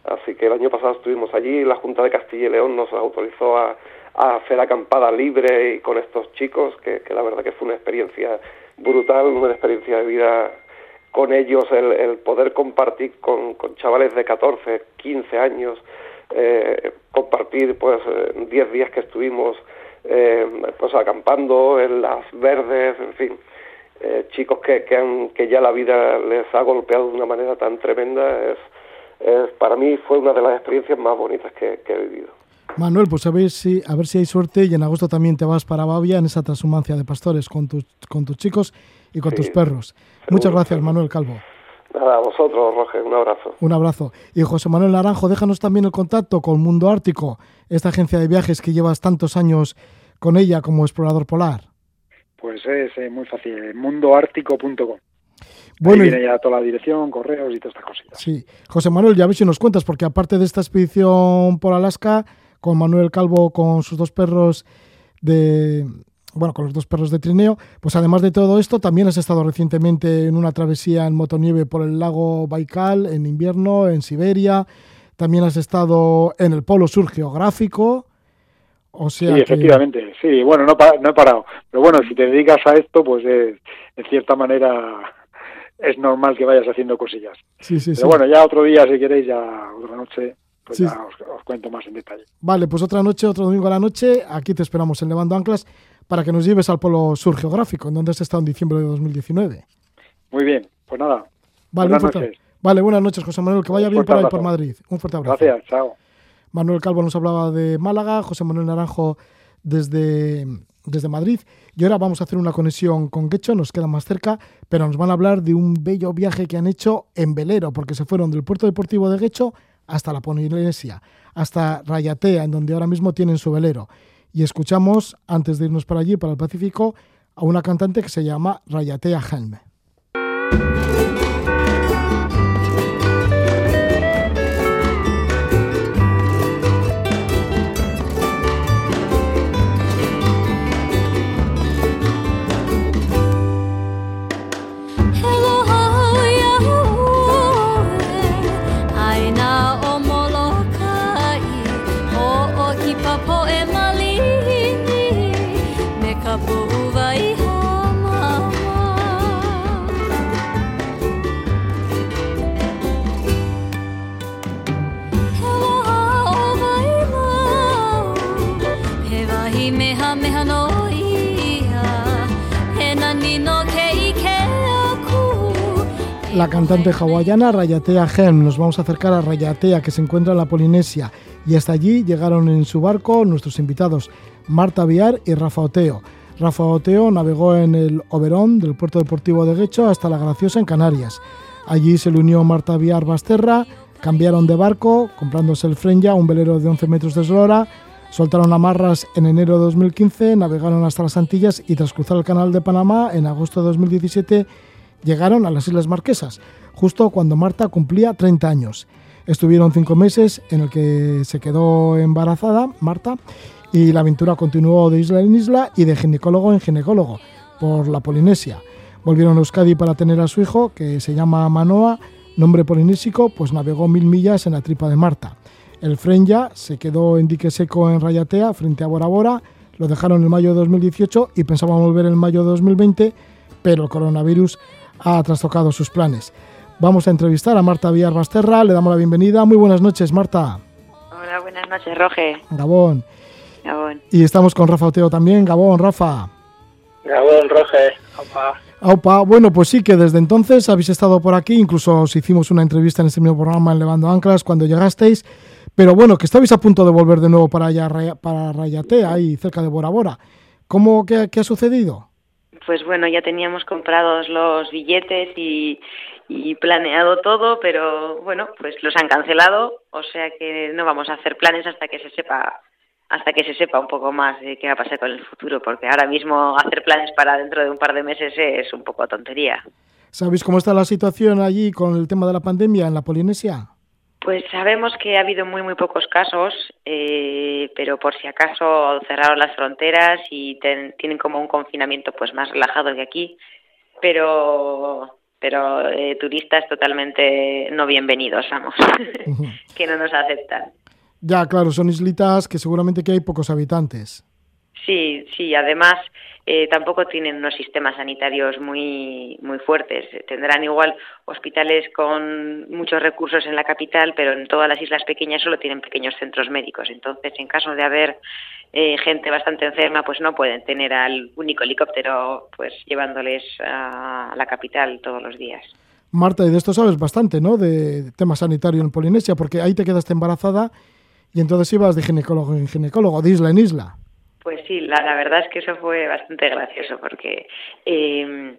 Así que el año pasado estuvimos allí, la Junta de Castilla y León nos autorizó a, a hacer acampada libre y con estos chicos, que, que la verdad que fue una experiencia brutal, una experiencia de vida con ellos, el, el poder compartir con, con chavales de 14, 15 años, eh, compartir pues eh, 10 días que estuvimos eh, pues acampando en las verdes, en fin, eh, chicos que, que, han, que ya la vida les ha golpeado de una manera tan tremenda, es, es para mí fue una de las experiencias más bonitas que, que he vivido. Manuel, pues a ver, si, a ver si hay suerte y en agosto también te vas para Bavia en esa transhumancia de pastores con tus, con tus chicos y con Sí, tus perros. Muchas gracias, Manuel Calvo. Nada, a vosotros, Roger, un abrazo. Un abrazo. Y José Manuel Naranjo, déjanos también el contacto con Mundo Ártico, esta agencia de viajes que llevas tantos años con ella como explorador polar. Pues es eh, muy fácil, mundoártico.com. Bueno, Ahí y- viene ya toda la dirección, correos y todas estas cositas. Sí, José Manuel, ya ves si nos cuentas, porque aparte de esta expedición por Alaska, con Manuel Calvo, con sus dos perros de, bueno, con los dos perros de trineo, pues además de todo esto, también has estado recientemente en una travesía en motonieve por el lago Baikal, en invierno, en Siberia, también has estado en el Polo Sur Geográfico, o sea sí, que- efectivamente, sí, bueno, no, no he parado. Pero bueno, si te dedicas a esto, pues eh, en cierta manera es normal que vayas haciendo cosillas. Sí, sí, Pero sí. bueno, ya otro día, si queréis, ya otra noche, pues Sí. ya os, os cuento más en detalle. Vale, pues otra noche, otro domingo a la noche, aquí te esperamos en Levando Anclas para que nos lleves al Polo Sur Geográfico, en donde has estado en diciembre de 2019. Muy bien, pues nada. Vale, buenas noches. Vale, buenas noches, José Manuel. Que vaya bien por ahí por Madrid. Un fuerte abrazo. Gracias, chao. Manuel Calvo nos hablaba de Málaga, José Manuel Naranjo desde, desde Madrid. Y ahora vamos a hacer una conexión con Quecho, nos queda más cerca, pero nos van a hablar de un bello viaje que han hecho en velero, porque se fueron del puerto deportivo de Guecho hasta la Polinesia, hasta Rayatea, en donde ahora mismo tienen su velero. Y escuchamos, antes de irnos para allí, para el Pacífico, a una cantante que se llama Rayatea Helme. La cantante hawaiana Rayatea Helm. Nos vamos a acercar a Rayatea, que se encuentra en la Polinesia. Y hasta allí llegaron en su barco nuestros invitados, Marta Viar y Rafa Oteo. Rafa Oteo navegó en el Oberón del puerto deportivo de Guecho hasta La Graciosa en Canarias. Allí se le unió Marta Viar Basterra, cambiaron de barco, comprándose el Frenya, un velero de 11 metros de eslora, soltaron amarras en enero de 2015, navegaron hasta las Antillas y tras cruzar el canal de Panamá en agosto de 2017 llegaron a las Islas Marquesas, justo cuando Marta cumplía 30 años. Estuvieron cinco meses en el que se quedó embarazada Marta y la aventura continuó de isla en isla y de ginecólogo en ginecólogo por la Polinesia. Volvieron a Euskadi para tener a su hijo, que se llama Manoa, nombre polinésico, pues navegó mil millas en la tripa de Marta. El Frenya se quedó en dique seco en Rayatea frente a Bora Bora, lo dejaron en mayo de 2018 y pensaban volver en mayo de 2020, pero el coronavirus ha trastocado sus planes. Vamos a entrevistar a Marta Villar Basterra, le damos la bienvenida. Muy buenas noches, Marta. Hola, buenas noches, Roge. Gabón. Gabón. Y estamos con Rafa Oteo también. Gabón, Rafa. Gabón, Roge. Opa. Aupa, bueno, pues sí que desde entonces habéis estado por aquí, incluso os hicimos una entrevista en ese mismo programa en Levando Anclas cuando llegasteis, pero bueno, que estabais a punto de volver de nuevo para allá, para Rayatea, ahí cerca de Bora Bora. ¿Cómo, qué, qué ha sucedido? Pues bueno, ya teníamos comprados los billetes y, planeado todo, pero bueno, pues los han cancelado, o sea que no vamos a hacer planes hasta que se sepa hasta que se sepa un poco más de qué va a pasar con el futuro, porque ahora mismo hacer planes para dentro de un par de meses es un poco tontería. ¿Sabéis cómo está la situación allí con el tema de la pandemia en la Polinesia? Pues sabemos que ha habido muy, muy pocos casos, eh, pero por si acaso cerraron las fronteras y ten- tienen como un confinamiento pues más relajado que aquí, pero pero eh, turistas totalmente no bienvenidos, vamos, que no nos aceptan. Ya, claro, son islitas que seguramente que hay pocos habitantes. Sí, sí, además eh, tampoco tienen unos sistemas sanitarios muy, muy fuertes. Tendrán igual hospitales con muchos recursos en la capital, pero en todas las islas pequeñas solo tienen pequeños centros médicos. Entonces, en caso de haber eh, gente bastante enferma, pues no pueden tener al único helicóptero pues llevándoles a la capital todos los días. Marta, y de esto sabes bastante, ¿no? De tema sanitario en Polinesia, porque ahí te quedaste embarazada y entonces ibas de ginecólogo en ginecólogo, de isla en isla. Pues sí, la, verdad es que eso fue bastante gracioso porque, eh,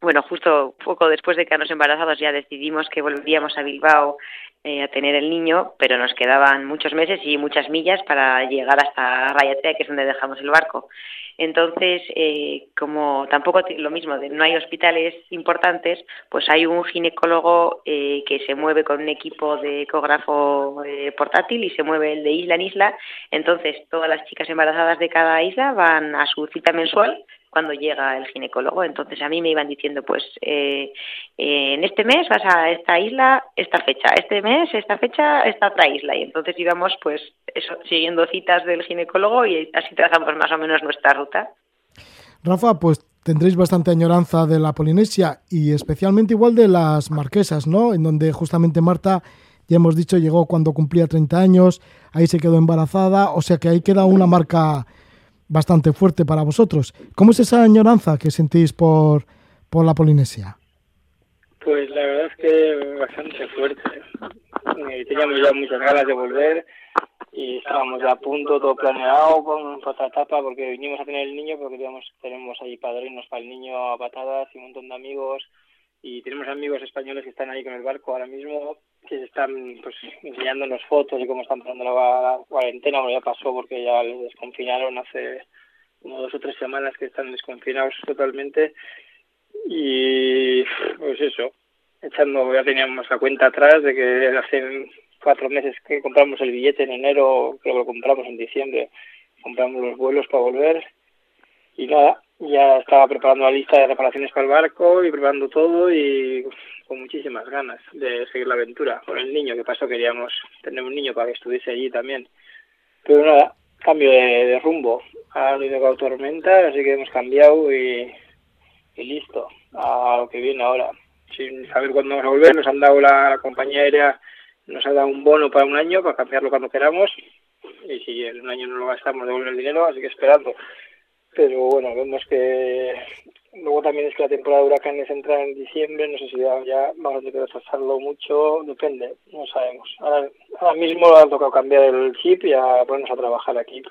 bueno, justo poco después de quedarnos embarazados ya decidimos que volveríamos a Bilbao eh, a tener el niño, pero nos quedaban muchos meses y muchas millas para llegar hasta Rayatea, que es donde dejamos el barco. Entonces, eh, como tampoco lo mismo, no hay hospitales importantes, pues hay un ginecólogo eh, que se mueve con un equipo de ecógrafo eh, portátil y se mueve el de isla en isla. Entonces, todas las chicas embarazadas de cada isla van a su cita mensual cuando llega el ginecólogo. Entonces, a mí me iban diciendo, pues, eh, eh, en este mes vas a esta isla, esta fecha, este mes, esta fecha, esta otra isla. Y entonces íbamos, pues, eso, siguiendo citas del ginecólogo y así trazamos más o menos nuestra ruta. Rafa, pues tendréis bastante añoranza de la Polinesia y especialmente igual de las marquesas, ¿no? En donde justamente Marta, ya hemos dicho, llegó cuando cumplía 30 años, ahí se quedó embarazada, o sea que ahí queda una marca bastante fuerte para vosotros. ¿Cómo es esa añoranza que sentís por, por la Polinesia? Pues la verdad es que bastante fuerte. Eh, teníamos ya muchas ganas de volver y estábamos ya a punto, todo planeado con otra etapa porque vinimos a tener el niño porque queríamos, tenemos ahí padrinos para el niño a patadas y un montón de amigos y tenemos amigos españoles que están ahí con el barco ahora mismo que están pues enseñándonos fotos y cómo están pasando la, cuarentena, bueno ya pasó porque ya les desconfinaron hace como dos o tres semanas que están desconfinados totalmente. Y pues eso, echando, ya teníamos la cuenta atrás de que hace cuatro meses que compramos el billete en enero, creo que lo compramos en diciembre, compramos los vuelos para volver y nada, ya estaba preparando la lista de reparaciones para el barco y preparando todo y con muchísimas ganas de seguir la aventura con el niño, que pasó queríamos tener un niño para que estuviese allí también. Pero nada, cambio de, rumbo, ha habido tormenta, así que hemos cambiado y, y listo, a lo que viene ahora. Sin saber cuándo vamos a volver, nos han dado la, compañía aérea, nos ha dado un bono para un año para cambiarlo cuando queramos y si en un año no lo gastamos devuelven el dinero, así que esperando. Pero bueno, vemos que luego también es que la temporada de huracanes entra en diciembre, no sé si ya, vamos a tener que retrasarlo mucho, depende, no sabemos. Ahora, ahora mismo ha tocado cambiar el chip y a ponernos a trabajar aquí.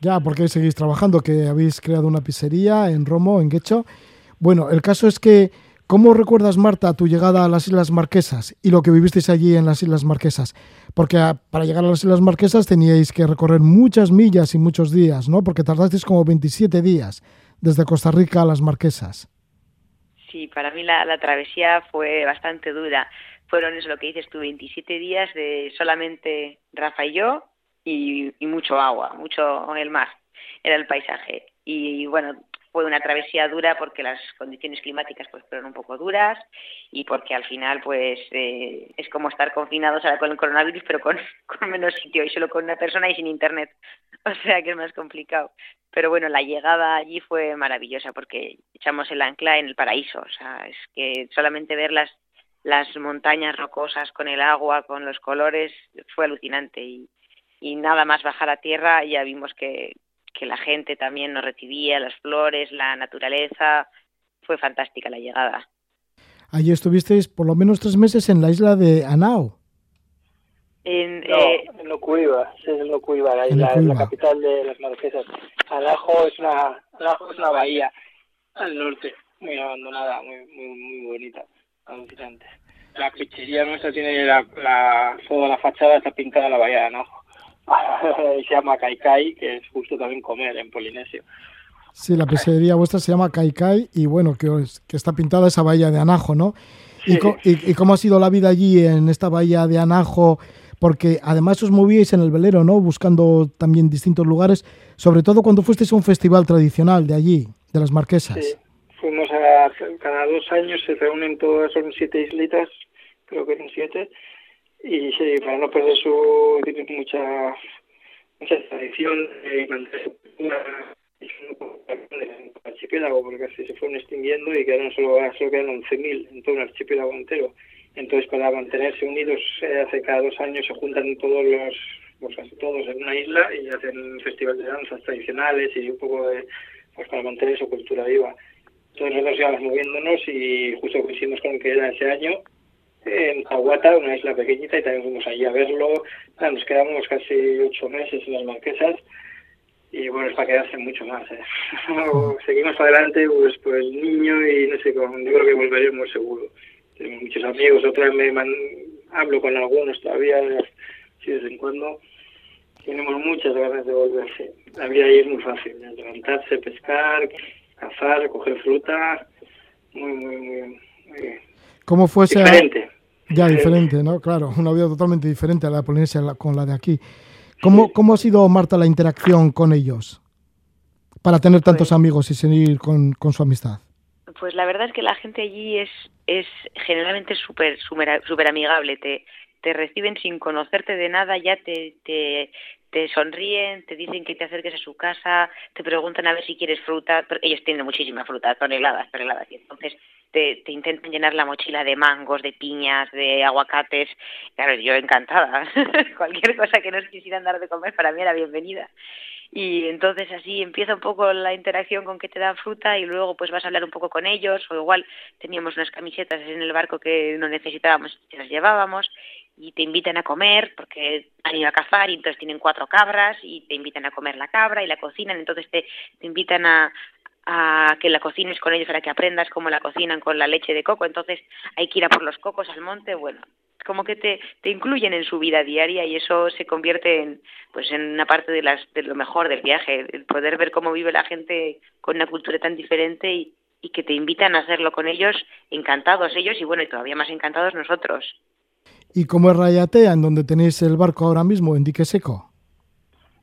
Ya, porque seguís trabajando, que habéis creado una pizzería en Romo, en Guecho. Bueno, el caso es que, ¿cómo recuerdas, Marta, tu llegada a las Islas Marquesas y lo que vivisteis allí en las Islas Marquesas? Porque a- para llegar a las Islas Marquesas teníais que recorrer muchas millas y muchos días, ¿no? Porque tardasteis como 27 días desde Costa Rica a las Marquesas. Sí, para mí la, travesía fue bastante dura. Fueron, es lo que dices tú, 27 días de solamente Rafa y yo y, y mucho agua, mucho el mar, era el paisaje. Y bueno, fue una travesía dura porque las condiciones climáticas pues fueron un poco duras y porque al final pues eh, es como estar confinados ahora con el coronavirus pero con, menos sitio y solo con una persona y sin internet. O sea que es más complicado. Pero bueno, la llegada allí fue maravillosa porque echamos el ancla en el paraíso. O sea, es que solamente ver las, las montañas rocosas con el agua, con los colores, fue alucinante. Y nada más bajar a tierra ya vimos que, que la gente también nos recibía, las flores, la naturaleza. Fue fantástica la llegada. Allí estuvisteis por lo menos tres meses en la isla de Anao. En, No, eh, en sí, Locuiva, la isla, capital de las Marquesas. Alajo es una, Alajo es una bahía al norte, muy abandonada, muy, muy, muy bonita, alucinante. La pizzería nuestra tiene la, la, toda la fachada está pintada en la bahía de Anajo. Y se llama Kaikai, que es justo también comer en polinesio. Sí, la pizzería vuestra se llama Kaikai y bueno, que, os- que está pintada esa bahía de Anajo, ¿no? ¿Y, Sí. co- y- y cómo ha sido la vida allí en esta bahía de Anajo? Porque además os movíais en el velero, ¿no? Buscando también distintos lugares, sobre todo cuando fuisteis a un festival tradicional de allí, de las Marquesas. Sí, fuimos a, cada dos años se reúnen todas, son siete islitas, creo que eran siete, y sí, para no perder su, mucha, mucha tradición de mantener un el archipiélago, porque así se fueron extinguiendo y quedaron solo, solo quedan 11.000 en todo el archipiélago entero. Entonces, para mantenerse unidos, eh, hace cada dos años se juntan todos los, pues casi todos en una isla y hacen un festival de danzas tradicionales y un poco de, pues para mantener su cultura viva. Entonces nosotros íbamos moviéndonos y justo coincidimos con que era ese año en Tahuata, una isla pequeñita, y también fuimos allí a verlo. Nada, nos quedamos casi ocho meses en las Marquesas y bueno, es para quedarse mucho más. ¿eh? Seguimos adelante, pues, pues niño y no sé, con, yo creo que volveremos seguro. Tenemos muchos amigos, otra vez me man- hablo con algunos todavía, sí, de vez en cuando. Tenemos muchas ganas de volver, sí. La vida ahí es muy fácil, ¿eh? levantarse, pescar, cazar, coger fruta, muy, muy, muy, muy ¿Cómo fue esa- diferente. Ya, diferente, ¿no? Claro, una vida totalmente diferente a la de Polinesia con la de aquí. ¿Cómo, ¿Cómo ha sido, Marta, la interacción con ellos? Para tener tantos amigos y seguir con, con su amistad. Pues la verdad es que la gente allí es, es generalmente súper súper súper amigable. Te, te reciben sin conocerte de nada, ya te, te, te sonríen, te dicen que te acerques a su casa, te preguntan a ver si quieres fruta. pero Ellos tienen muchísima fruta, toneladas, toneladas. Y entonces te, te intentan llenar la mochila de mangos, de piñas, de aguacates. Claro, yo encantada. Cualquier cosa que nos quisieran dar de comer para mí era bienvenida. Y entonces así empieza un poco la interacción con que te dan fruta y luego pues vas a hablar un poco con ellos o igual teníamos unas camisetas en el barco que no necesitábamos y las llevábamos y te invitan a comer porque han ido a cazar y entonces tienen cuatro cabras y te invitan a comer la cabra y la cocinan, entonces te, te invitan a, a que la cocines con ellos para que aprendas cómo la cocinan con la leche de coco, entonces hay que ir a por los cocos al monte, bueno, como que te, te incluyen en su vida diaria y eso se convierte en pues en una parte de las de lo mejor del viaje, el poder ver cómo vive la gente con una cultura tan diferente y, y que te invitan a hacerlo con ellos, encantados ellos y bueno, y todavía más encantados nosotros. ¿Y cómo es Rayatea, en donde tenéis el barco ahora mismo, en Dique Seco?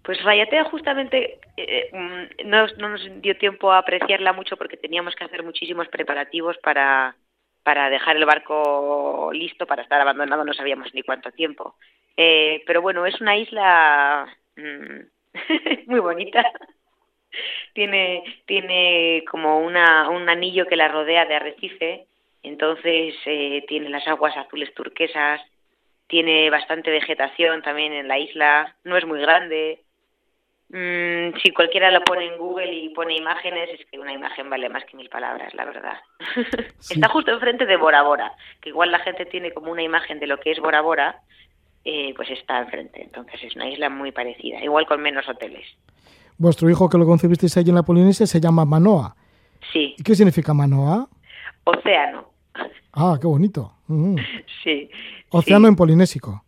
Pues Rayatea justamente eh, mm, no, no nos dio tiempo a apreciarla mucho porque teníamos que hacer muchísimos preparativos para, para dejar el barco listo para estar abandonado, no sabíamos ni cuánto tiempo. Eh, pero bueno, es una isla mm, muy bonita. tiene, tiene como una, un anillo que la rodea de arrecife, entonces eh, tiene las aguas azules turquesas, tiene bastante vegetación también en la isla, no es muy grande. Mm, si cualquiera lo pone en Google y pone imágenes, es que una imagen vale más que mil palabras, la verdad. Está justo enfrente de Bora Bora, que igual la gente tiene como una imagen de lo que es Bora Bora, eh, pues está enfrente. Entonces es una isla muy parecida, igual con menos hoteles. Vuestro hijo que lo concebisteis allí en la Polinesia se llama Manoa. Sí, ¿Y qué significa Manoa? océano, Ah, qué bonito. Mm. sí. Océano en polinésico.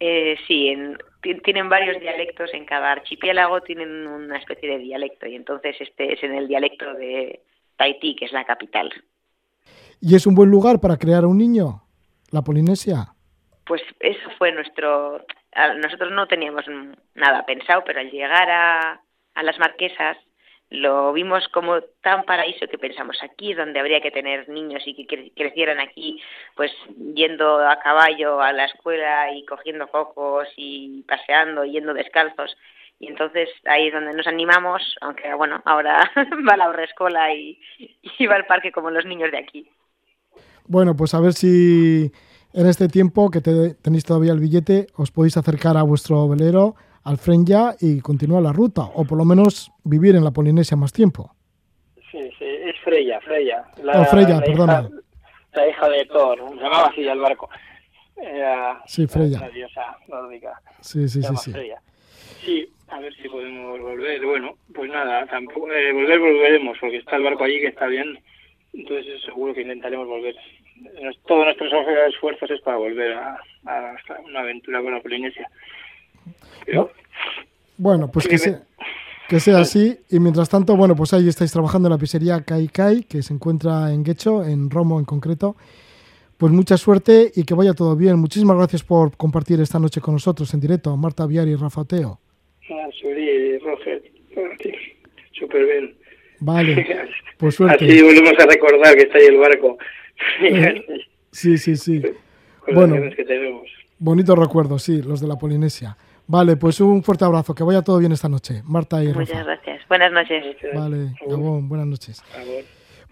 Eh, sí, en- ti- tienen varios dialectos en cada archipiélago, tienen una especie de dialecto y entonces este es en el dialecto de Tahití, que es la capital. ¿Y es un buen lugar para crear un niño? La Polinesia. Pues eso fue nuestro... Nosotros no teníamos nada pensado, pero al llegar a, a las Marquesas lo vimos como tan paraíso que pensamos aquí donde habría que tener niños y que cre- crecieran aquí pues yendo a caballo a la escuela y cogiendo cocos y paseando yendo descalzos. Y entonces ahí es donde nos animamos aunque bueno ahora va la horrescola y, y va al parque como los niños de aquí. Bueno, pues a ver si en este tiempo que te- tenéis todavía el billete os podéis acercar a vuestro velero, al Frenya y continuar la ruta, o por lo menos vivir en la Polinesia más tiempo. Sí, sí, es Freya, Freya. Oh, Freya, la perdona. Hija, la hija de Thor, se llamaba así el barco. Era Sí, Freya. una diosa nórdica. Sí, sí, se sí, sí. Freya. Sí, a ver si podemos volver. Bueno, pues nada, tampoco, eh, volver volveremos, porque está el barco allí que está bien. Entonces seguro que intentaremos volver. Nos- Todos nuestros esfuerzos es para volver a, a una aventura con la Polinesia. Bueno, pues Sí, que sea, que sea así. Y mientras tanto, bueno, pues ahí estáis trabajando en la pizzería Kai Kai, que se encuentra en Guecho, en Romo en concreto. Pues mucha suerte y que vaya todo bien. Muchísimas gracias por compartir esta noche con nosotros en directo, Marta Viari y Rafa Oteo. ah, Roger, súper bien. Vale, pues suerte. Así volvemos a recordar que está ahí el barco. Sí, sí, sí. con Bueno, que tenemos. bonitos recuerdos, sí, los de la Polinesia. Vale, pues un fuerte abrazo, que vaya todo bien esta noche, Marta y muchas Rafa. gracias buenas noches Vale, Gabón, buenas noches.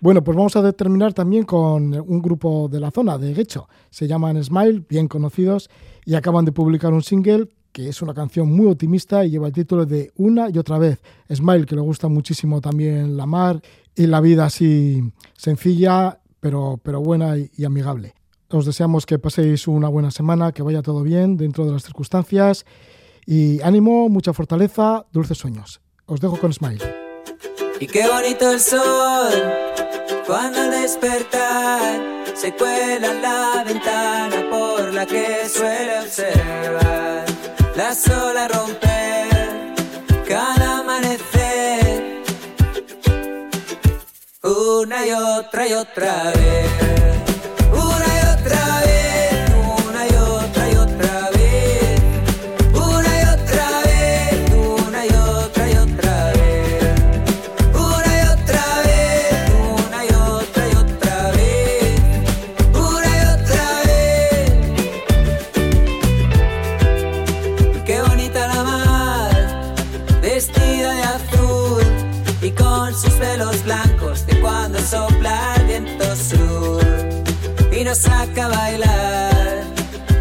Bueno, pues vamos a terminar también con un grupo de la zona, de Guecho. Se llaman Smile, bien conocidos, y acaban de publicar un single que es una canción muy optimista y lleva el título de Una y otra vez. Smile, que le gusta muchísimo también la mar y la vida así sencilla, pero, pero buena y, y amigable. Os deseamos que paséis una buena semana, que vaya todo bien dentro de las circunstancias y ánimo, mucha fortaleza, dulces sueños. Os dejo con Smile. Y qué bonito el sol cuando al despertar se cuela la ventana por la que suele observar las olas romper cada amanecer una y otra y otra vez.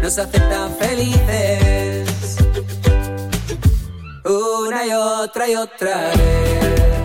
Nos hace tan felices. Una y otra y otra vez.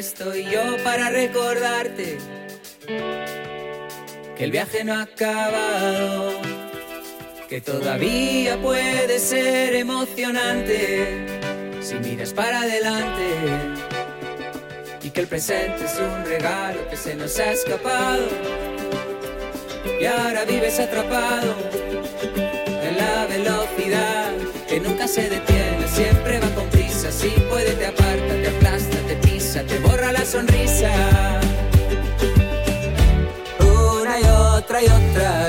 Estoy yo para recordarte que el viaje no ha acabado, que todavía puede ser emocionante si miras para adelante y que el presente es un regalo que se nos ha escapado y ahora vives atrapado en la velocidad que nunca se detiene, siempre va con prisa. Si puede, te aparta, sonrisa. Una y otra y otra